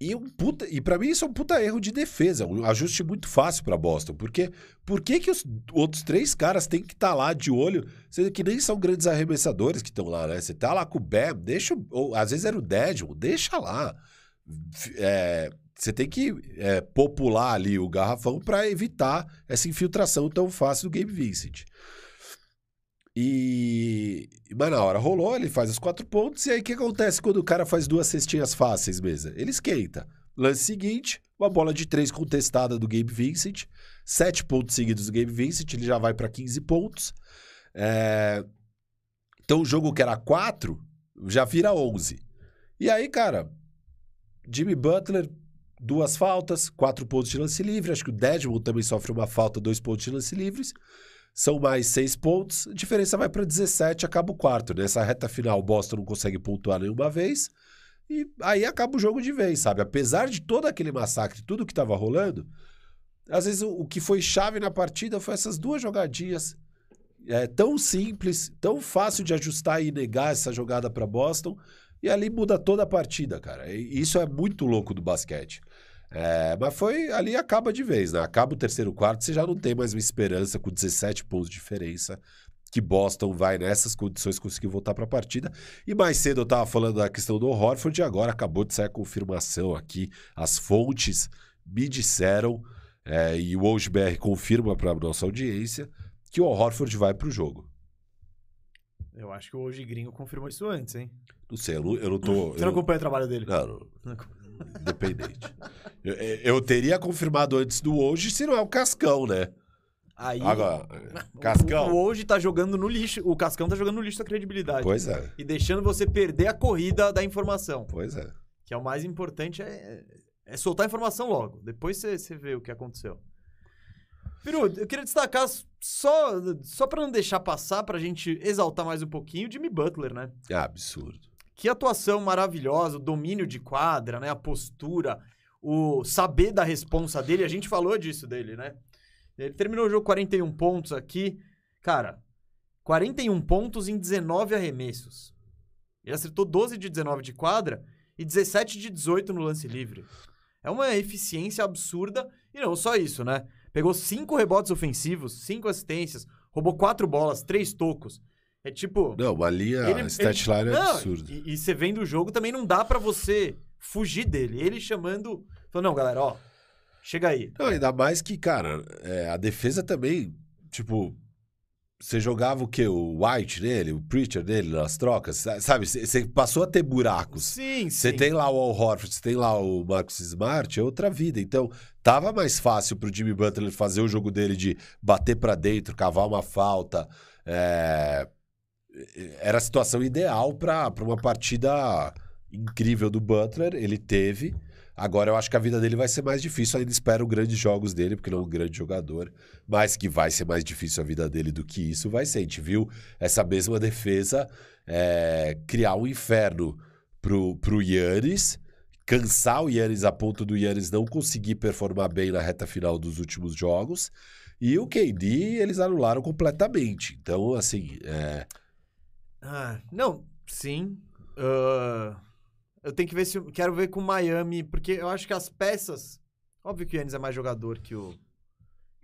E, um puta, e para mim isso é um puta erro de defesa, um ajuste muito fácil para Boston, porque por que, que os outros três caras têm que estar lá de olho, sendo que nem são grandes arremessadores que estão lá, né? Você tá lá com o Bam, deixa, ou às vezes era o Dedmon, deixa lá. É, você tem que é, popular ali o garrafão para evitar essa infiltração tão fácil do Gabe Vincent. E. Mas na hora rolou, ele faz os quatro pontos, e aí o que acontece quando o cara faz duas cestinhas fáceis mesmo? Ele esquenta. Lance seguinte, uma bola de três contestada do Gabe Vincent, sete pontos seguidos do Gabe Vincent, ele já vai para 15 pontos. É, Então o jogo que era quatro já vira 11. E aí, cara, Jimmy Butler, duas faltas, quatro pontos de lance livre. Acho que o Dedmon também sofre uma falta, dois pontos de lance livres. São mais seis pontos. A diferença vai para 17, acaba o quarto. Nessa reta final, o Boston não consegue pontuar nenhuma vez. E aí acaba o jogo de vez, sabe? Apesar de todo aquele massacre, tudo que estava rolando, às vezes o, o que foi chave na partida foi essas duas jogadinhas. É, tão simples, tão fácil de ajustar e negar essa jogada para Boston. E ali muda toda a partida, cara. E isso é muito louco do basquete. É, mas foi ali acaba de vez, né? Acaba o terceiro quarto, você já não tem mais uma esperança com 17 pontos de diferença que Boston vai nessas condições conseguir voltar para a partida. E mais cedo eu estava falando da questão do Horford e agora acabou de sair a confirmação aqui. As fontes me disseram, é, e o OGBR confirma para nossa audiência, que o Horford vai para o jogo. Eu acho que o Hoje Gringo confirmou isso antes, hein? Não sei, eu não, eu não tô. Você não acompanha o trabalho dele? não, não. Não. Independente. Eu, eu teria confirmado antes do hoje se não é o Cascão, né? Aí. Agora, o- Cascão. O, hoje tá jogando no lixo. O Cascão tá jogando no lixo da credibilidade. Pois é, E deixando você perder a corrida da informação. pois é. Que é o mais importante, é, é soltar a informação logo. Depois você, você vê o que aconteceu. Peru, eu queria destacar só, só para não deixar passar, pra gente exaltar mais um pouquinho, o Jimmy Butler, né? É absurdo. Que atuação maravilhosa, o domínio de quadra, né? A postura, o saber da responsa dele. A gente falou disso dele, né? Ele terminou o jogo 41 pontos aqui. Cara, 41 pontos em 19 arremessos. Ele acertou 12 de 19 de quadra e 17 de 18 no lance livre. É uma eficiência absurda. E não só isso, né? Pegou 5 rebotes ofensivos, 5 assistências, roubou 4 bolas, 3 tocos. É tipo. Não, uma linha Ele- statline é absurda. E, e você vendo o jogo também não dá pra você fugir dele. Ele chamando. Falando, não, galera, ó. Chega aí. Não, ainda mais que, cara, é, a defesa também, tipo, você jogava o quê? O White nele, o Preacher nele nas trocas, sa- sabe? Você passou a ter buracos. Sim, Você tem lá o Al Horford, você tem lá o Marcus Smart, é outra vida. Então, tava mais fácil pro Jimmy Butler fazer o jogo dele de bater pra dentro, cavar uma falta. é, Era a situação ideal pra uma partida incrível do Butler. Ele teve. Agora eu acho que a vida dele vai ser mais difícil. Ainda espero grandes jogos dele, porque ele é um grande jogador. Mas que vai ser mais difícil a vida dele do que isso, vai ser. A gente viu essa mesma defesa é, criar um inferno pro, pro Yannis, cansar o Yannis a ponto do Yannis não conseguir performar bem na reta final dos últimos jogos. E o KD eles anularam completamente. Então, assim, é, Ah, não, sim. Ah, eu tenho que ver se. Quero ver com o Miami, porque eu acho que as peças. Óbvio que o Yannis é mais jogador que o.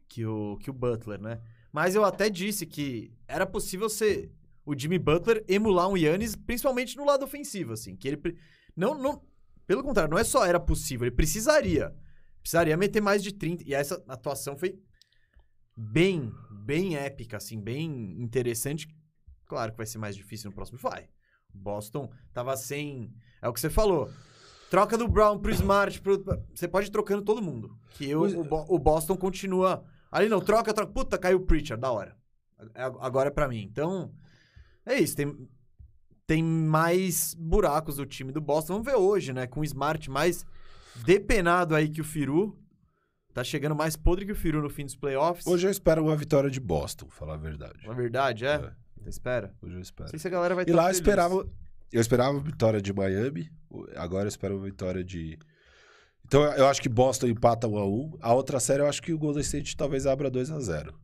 Que o, que o Butler, né? Mas eu até disse que era possível ser o Jimmy Butler emular um Yannis, principalmente no lado ofensivo, assim. Que ele. Não, não, pelo contrário, não é só era possível, ele precisaria. Precisaria meter mais de 30. E essa atuação foi bem, bem épica, assim, bem interessante. Claro que vai ser mais difícil no próximo. Vai. O Boston tava sem. É o que você falou. Troca do Brown pro Smart. Pro... Você pode ir trocando todo mundo. Que o, Pois- o, Bo- o Boston continua. Ali não, troca, troca. Puta, caiu o Preacher, da hora. É- Agora é pra mim. Então, é isso. Tem, tem mais buracos do time do Boston. Vamos ver hoje, né? Com o Smart mais depenado aí que o Firu. Tá chegando mais podre que o Firu no fim dos playoffs. hoje eu espero uma vitória de Boston, falar a verdade. Na verdade, é. É. Espera? Hoje eu Não espero. sei se a galera vai E lá eu feliz. esperava. Eu esperava vitória de Miami. Agora eu espero uma vitória de. Então eu acho que Boston empata 1 a 1 A outra série eu acho que o Golden State talvez abra 2 a 0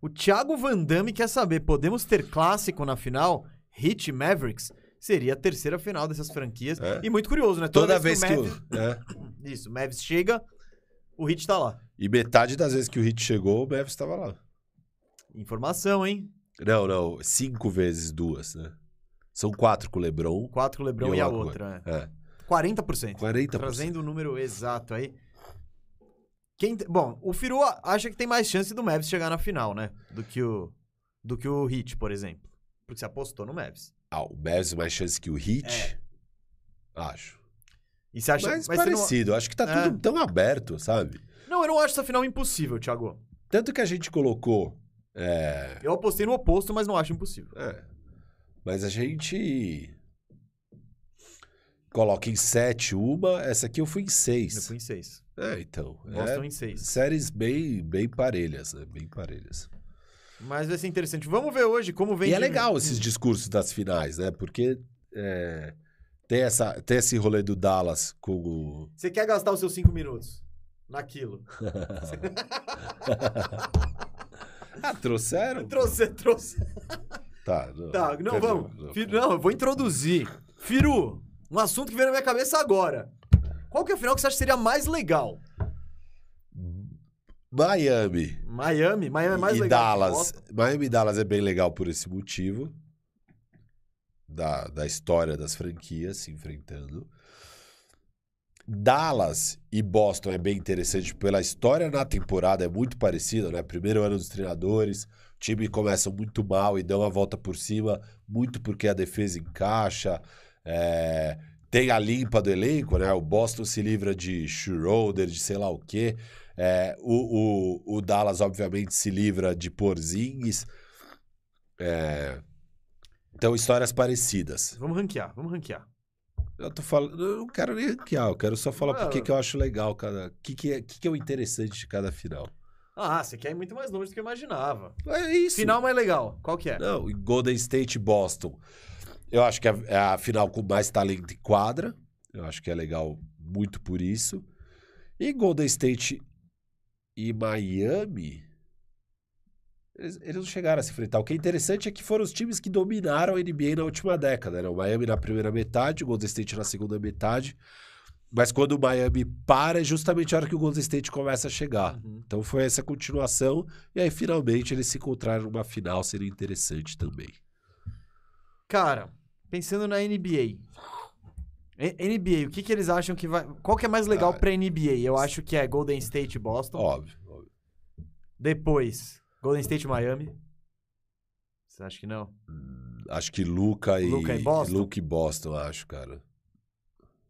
O Thiago Van Damme quer saber: podemos ter clássico na final? Hit Mavericks? Seria a terceira final dessas franquias. É. E muito curioso, né? Toda, vez que, o o. Mavs... é. Isso, o Mavs chega, o Hit tá lá. E metade das vezes que o Hit chegou, o Mavis estava lá. Informação, hein? Não, não. Cinco vezes duas, né? São quatro com o LeBron. Quatro com o Lebron E e, a uma com- outra. É. É. 40%. 40%. Trazendo o número exato aí. Quem Bom, o Firu acha que tem mais chance do Mavs chegar na final, né? Do que o, do que o Hit, por exemplo. Porque você apostou no Mavs. Ah, o Mavis mais chance que o Hit? É. Acho. E você acha Mas mas você não- parecido. Acho que tá É. tudo tão aberto, sabe? Não, eu não acho essa final impossível, Thiago. Tanto que a gente colocou. É, Eu apostei no oposto, mas não acho impossível. é, mas a gente coloca em sete uma, essa aqui eu fui em Eu seis. fui em seis. É, então. Boston é, em seis. séries bem, bem parelhas, né? Bem parelhas. Mas vai ser interessante. Vamos ver hoje como vem. E é de- legal esses discursos das finais, né? Porque é, tem, essa, tem esse rolê do Dallas com o. Você quer gastar os seus cinco minutos naquilo? ah, trouxeram? trouxe, trouxe. Tá, não, Tá, não, perdão, vamos. não. Fi- Não, eu vou introduzir. Firu, um assunto que veio na minha cabeça agora. Qual que é a final que você acha que seria mais legal? Miami. Miami? Miami é mais e legal. Dallas. Miami e Dallas é bem legal por esse motivo. Da, da história das franquias se enfrentando. Dallas e Boston é bem interessante pela história na temporada, é muito parecida, né? Primeiro ano dos treinadores, o time começa muito mal e dão a volta por cima, muito porque a defesa encaixa. é, tem a limpa do elenco, né? O Boston se livra de Schroeder, de sei lá o quê. É, o, o, o Dallas, obviamente, se livra de Porzingis. É, então, histórias parecidas. Vamos ranquear, vamos ranquear. Eu tô falando, eu não quero nem ranquear, eu quero só falar por que eu acho legal cada. O que, que, é, que, que é o interessante de cada final. Ah, você quer ir muito mais longe do que eu imaginava. É isso. Final mais legal, qual que é? Não, Golden State e Boston. Eu acho que é é a final com mais talento em quadra. Eu acho que é legal muito por isso. E Golden State e Miami. Eles, eles não chegaram a se enfrentar. O que é interessante é que foram os times que dominaram a NBA na última década. Né? O Miami na primeira metade, o Golden State na segunda metade. Mas quando o Miami para, é justamente a hora que o Golden State começa a chegar. Uhum. Então foi essa continuação. E aí, finalmente, eles se encontraram numa final. Seria interessante também. Cara, pensando na NBA. NBA, o que, que eles acham que vai. Qual que é mais legal Ah, pra NBA? Eu acho que é Golden State e Boston. Óbvio. óbvio. Depois, Golden State Miami. Você acha que não? Acho que Luca e, Luka e Boston? Luka e Boston, acho, cara.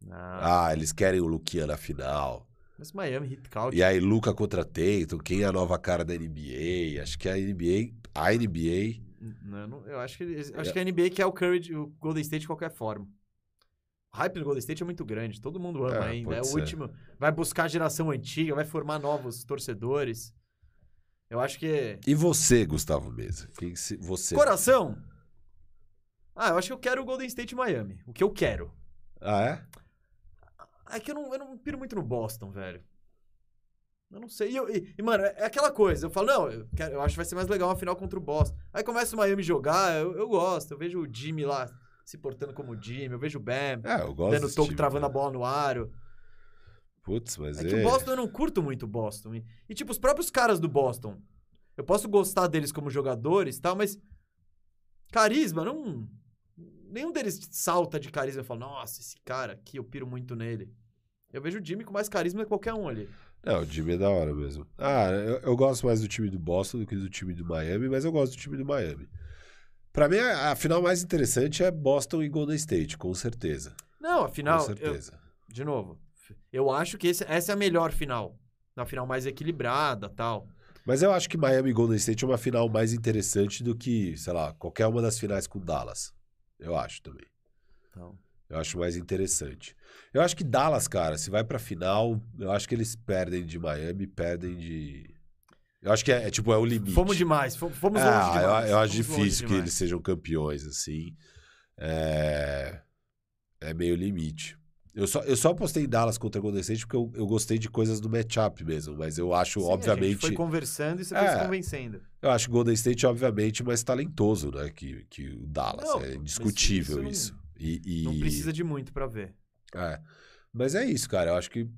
Ah, Ah, eles querem o Luquinha na final. mas Miami, Heat Couch. E aí, Luca contra Tatum, quem é a nova cara da NBA? Acho que a NBA, a NBA, Não, não- eu acho que, eles- É. acho que a NBA quer o Curry, o Golden State de qualquer forma. O hype do Golden State é muito grande, todo mundo ama É, ainda. É o ser. último. Vai buscar a geração antiga, vai formar novos torcedores. Eu acho que. E você, Gustavo Mesa? Quem se, você? Coração! Ah, eu acho que eu quero o Golden State Miami. O que eu quero. Ah, é? É que eu não, eu não piro muito no Boston, velho. Eu não sei. E, eu- e- e, mano, é aquela coisa. Eu falo, não, eu, quero- eu acho que vai ser mais legal uma final contra o Boston. Aí começa o Miami jogar, eu, eu gosto. Eu vejo o Jimmy lá se portando como o Jimmy. Eu vejo o Bam É, eu gosto dando toco, time, travando né? a bola no aro. Putz, mas É é... que o Boston eu não curto muito o Boston. E, tipo, os próprios caras do Boston. Eu posso gostar deles como jogadores e tal, mas. Carisma, não. Nenhum deles salta de carisma e fala, nossa, esse cara aqui, eu piro muito nele. Eu vejo o Jimmy com mais carisma que qualquer um ali. Não, o time é da hora mesmo. Ah, eu, eu gosto mais do time do Boston do que do time do Miami, mas eu gosto do time do Miami. Pra mim, a, a final mais interessante é Boston e Golden State, com certeza. Não, Com afinal, eu- certeza. de novo, eu acho que esse- essa é a melhor final. A final mais equilibrada tal. Mas eu acho que Miami e Golden State é uma final mais interessante do que, sei lá, qualquer uma das finais com Dallas. Eu acho também. Então, Eu acho mais interessante. Eu acho que Dallas, cara, se vai pra final, eu acho que eles perdem de Miami, perdem de. Eu acho que é, é tipo, é o limite. fomos demais, fomos, longe eu, demais. eu acho fomos longe difícil que eles sejam campeões, assim. É, é meio limite. Eu só, eu só apostei em Dallas contra Golden State porque eu, eu gostei de coisas do matchup mesmo, mas eu acho, Sim, A gente obviamente. foi conversando e você foi É. se convencendo. Eu acho o Golden State, obviamente, mais talentoso, né? Que, que o Dallas. Não, é indiscutível isso não- E, e- Não precisa de muito pra ver. é. Mas é isso, cara. Eu acho que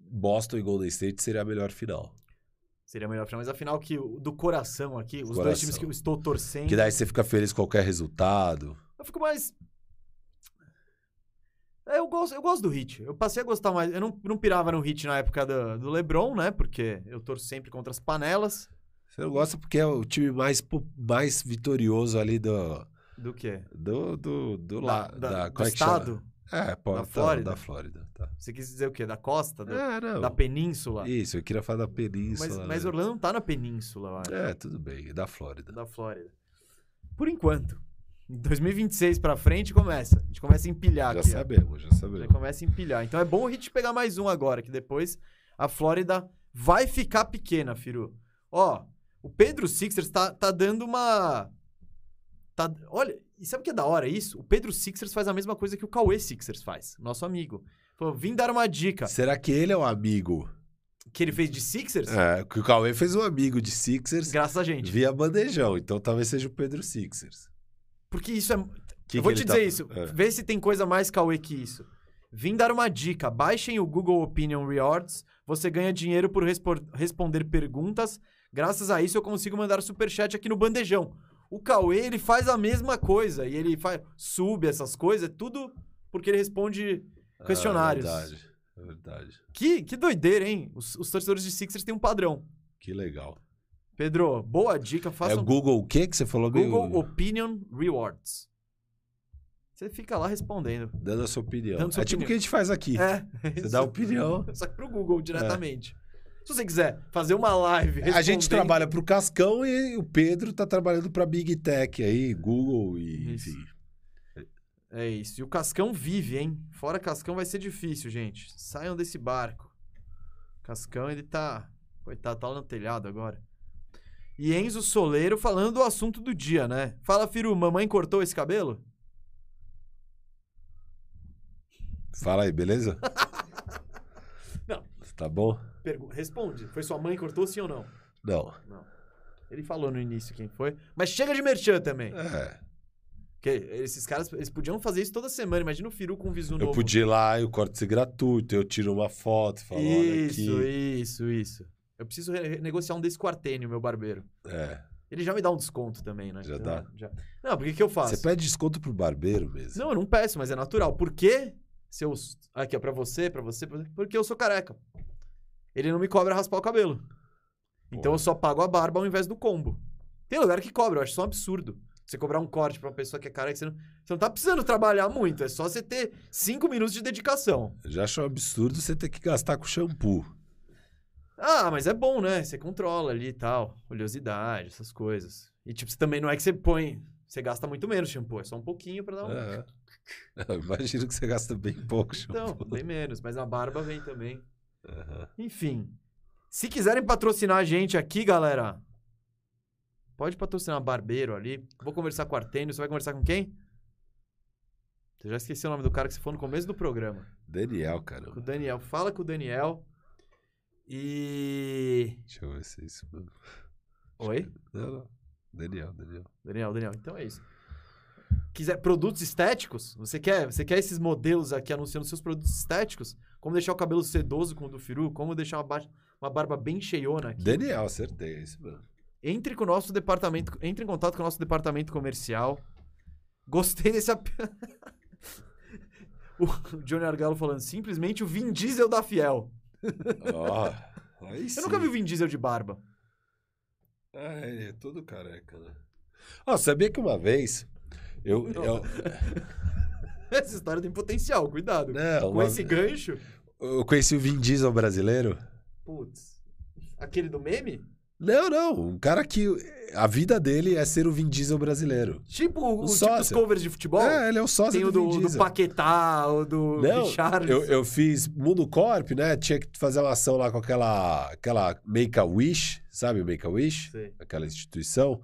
Boston e Golden State seria a melhor final. Seria melhor final, mas afinal que o- do coração aqui, os dois Coração. times que eu estou torcendo. Que daí você fica feliz com qualquer resultado. Eu fico mais. É, eu gosto, eu gosto do Hit. Eu passei a gostar mais. Eu não, não pirava no Hit na época do, do LeBron, né? Porque eu torço sempre contra as panelas. Você não gosta porque é o time mais, mais vitorioso ali do. Do quê? Do. Do. Do, lá, da, da, do é estado? É, pô, Da tá, Flórida? Da Flórida, tá. Você quis dizer o quê? Da costa? Do- É, não. da península? Isso, eu queria falar da península. Mas, mas né? Orlando não tá na península, eu acho. É, tudo bem, é da Flórida. Da Flórida. Por enquanto. Em 2026 pra frente começa. A gente começa a empilhar já aqui. sabemos, já Já sabemos. começa a empilhar. Então é bom a gente pegar mais um agora, que depois a Flórida vai ficar pequena, Firu. Ó, o Pedro Sixers tá, tá dando uma. Tá, olha, e sabe o que é da hora isso? O Pedro Sixers faz a mesma coisa que o Cauê Sixers faz, nosso amigo. Falou, vim dar uma dica. Será que ele é um amigo? Que ele fez de Sixers? É, que o Cauê fez um amigo de Sixers Graças a gente. via bandejão, então talvez seja o Pedro Sixers. Porque isso é. Que eu vou te tá- dizer isso. É. Vê se tem coisa mais Cauê que isso. Vim dar uma dica. Baixem o Google Opinion Rewards. Você ganha dinheiro por respo- responder perguntas. Graças a isso eu consigo mandar superchat aqui no bandejão. O Cauê, ele faz a mesma coisa. E ele faz, sube essas coisas. É tudo porque ele responde questionários. Ah, é verdade, é verdade. que, que doideira, hein? Os, os torcedores de Sixers têm um padrão. Que legal. Pedro, boa dica. Faça É um o Google o quê que você falou? meio- Google Opinion Rewards. Você fica lá respondendo. Dando a sua opinião. Dando sua é tipo o opinião. que a gente faz aqui. É. Você dá opinião. Só que pro Google diretamente. Se você quiser fazer uma live. A gente respondendo- trabalha pro Cascão e o Pedro tá trabalhando pra Big Tech aí, Google e Isso. enfim. É isso. E o Cascão vive, hein? Fora Cascão vai ser difícil, gente. Saiam desse barco. Cascão, ele tá. Coitado, tá lá no telhado agora. E Enzo Soleiro falando do assunto do dia, né? Fala, Firu, mamãe cortou esse cabelo? Fala aí, beleza? Não. Tá bom? Pergu- Responde. Foi sua mãe que cortou, sim ou não? Não. Não. Ele falou no início quem foi. Mas chega de merchan também. É. Porque esses caras, eles podiam fazer isso toda semana. Imagina o Firu com um visu Eu novo. podia ir lá e o corte ser gratuito, eu tiro uma foto, falo, olha Isso, aqui. isso, isso. Eu preciso re- negociar um desse com o Artênio, meu barbeiro. É. Ele já me dá um desconto também, né? Já dá? já. Não, porque que eu faço? Você pede desconto pro barbeiro mesmo. Não, eu não peço, mas é natural. Por quê? Se eu... Aqui, ó, pra você, pra você, pra. Porque eu sou careca. Ele não me cobra raspar o cabelo. Então Porra. eu só pago a barba ao invés do combo. Tem lugar que cobra, eu acho isso um absurdo. Você cobrar um corte pra uma pessoa que é careca, você não, você não tá precisando trabalhar muito. É só você ter cinco minutos de dedicação. Eu já acho um absurdo você ter que gastar com shampoo. Ah, mas é bom, né? Você controla ali e tal. Oleosidade, essas coisas. E, tipo, você também não é que você põe. Você gasta muito menos shampoo, é só um pouquinho pra dar um. É. Eu imagino que você gasta bem pouco Então, shampoo. bem menos. Mas a barba vem também. Enfim. Se quiserem patrocinar a gente aqui, galera. Pode patrocinar barbeiro ali. Vou conversar com o Artênio. Você vai conversar com quem? Você já esqueceu o nome do cara que você foi no começo do programa. Daniel, Com o. Daniel. Fala com o Daniel. E. Deixa eu ver se é isso mesmo. Oi? Não, não. Daniel, Daniel. Daniel, Daniel. Então é isso. Quiser produtos estéticos? Você quer, você quer esses modelos aqui anunciando seus produtos estéticos? Como deixar o cabelo sedoso com o do Firu? Como deixar uma, uma barba bem cheiona aqui? Daniel, acertei, é isso mesmo. Entre com o nosso departamento, entre em contato com o nosso departamento comercial. Gostei desse ap... O Johnny Argalo falando simplesmente o Vin Diesel da Fiel. Aí Eu sim. nunca vi o Vin Diesel de barba. Ah, ele é todo careca, né? Ó, sabia que uma vez eu... eu... Essa história tem potencial, cuidado. Não, com uma- esse gancho, eu conheci o Vin Diesel brasileiro. putz. Aquele do meme? Não, não. Um cara que a vida dele é ser o Vin Diesel brasileiro. Tipo o, O os sócio. tipos covers de futebol? É, ele é o sócio Tem do, do, Vin do Diesel. Paquetá, o do Não, Richard. eu, eu fiz Mundo Corp, né? Tinha que fazer uma ação lá com aquela, aquela Make-A-Wish, sabe o Make-A-Wish? Aquela instituição.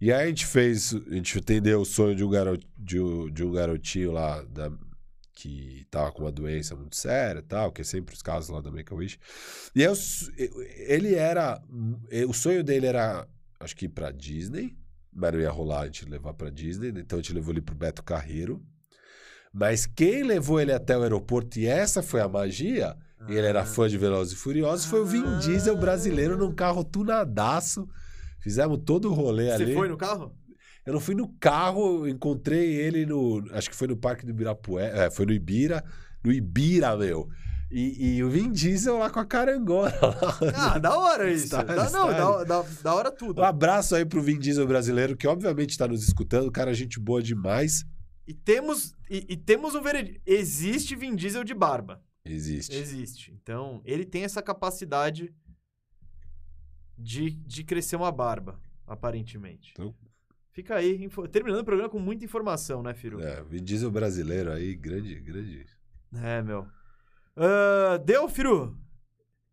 E aí a gente fez, a gente entendeu o sonho de um, garo, de um, de um garotinho lá da, que tava com uma doença muito séria tal, que é sempre os casos lá da Make-A-Wish. E o s- ele era, o sonho dele era, acho que ir pra Disney, mas não ia rolar a gente levar pra Disney, então a gente levou ele pro Beto Carreiro. Mas quem levou ele até o aeroporto, e essa foi a magia, e ele era fã de Velozes e Furiosos, foi o Vin Diesel brasileiro num carro tunadaço. Fizemos todo o rolê Você ali. foi no carro? Eu não fui no carro, encontrei ele no. Acho que foi no Parque do Ibirapuera. É, foi no Ibira. No Ibira, meu. E, e o Vin Diesel lá com a carangola. Ah, da hora isso. Style, da, não, style. da, da, da hora tudo. Um abraço aí pro Vin Diesel brasileiro, que obviamente está nos escutando. Cara, gente boa demais. E temos, e, e temos um veredito. Existe Vin Diesel de barba. Existe. Existe. Então, ele tem essa capacidade de, de crescer uma barba, aparentemente. Então- Fica aí, terminando o programa com muita informação, né, Firu? É, Vin Diesel brasileiro aí, grande, grande. É, meu. Ah, deu, Firu?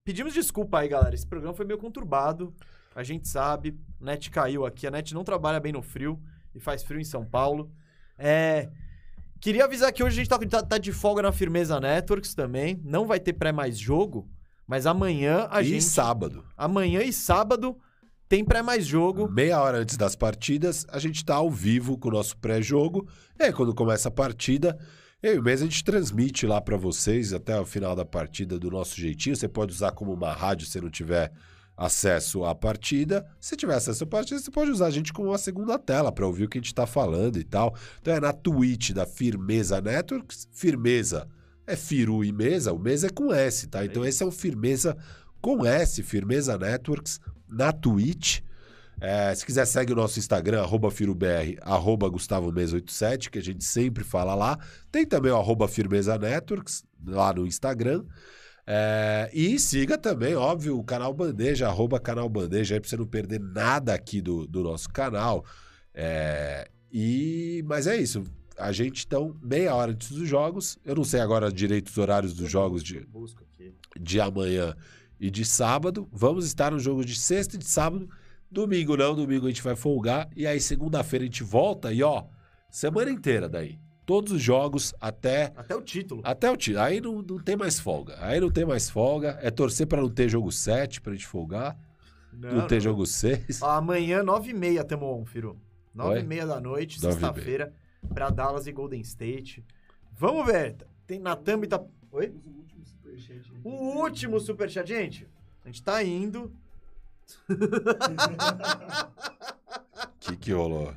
Pedimos desculpa aí, galera. Esse programa foi meio conturbado. A gente sabe. A net caiu aqui. A net não trabalha bem no frio. E faz frio em São Paulo. É. Queria avisar que hoje a gente tá, tá- tá de folga na Firmeza Networks também. Não vai ter pré mais jogo. Mas amanhã a e gente. sábado, Amanhã e sábado tem pré mais jogo. meia hora antes das partidas, a gente tá ao vivo com o nosso pré-jogo. E aí, quando começa a partida, eu e o Mês a gente transmite lá pra vocês até o final da partida do nosso jeitinho. Você pode usar como uma rádio se não tiver acesso à partida. Se tiver acesso à partida, você pode usar a gente como uma segunda tela pra ouvir o que a gente tá falando e tal. Então é na Twitch da Firmeza Networks. Firmeza é Firu e Mesa, o Mesa é com S, tá? Então esse é o Firmeza com S, Firmeza Networks, na Twitch. É, se quiser, segue o nosso Instagram, arroba FiroBR, arroba GustavoMesa87, que a gente sempre fala lá. Tem também o arroba Firmeza Networks, lá no Instagram. É, e siga também, óbvio, o canal Bandeja, arroba canal Bandeja, aí pra você não perder nada aqui do, do nosso canal. É, e, mas é isso. A gente, então, meia hora antes dos jogos. Eu não sei agora direito os horários dos jogos de, de amanhã e de sábado. Vamos estar no jogo de sexta e de sábado. Domingo não, domingo a gente vai folgar. E aí, segunda-feira, a gente volta e, ó, semana inteira daí. Todos os jogos até. Até o título. Até o título. Aí não, não tem mais folga. Aí não tem mais folga. É torcer pra não ter jogo 7 pra gente folgar. Não, ter jogo 6. Ó, amanhã, 9h30, tamo on, Firu. 9h30 da noite, 9h30. sexta-feira, pra Dallas e Golden State. Vamos ver. Tem na thumb tá. Oi? O último superchat gente. A gente tá indo. O que, que rolou?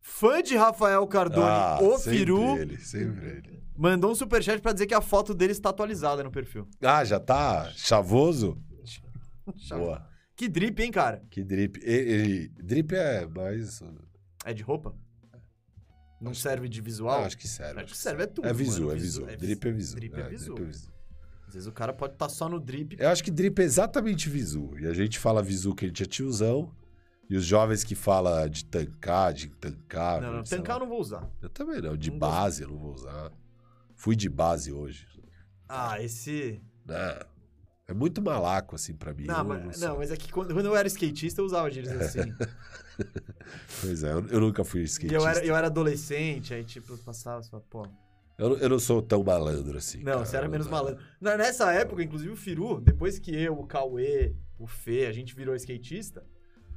Fã de Rafael Cardone, Ah, o sempre Firu, ele, sempre ele. mandou um superchat pra dizer que a foto dele está atualizada no perfil. Ah, já tá chavoso? Boa. Que drip, hein, cara? Que drip. E- e- drip é mais. É de roupa? Não serve de visual? Ah, acho que serve. Acho que serve, é tudo. É visu, mano. é visu. é Drip é visu. Drip é, É, visu. drip é visu. Às vezes o cara pode estar só no drip. Eu acho que drip é exatamente visu. E a gente fala visu que a gente é tiozão. E os jovens que fala de tancar, de tancar. não, não, tancar eu não vou usar. Eu também não. De Não base eu não vou usar. Fui de base hoje. Ah, esse. Não. É muito malaco, assim, pra mim. Não, Eu mas, sou- não, mas é que quando, quando eu era skatista eu usava gírias assim. Pois é, eu, eu nunca fui skatista. eu era, eu era adolescente, aí tipo, eu passava só, pô. Eu, não- eu não sou tão malandro assim. Não, cara. você era menos malandro. Na- Nessa época, inclusive, o Firu, depois que eu, o Cauê, o Fê, a gente virou skatista,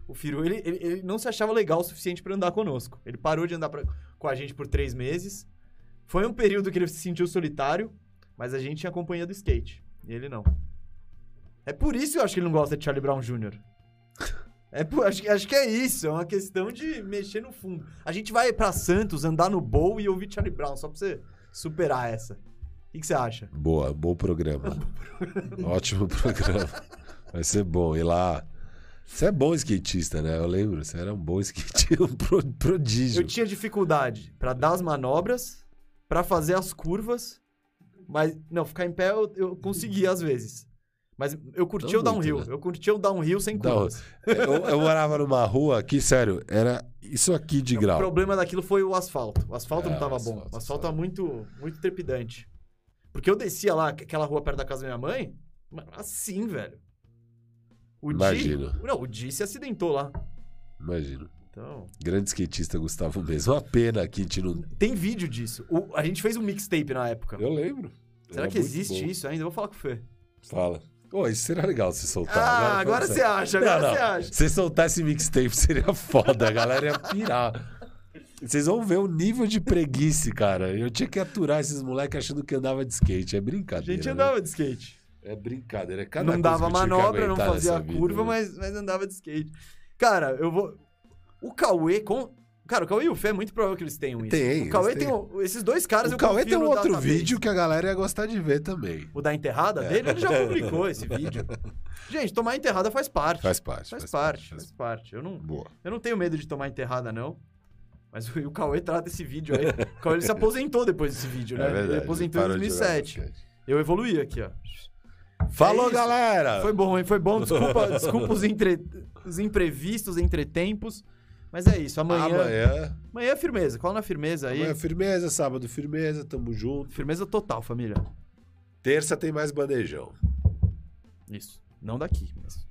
o Firu, ele, ele, ele não se achava legal o suficiente pra andar conosco. Ele parou de andar pra- com a gente por três meses. Foi um período que ele se sentiu solitário, mas a gente tinha companhia do skate. E ele não. É por isso que eu acho que ele não gosta de Charlie Brown Jr. É por, acho, que- acho que é isso, é uma questão de mexer no fundo. A gente vai pra Santos, andar no bowl e ouvir Charlie Brown, só pra você superar essa. O que, que você acha? Boa, bom programa. Ótimo programa. Vai ser bom. E lá. Você é bom skatista, né? Eu lembro. Você era um bom skatista, um pro- prodígio. Eu tinha dificuldade pra dar as manobras, pra fazer as curvas, mas não, ficar em pé eu, eu conseguia às vezes. Mas eu curtia Não o downhill, muito, né? eu curtia o downhill sem curvas. Eu, eu morava numa rua que, sério, era isso aqui de O grau. problema daquilo foi o asfalto. O asfalto É, não tava o bom. O asfalto tava muito, muito trepidante. Porque eu descia lá, aquela rua perto da casa da minha mãe, assim, velho. O Di, Imagino. não, o Di se acidentou lá. Imagino. Então, Grande skatista Gustavo mesmo. Uma pena que a gente não. tem vídeo disso. O- a gente fez um mixtape na época. Eu lembro. Será Era que existe bom. isso ainda? Eu vou falar com o Fê. Fala. Pô, isso seria legal se soltar. Ah, agora falando você acha, Não, agora não. você acha. Se soltar esse mixtape seria foda, a galera ia pirar. Vocês vão ver o nível de preguiça, cara. Eu tinha que aturar esses moleques achando que andava de skate. É A brincadeira. gente né? andava de skate. É brincadeira. É cada não dava manobra, não fazia nessa a vida, curva, né? mas, mas andava de skate. Cara, eu vou. O Cauê com. Cara, o Cauê e o Fê é muito provável que eles tenham isso. Tem, O Cauê tem. um- Esses dois caras O Cauê tem um outro database. vídeo que a galera ia gostar de ver também. O da enterrada É. dele, ele já publicou esse vídeo. Gente, tomar enterrada faz parte. Faz parte. Faz, parte, faz parte. Eu não, Boa. eu não tenho medo de tomar enterrada, não. Mas o, o Cauê trata esse vídeo aí. O Cauê ele se aposentou depois desse vídeo, né? É verdade. ele aposentou em de jogar 2007. basquete. Eu evoluí aqui, ó. Falou, É galera! Foi bom, hein? Foi bom. Desculpa, desculpa os, entre... os imprevistos, entretempos. Mas é isso. Amanhã. Amanhã, Amanhã. é firmeza. Cola na firmeza aí. Amanhã é firmeza, sábado firmeza, tamo junto. Firmeza total, família. Terça tem mais bandejão. Isso. Não daqui, mas